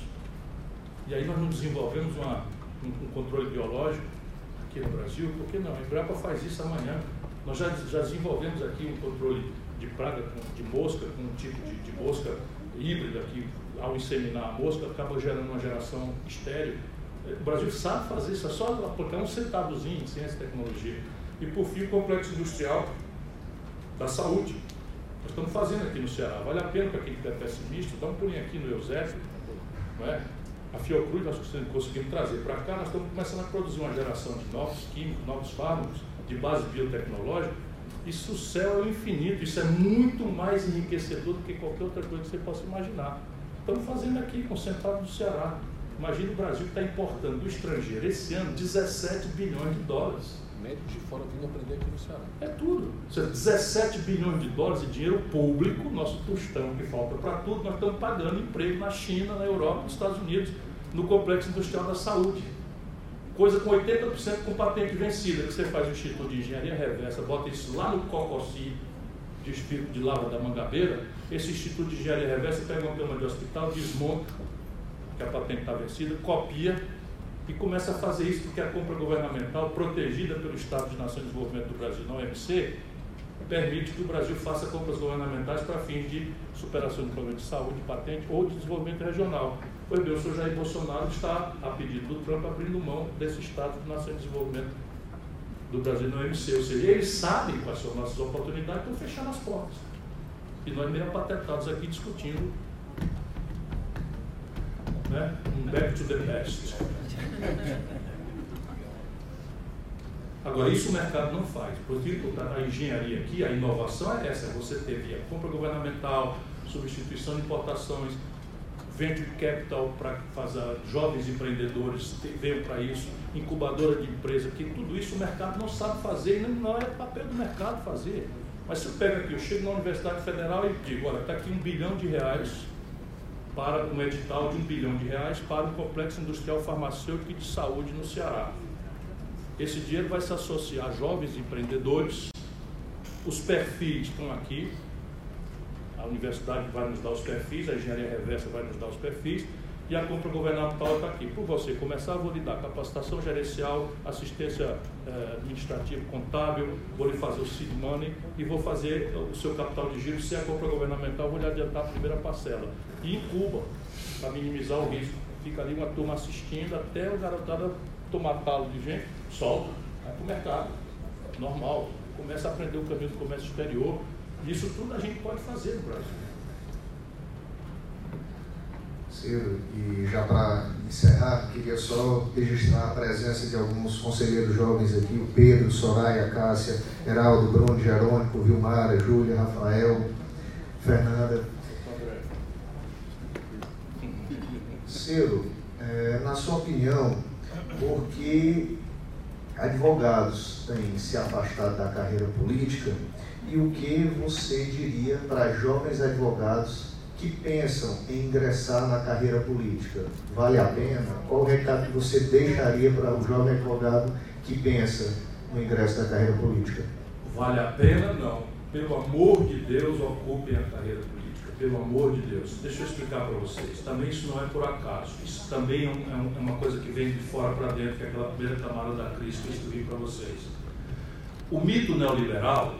E aí nós não desenvolvemos uma, um, um, controle biológico aqui no Brasil, por que não? A Embrapa faz isso amanhã. Nós já, já desenvolvemos aqui um controle de praga, de mosca, com um tipo de, de mosca híbrida que ao inseminar a mosca acaba gerando uma geração estéreo. O Brasil sabe fazer isso, é só aplicar um centavozinho em ciência e tecnologia. E por fim, o complexo industrial da saúde. Nós estamos fazendo aqui no Ceará. Vale a pena para quem estiver pessimista, dá um pulinho aqui no Eusébio. Não é? A Fiocruz nós conseguimos trazer para cá, nós estamos começando a produzir uma geração de novos químicos, novos fármacos de base biotecnológica. Isso o céu é o infinito, isso é muito mais enriquecedor do que qualquer outra coisa que você possa imaginar. Estamos fazendo aqui com o do Ceará. Imagina o Brasil está importando do estrangeiro esse ano 17 bilhões de dólares médicos de fora vindo aprender aqui no Ceará. É tudo. Seja, 17 bilhões de dólares de dinheiro público, nosso tostão que falta para tudo, nós estamos pagando emprego na China, na Europa, nos Estados Unidos, no complexo industrial da saúde. Coisa com 80% com patente vencida, que você faz o Instituto de Engenharia Reversa, bota isso lá no Cocossi, distrito de Lava da Mangabeira, esse Instituto de Engenharia Reversa pega uma cama de hospital, desmonta, que a patente está vencida, copia e começa a fazer isso porque a compra governamental, protegida pelo Estado de Nação de Desenvolvimento do Brasil, não OMC, permite que o Brasil faça compras governamentais para fins de superação de problemas de saúde, patente ou de desenvolvimento regional. Pois bem, o senhor Jair Bolsonaro está, a pedido do Trump, abrindo mão desse Estado de Nação de Desenvolvimento do Brasil no OMC. Ou seja, eles sabem quais são as nossas oportunidades estão fechando as portas. E nós meio apatetados aqui discutindo né, um back to the past. Agora, isso o mercado não faz. Porque a engenharia aqui, a inovação é essa: é você ter via compra governamental, substituição de importações, venture capital para fazer jovens empreendedores venham para isso, incubadora de empresa, que tudo isso o mercado não sabe fazer não é papel do mercado fazer. Mas se eu pego aqui, eu chego na Universidade Federal e digo, olha, está aqui um bilhão de reais para um edital de um bilhão de reais para um complexo industrial farmacêutico e de saúde no Ceará. Esse dinheiro vai se associar a jovens empreendedores, os perfis estão aqui, universidade vai nos dar os perfis, a engenharia reversa vai nos dar os perfis, e a compra governamental está aqui. Por você começar, vou lhe dar capacitação gerencial, assistência eh, administrativa, contábil, vou lhe fazer o seed money e vou fazer o seu capital de giro. Se é a compra governamental, vou lhe adiantar a primeira parcela. E incuba, para minimizar o risco. Fica ali uma turma assistindo até o garotada tomar talo de gente, solta, vai para o mercado. Normal. Começa a aprender o caminho do comércio exterior. Isso tudo a gente pode fazer no Brasil. Ciro, e já para encerrar, queria só registrar a presença de alguns conselheiros jovens aqui, o Pedro, Soraya, Cássia, Heraldo, Bruno, Jerônico, Vilmara, Júlia, Rafael, Fernanda. Ciro, é, na sua opinião, por que advogados têm se afastado da carreira política e o que você diria para jovens advogados que pensam em ingressar na carreira política, vale a pena? Qual o recado que você deixaria para o jovem advogado que pensa no ingresso da carreira política? Vale a pena? Não. Pelo amor de Deus, ocupem a carreira política. Pelo amor de Deus. Deixa eu explicar para vocês. Também isso não é por acaso. Isso também é, um, é uma coisa que vem de fora para dentro, que é aquela primeira camada da crise que eu escrevi para vocês. O mito neoliberal,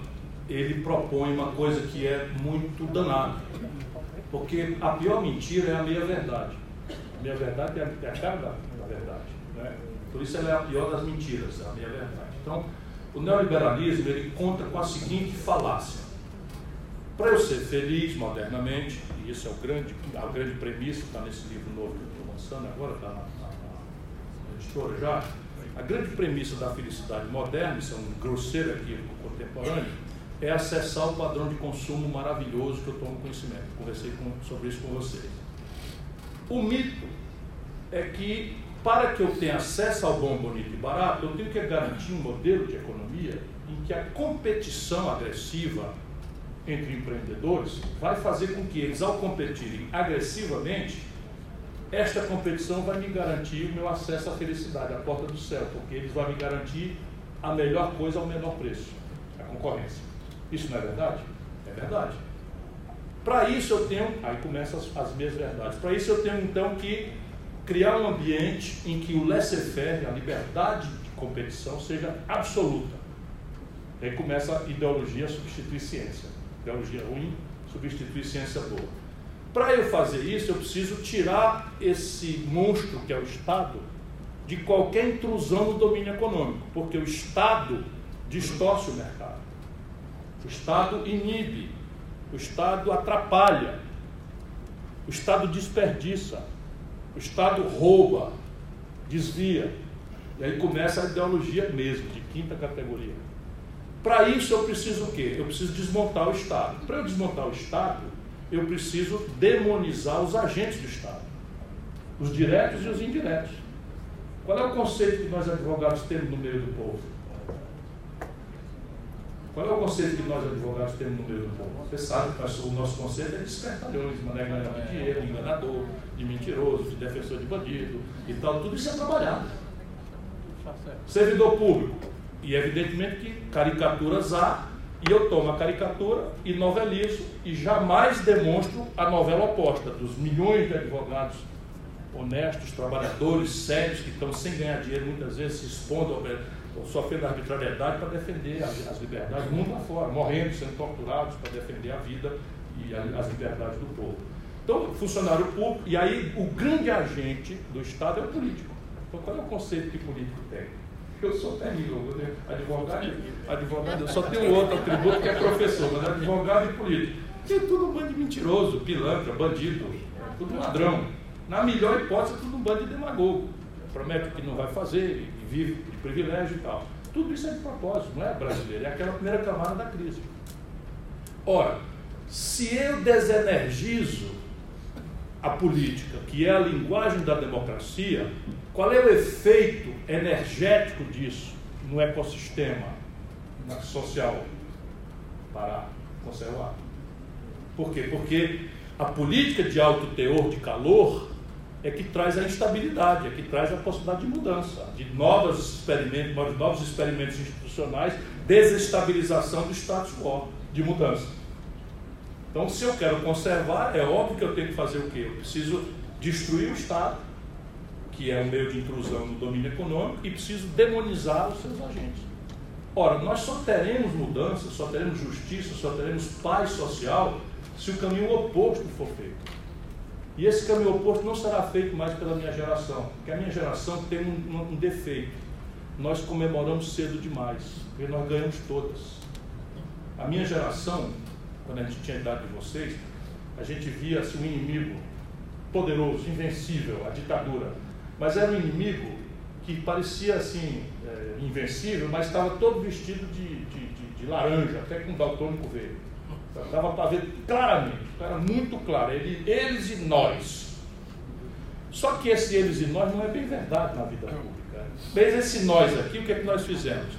ele propõe uma coisa que é muito danada porque a pior mentira é a meia-verdade. A meia-verdade é é a cara da, da verdade. Né? Por isso ela é a pior das mentiras, a meia-verdade. Então, o neoliberalismo ele conta com a seguinte falácia. Para eu ser feliz modernamente, e isso é o grande, a grande premissa que está nesse livro novo que eu estou lançando agora, está na, na, na editora já, a grande premissa da felicidade moderna, isso é um grosseiro aqui contemporâneo, é acessar o padrão de consumo maravilhoso que eu tomo conhecimento. Conversei com, sobre isso com vocês. O mito é que para que eu tenha acesso ao bom, bonito e barato, eu tenho que garantir um modelo de economia em que a competição agressiva entre empreendedores vai fazer com que eles, ao competirem agressivamente, esta competição vai me garantir o meu acesso à felicidade, à porta do céu, porque eles vão me garantir a melhor coisa ao menor preço, a concorrência. Isso não é verdade? É verdade. Para isso eu tenho, aí começam as, as minhas verdades, para isso eu tenho então que criar um ambiente em que o laissez-faire, a liberdade de competição, seja absoluta. Aí começa a ideologia substituir ciência. Ideologia ruim substituir ciência boa. Para eu fazer isso, eu preciso tirar esse monstro que é o Estado de qualquer intrusão no domínio econômico, porque o Estado distorce o mercado. O Estado inibe, o Estado atrapalha, o Estado desperdiça, o Estado rouba, desvia. E aí começa a ideologia mesmo, de quinta categoria. Para isso eu preciso o quê? Eu preciso desmontar o Estado. Para eu desmontar o Estado, eu preciso demonizar os agentes do Estado, os diretos e os indiretos. Qual é o conceito que nós advogados temos no meio do povo? Qual é o conceito que nós advogados temos no meio do povo? Você sabe que o nosso conceito é de espertalhões, maneira de dinheiro, de enganador, de mentiroso, de defensor de bandido e tal. Tudo isso é trabalhado. Servidor público. E evidentemente que caricaturas há, e eu tomo a caricatura e novelizo e jamais demonstro a novela oposta dos milhões de advogados honestos, trabalhadores sérios que estão sem ganhar dinheiro, muitas vezes se expondo sofrendo arbitrariedade para defender as, liberdades, mundo afora, morrendo, sendo torturados para defender a vida e as liberdades do povo. Então, funcionário público, e aí o grande agente do Estado é o político. Então, qual é o conceito que político tem? Eu sou terrível, né? advogado, advogado, eu só tenho outro atributo que é professor, mas advogado e político. Que é tudo um bando de mentiroso, pilantra, bandido, tudo ladrão. Na melhor hipótese, tudo um bando de demagogo. Promete o que não vai fazer, vive de privilégio e tal. Tudo isso é de propósito, não é brasileiro, é aquela primeira camada da crise. Ora, se eu desenergizo a política, que é a linguagem da democracia, qual é o efeito energético disso no ecossistema social para conservar? Por quê? Porque a política de alto teor de calor é que traz a instabilidade, é que traz a possibilidade de mudança, de novos experimentos, novos experimentos institucionais, desestabilização do status quo, de mudança. Então, se eu quero conservar, é óbvio que eu tenho que fazer o quê? Eu preciso destruir o Estado, que é um meio de intrusão no domínio econômico, e preciso demonizar os seus agentes. Ora, nós só teremos mudança, só teremos justiça, só teremos paz social se o caminho oposto for feito. E esse caminho oposto não será feito mais pela minha geração, porque a minha geração tem um, um defeito. Nós comemoramos cedo demais, porque nós ganhamos todas. A minha geração, quando a gente tinha a idade de vocês, a gente via assim, um inimigo poderoso, invencível, a ditadura. Mas era um inimigo que parecia assim, é, invencível, mas estava todo vestido de, de, de, de laranja, até com daltônico verde. Dava para ver claramente, era muito claro, ele, eles e nós. Só que esse eles e nós não é bem verdade na vida pública. Mas esse nós aqui, o que é que nós fizemos?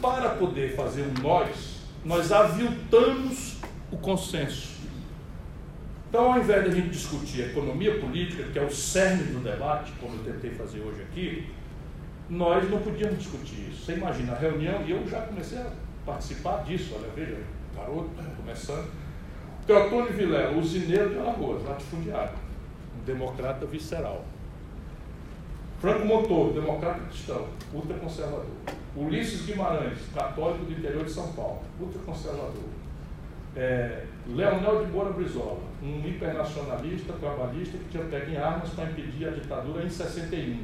Para poder fazer um nós, nós aviltamos o consenso. Então, ao invés de a gente discutir economia política, que é o cerne do debate, como eu tentei fazer hoje aqui, nós não podíamos discutir isso. Você imagina a reunião, e eu já comecei a participar disso, olha, veja, garoto, começando. Teotônio Vilela, usineiro de Alagoas, latifundiário, um democrata visceral. Franco Montoro, democrata cristão, ultraconservador. Ulisses Guimarães, católico do interior de São Paulo, ultraconservador. É, Leonel de Moura Brizola, um hipernacionalista, trabalhista que tinha pego em armas para impedir a ditadura em 61,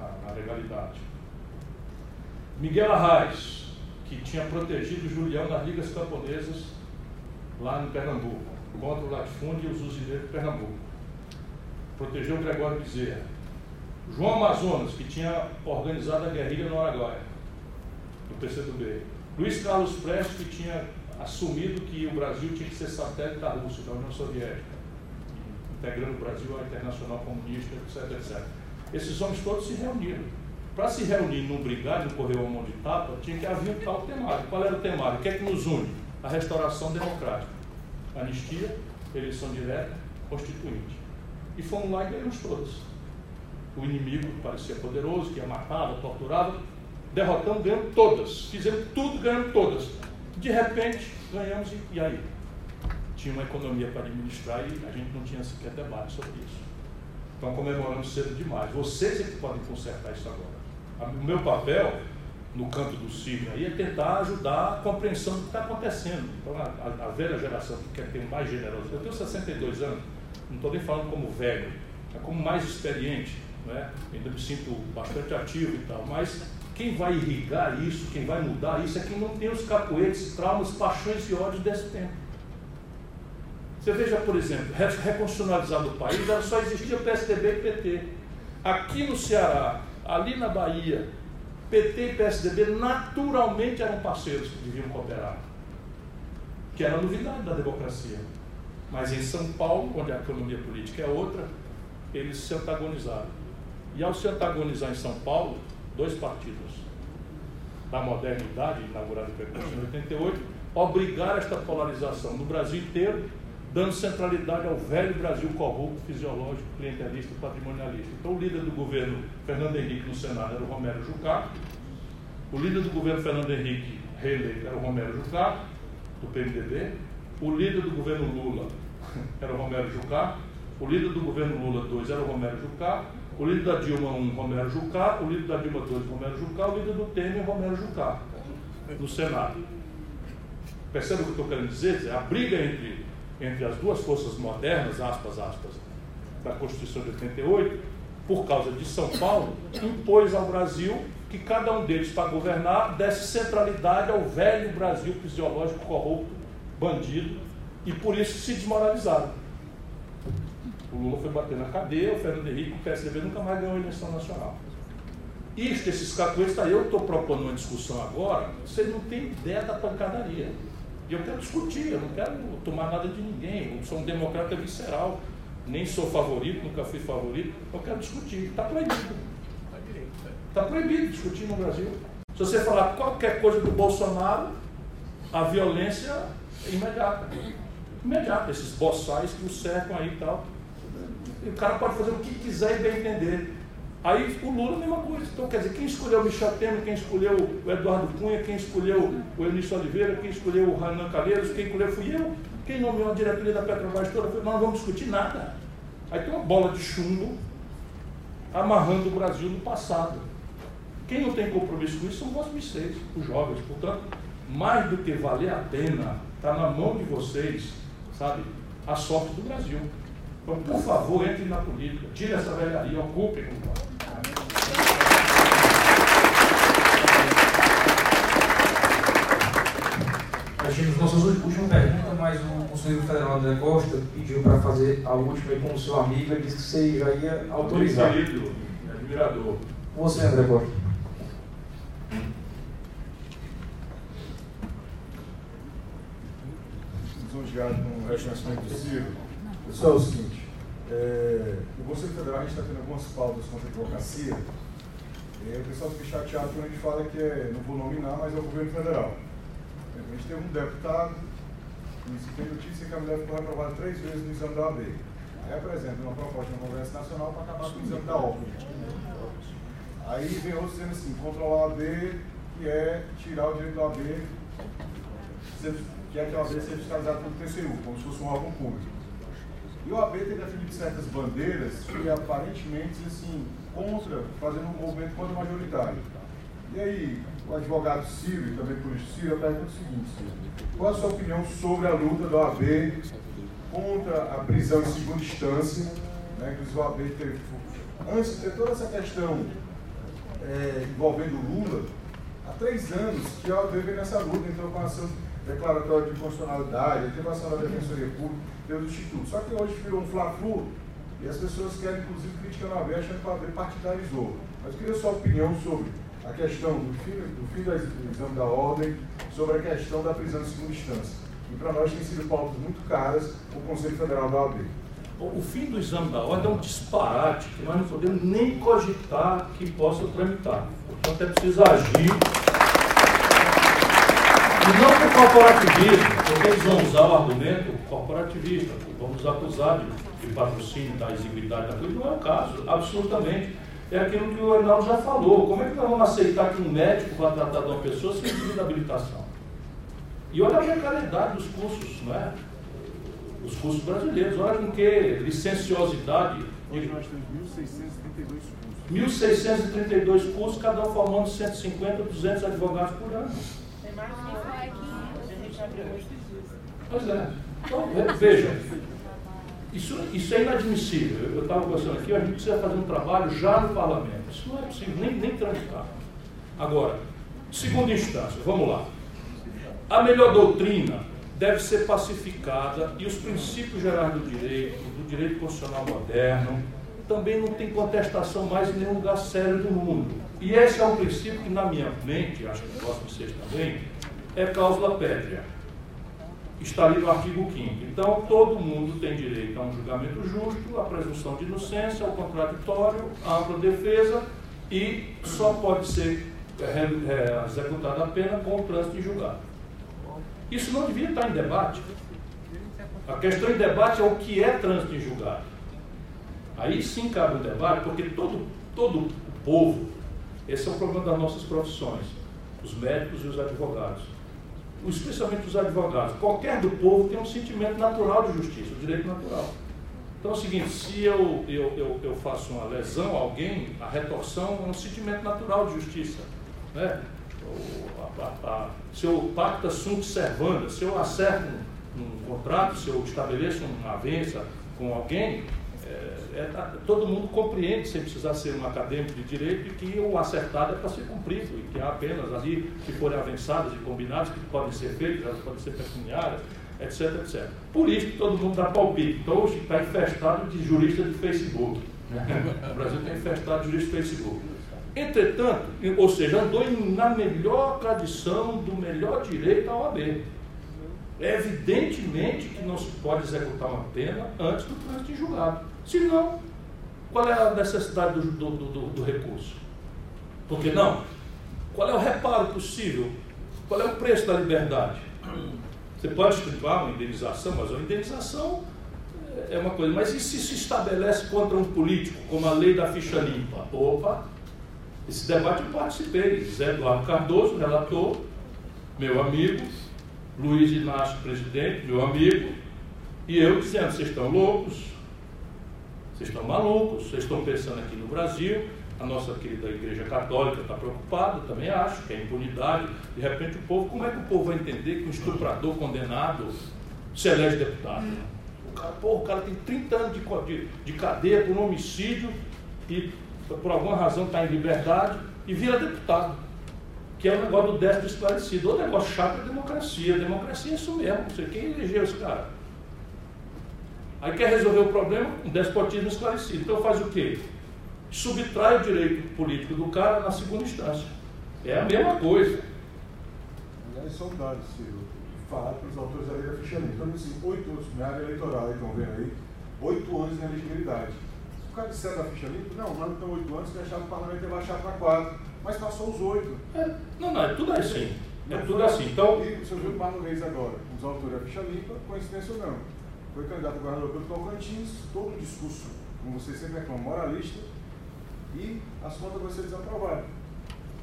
a, a legalidade. Miguel Arraes, que tinha protegido Julião nas ligas camponesas lá no Pernambuco, contra o latifúndio e os usineiros de Pernambuco. Protegeu Gregório Bezerra. João Amazonas, que tinha organizado a guerrilha no Araguaia, do PCdoB. Luiz Carlos Prestes, que tinha assumido que o Brasil tinha que ser satélite da Rússia, da União Soviética, integrando o Brasil à Internacional Comunista, etc, etc. Esses homens todos se reuniram para se reunir num brigado, no correr uma mão de tapa, tinha que avintar o temário. Qual era o temário? O que é que nos une? A restauração democrática. Anistia, eleição direta, constituinte. E fomos lá e ganhamos todos. O inimigo que parecia poderoso, que ia matava, torturava, Derrotamos, ganhamos todas. Fizemos tudo, ganhamos todas. De repente, ganhamos e, e aí? Tinha uma economia para administrar e a gente não tinha sequer debate sobre isso. Então comemoramos cedo demais. Vocês é que podem consertar isso agora. O meu papel no canto do signo aí é tentar ajudar a compreensão do que está acontecendo. Então a, a, velha geração que quer ter mais generosidade, eu tenho 62 anos, não estou nem falando como velho, é como mais experiente, né? ainda me sinto bastante ativo e tal, mas quem vai irrigar isso, quem vai mudar isso é quem não tem os capoeiros, traumas, paixões e ódios desse tempo. Você veja, por exemplo, reconstitucionalizado o país, só existia PSDB e PT. Aqui no Ceará, ali na Bahia, PT e PSDB naturalmente eram parceiros que deviam cooperar, que era a novidade da democracia. Mas em São Paulo, onde a economia política é outra, eles se antagonizaram. E ao se antagonizar em São Paulo, dois partidos da modernidade, inaugurado em 88, obrigaram esta polarização no Brasil inteiro, dando centralidade ao velho Brasil corrupto, fisiológico, clientelista e patrimonialista. Então, o líder do governo Fernando Henrique no Senado era o Romero Jucá, o líder do governo Fernando Henrique reeleito era o Romero Jucá, do PMDB, o líder do governo Lula [LAUGHS] era o Romero Jucá, o líder do governo Lula 2 era o Romero Jucá, o líder da Dilma 1, Romero Jucá, o líder da Dilma 2, Romero Jucá, o líder do Temer, Romero Jucá, no Senado. Percebe o que eu estou querendo dizer? A briga entre entre as duas forças modernas, aspas, aspas, da Constituição de 88, por causa de São Paulo, impôs ao Brasil que cada um deles, para governar, desse centralidade ao velho Brasil fisiológico corrupto, bandido, e por isso se desmoralizaram. O Lula foi bater na cadeia, o Fernando Henrique, o PSDB nunca mais ganhou a eleição nacional. Isto, esses cacuês, tá, eu estou propondo uma discussão agora, vocês não têm ideia da pancadaria. E eu quero discutir, eu não quero tomar nada de ninguém. Eu sou um democrata visceral, nem sou favorito, nunca fui favorito. Eu quero discutir. Está proibido. Está proibido discutir no Brasil. Se você falar qualquer coisa do Bolsonaro, a violência é imediata. Imediata, esses boçais que o cercam aí e tal. E o cara pode fazer o que quiser e bem entender. Aí o Lula a mesma coisa. Então, quer dizer, quem escolheu o Michel Temer, quem escolheu o Eduardo Cunha, quem escolheu o Eunício Oliveira, quem escolheu o Renan Calheiros, quem escolheu fui eu, quem nomeou a diretoria da Petrobras toda, nós não vamos discutir nada. Aí tem uma bola de chumbo amarrando o Brasil no passado. Quem não tem compromisso com isso são vocês, os jovens. Portanto, mais do que valer a pena, está na mão de vocês, sabe, a sorte do Brasil. Então, por favor, entre na política, tire essa velharia, ocupem o lugar. Nós tínhamos nossa última pergunta, mas o conselheiro federal André Costa pediu para fazer a última e como seu amigo, ele disse que você já ia autorizar. Querido, admirador. Você, André Costa. Lisonjeado com o reconhecimento do Ciro. Pessoal, é o seguinte, é, no Conselho Federal a gente está tendo algumas pautas contra a advocacia, e o pessoal fica chateado quando a gente fala que é, não vou nominar, mas é o governo federal. A gente teve um deputado, tem notícia que a mulher foi reprovada três vezes no exame da OAB. Aí apresenta uma proposta no Congresso Nacional para acabar com o exame da OAB. Aí vem outro dizendo assim, controlar a OAB, que é tirar o direito da OAB, que é que a OAB seja fiscalizada pelo TCU, como se fosse um órgão público. E o AB tem definido certas bandeiras que aparentemente, assim, contra, fazendo um movimento contra majoritário. E aí, o advogado Ciro também por isso Ciro, o seguinte, Ciro, qual a sua opinião sobre a luta do AB contra a prisão em segunda instância, né, que o AB teve, antes de ter toda essa questão é, envolvendo o Lula, há três anos que a OAB vem nessa luta, então com a ação declaratória de constitucionalidade, a atribuição da Defensoria Pública, pelo Instituto. Só que hoje virou um fla-flu e as pessoas querem, inclusive, criticar a OAB achando que a OAB partidarizou. Mas eu queria a sua opinião sobre a questão do fim, do fim do exame da ordem, sobre a questão da prisão de segunda instância. E para nós tem sido pautas muito caras o Conselho Federal da OAB. O fim do exame da ordem é um disparate que nós não podemos nem cogitar que possa tramitar. Portanto, é preciso agir e não por corporativismo, porque eles vão usar o argumento corporativista, vão nos acusar de, de patrocínio da exiguidade da coisa, não é o caso, absolutamente. É aquilo que o Arnaldo já falou. Como é que nós vamos aceitar que um médico vai tratar de uma pessoa sem pedir habilitação? E olha a precariedade dos cursos, não é? Os cursos brasileiros, olha com que licenciosidade. Hoje nós temos 1.632 1.632 cursos. cursos, cada um formando 150, 200 advogados por ano. Tem mais que a gente abriu hoje. Pois é. Então, veja, isso, isso é inadmissível. Eu estava conversando aqui, a gente precisa fazer um trabalho já no parlamento. Isso não é possível, nem, nem tramitar. Agora, segunda instância, vamos lá. A melhor doutrina deve ser pacificada e os princípios gerais do direito, do direito constitucional moderno, também não tem contestação mais em nenhum lugar sério do mundo. E esse é um princípio que, na minha mente, acho que posso vocês também, é cláusula pétrea está ali no artigo 5 Então, todo mundo tem direito a um julgamento justo, a presunção de inocência, ao contraditório, à ampla defesa e só pode ser é, é, executada a pena com o trânsito em julgado. Isso não devia estar em debate. A questão em debate é o que é trânsito em julgado. Aí sim cabe o debate, porque todo, todo o povo, esse é o problema das nossas profissões, os médicos e os advogados especialmente os advogados, qualquer do povo tem um sentimento natural de justiça, o direito natural. Então é o seguinte, se eu, eu, eu, eu, faço uma lesão a alguém, a retorção é um sentimento natural de justiça. Né? A, a, a, se eu pacta sunt servanda, se eu acerto um, um contrato, se eu estabeleço uma avença com alguém, é, é, todo mundo compreende, sem precisar ser um acadêmico de direito, que o acertado é para ser cumprido e que há apenas ali que forem avançadas e combinados que podem ser feitos, elas podem ser pecuniárias, etc, etc. Por isso todo mundo dá palpite. Então hoje está infestado de juristas de Facebook. O Brasil está infestado de juristas de Facebook. Entretanto, ou seja, andou na melhor tradição do melhor direito da OAB. É evidentemente que não se pode executar uma pena antes do trânsito em julgado. Se não, qual é a necessidade do, do, do, do recurso? Porque não? Qual é o reparo possível? Qual é o preço da liberdade? Você pode estipar uma indenização, mas a indenização é uma coisa. Mas e se se estabelece contra um político, como a lei da ficha limpa? Opa, esse debate eu participei. Zé Eduardo Cardoso, relator, meu amigo, Luiz Inácio, presidente, meu amigo, e eu dizendo: vocês estão loucos, vocês estão malucos, vocês estão pensando aqui no Brasil, a nossa querida Igreja Católica está preocupada, também acho, que é impunidade. De repente o povo, como é que o povo vai entender que um estuprador condenado se elege deputado? O cara, porra, o cara tem 30 anos de, de, de cadeia por um homicídio e por alguma razão está em liberdade e vira deputado. Que é o negócio do déficit esclarecido. O negócio chato é a democracia. A democracia é isso mesmo. Sei quem elegeu esse cara. Aí quer resolver o problema, um despotismo esclarecido. Então faz o quê? Subtrai o direito político do cara na segunda instância. É a mesma coisa. Aliás, são dados, Ciro, falar para os autores da lei da ficha limpa. Então, assim, oito anos, na área eleitoral, estão vendo aí, oito anos de elegibilidade. Se o cara disser da ficha limpa, não, mas não oito anos, que achava que o parlamento ia baixar para quatro. Mas passou os oito. É, não, não, é tudo assim. É tudo assim. Então, E o senhor viu Marlon Reis agora, os autores da ficha limpa, coincidência ou não. Foi candidato a governador pelo Tocantins, todo o discurso, como você sempre reclama, moralista, e as contas vão ser desaprovadas.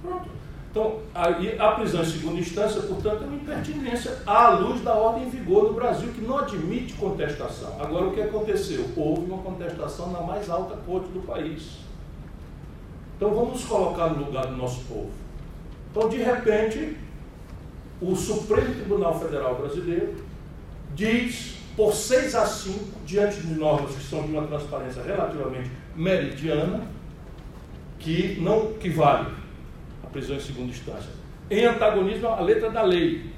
Pronto. Então, aí, a prisão em segunda instância, portanto, é uma impertinência à luz da ordem em vigor no Brasil, que não admite contestação. Agora, o que aconteceu? Houve uma contestação na mais alta corte do país. Então, vamos colocar no lugar do nosso povo. Então, de repente, o Supremo Tribunal Federal Brasileiro diz, por 6 a 5, diante de normas que são de uma transparência relativamente meridiana, que não que vale a prisão em segunda instância. Em antagonismo à letra da lei.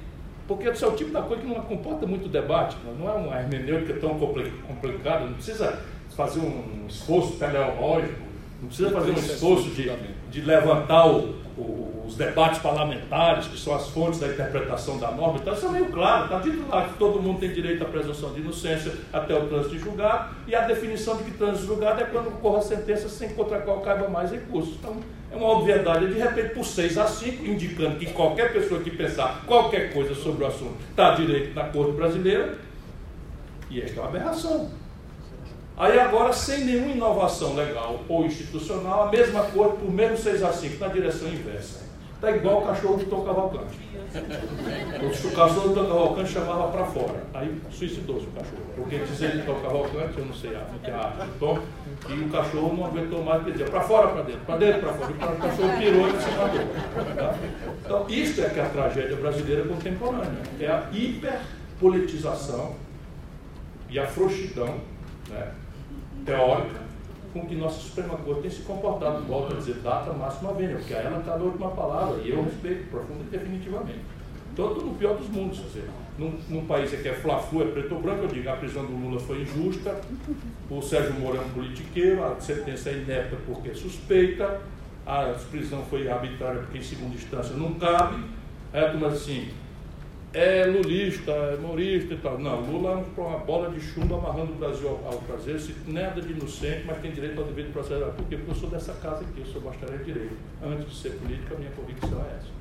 Porque esse é o tipo da coisa que não comporta muito debate, não é uma hermenêutica tão compli- complicada, não precisa fazer um esforço teleológico, não precisa fazer um esforço de, de levantar o- o- os debates parlamentares, que são as fontes da interpretação da norma, então isso é meio claro, está dito lá que todo mundo tem direito à presunção de inocência até o trânsito em julgado, e a definição de que trânsito em julgado é quando ocorra a sentença sem contra a qual caiba mais recursos. Então, é uma obviedade, de repente, por 6 a 5, indicando que qualquer pessoa que pensar qualquer coisa sobre o assunto está direito na Corte Brasileira, e esta é uma aberração. Aí agora, sem nenhuma inovação legal ou institucional, a mesma coisa por menos 6 a 5, na direção inversa. Está igual o cachorro do Tom Cavalcante. O cachorro do Tom Cavalcante chamava para fora. Aí suicidou-se o cachorro. Porque dizia ele Tom Cavalcante, eu não sei a, arte do Tom, e o cachorro não aguentou mais, porque dizia para fora, para dentro, para dentro, para fora. E o cachorro pirou e se matou. Tá? Então, isso é que é a tragédia brasileira contemporânea. É a hiperpolitização e a frouxidão né, teórica com que nossa Suprema Corte tem se comportado. Volto a dizer, data máxima vênia, porque a ela está na última palavra, e eu respeito profundo e definitivamente. Tanto no pior dos mundos, quer dizer, num, num país que é fla-flu, é preto ou branco, eu digo, a prisão do Lula foi injusta, o Sérgio Moro é um politiqueiro, a sentença é inepta porque é suspeita, a prisão foi arbitrária porque em segunda instância não cabe, a turma assim, é lulista, é morista e tal. Não, Lula é uma bola de chumbo amarrando o Brasil ao, ao prazer, se, nada de inocente, mas tem direito ao devido processo. Por quê? Porque eu sou dessa casa aqui, eu sou bacharel de direito. Antes de ser política, a minha convicção é essa.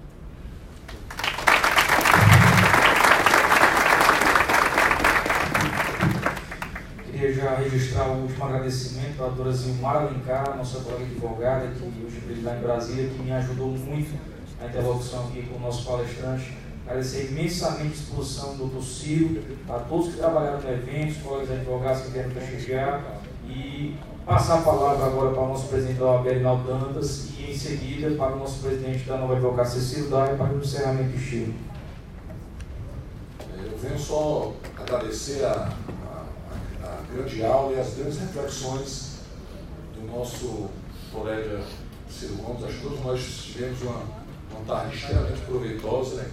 Queria já registrar o último agradecimento à doutora Zilmar Alencar, nossa colega advogada, que hoje lá em Brasília, que me ajudou muito na interlocução aqui com o nosso palestrante Agradecer imensamente a disposição do doutor Ciro, a todos que trabalharam no evento, os colegas advogados que vieram prestigiar e passar a palavra agora para o nosso presidente da OAB, Reinaldo Dantas, e em seguida para o nosso presidente da Nova Advocacia, Ciro Daia, para o encerramento do estilo. Eu venho só agradecer a, a, a grande aula e as grandes reflexões do nosso colega Ciro Gomes. Acho que todos nós tivemos uma, uma tarde extremamente proveitosa.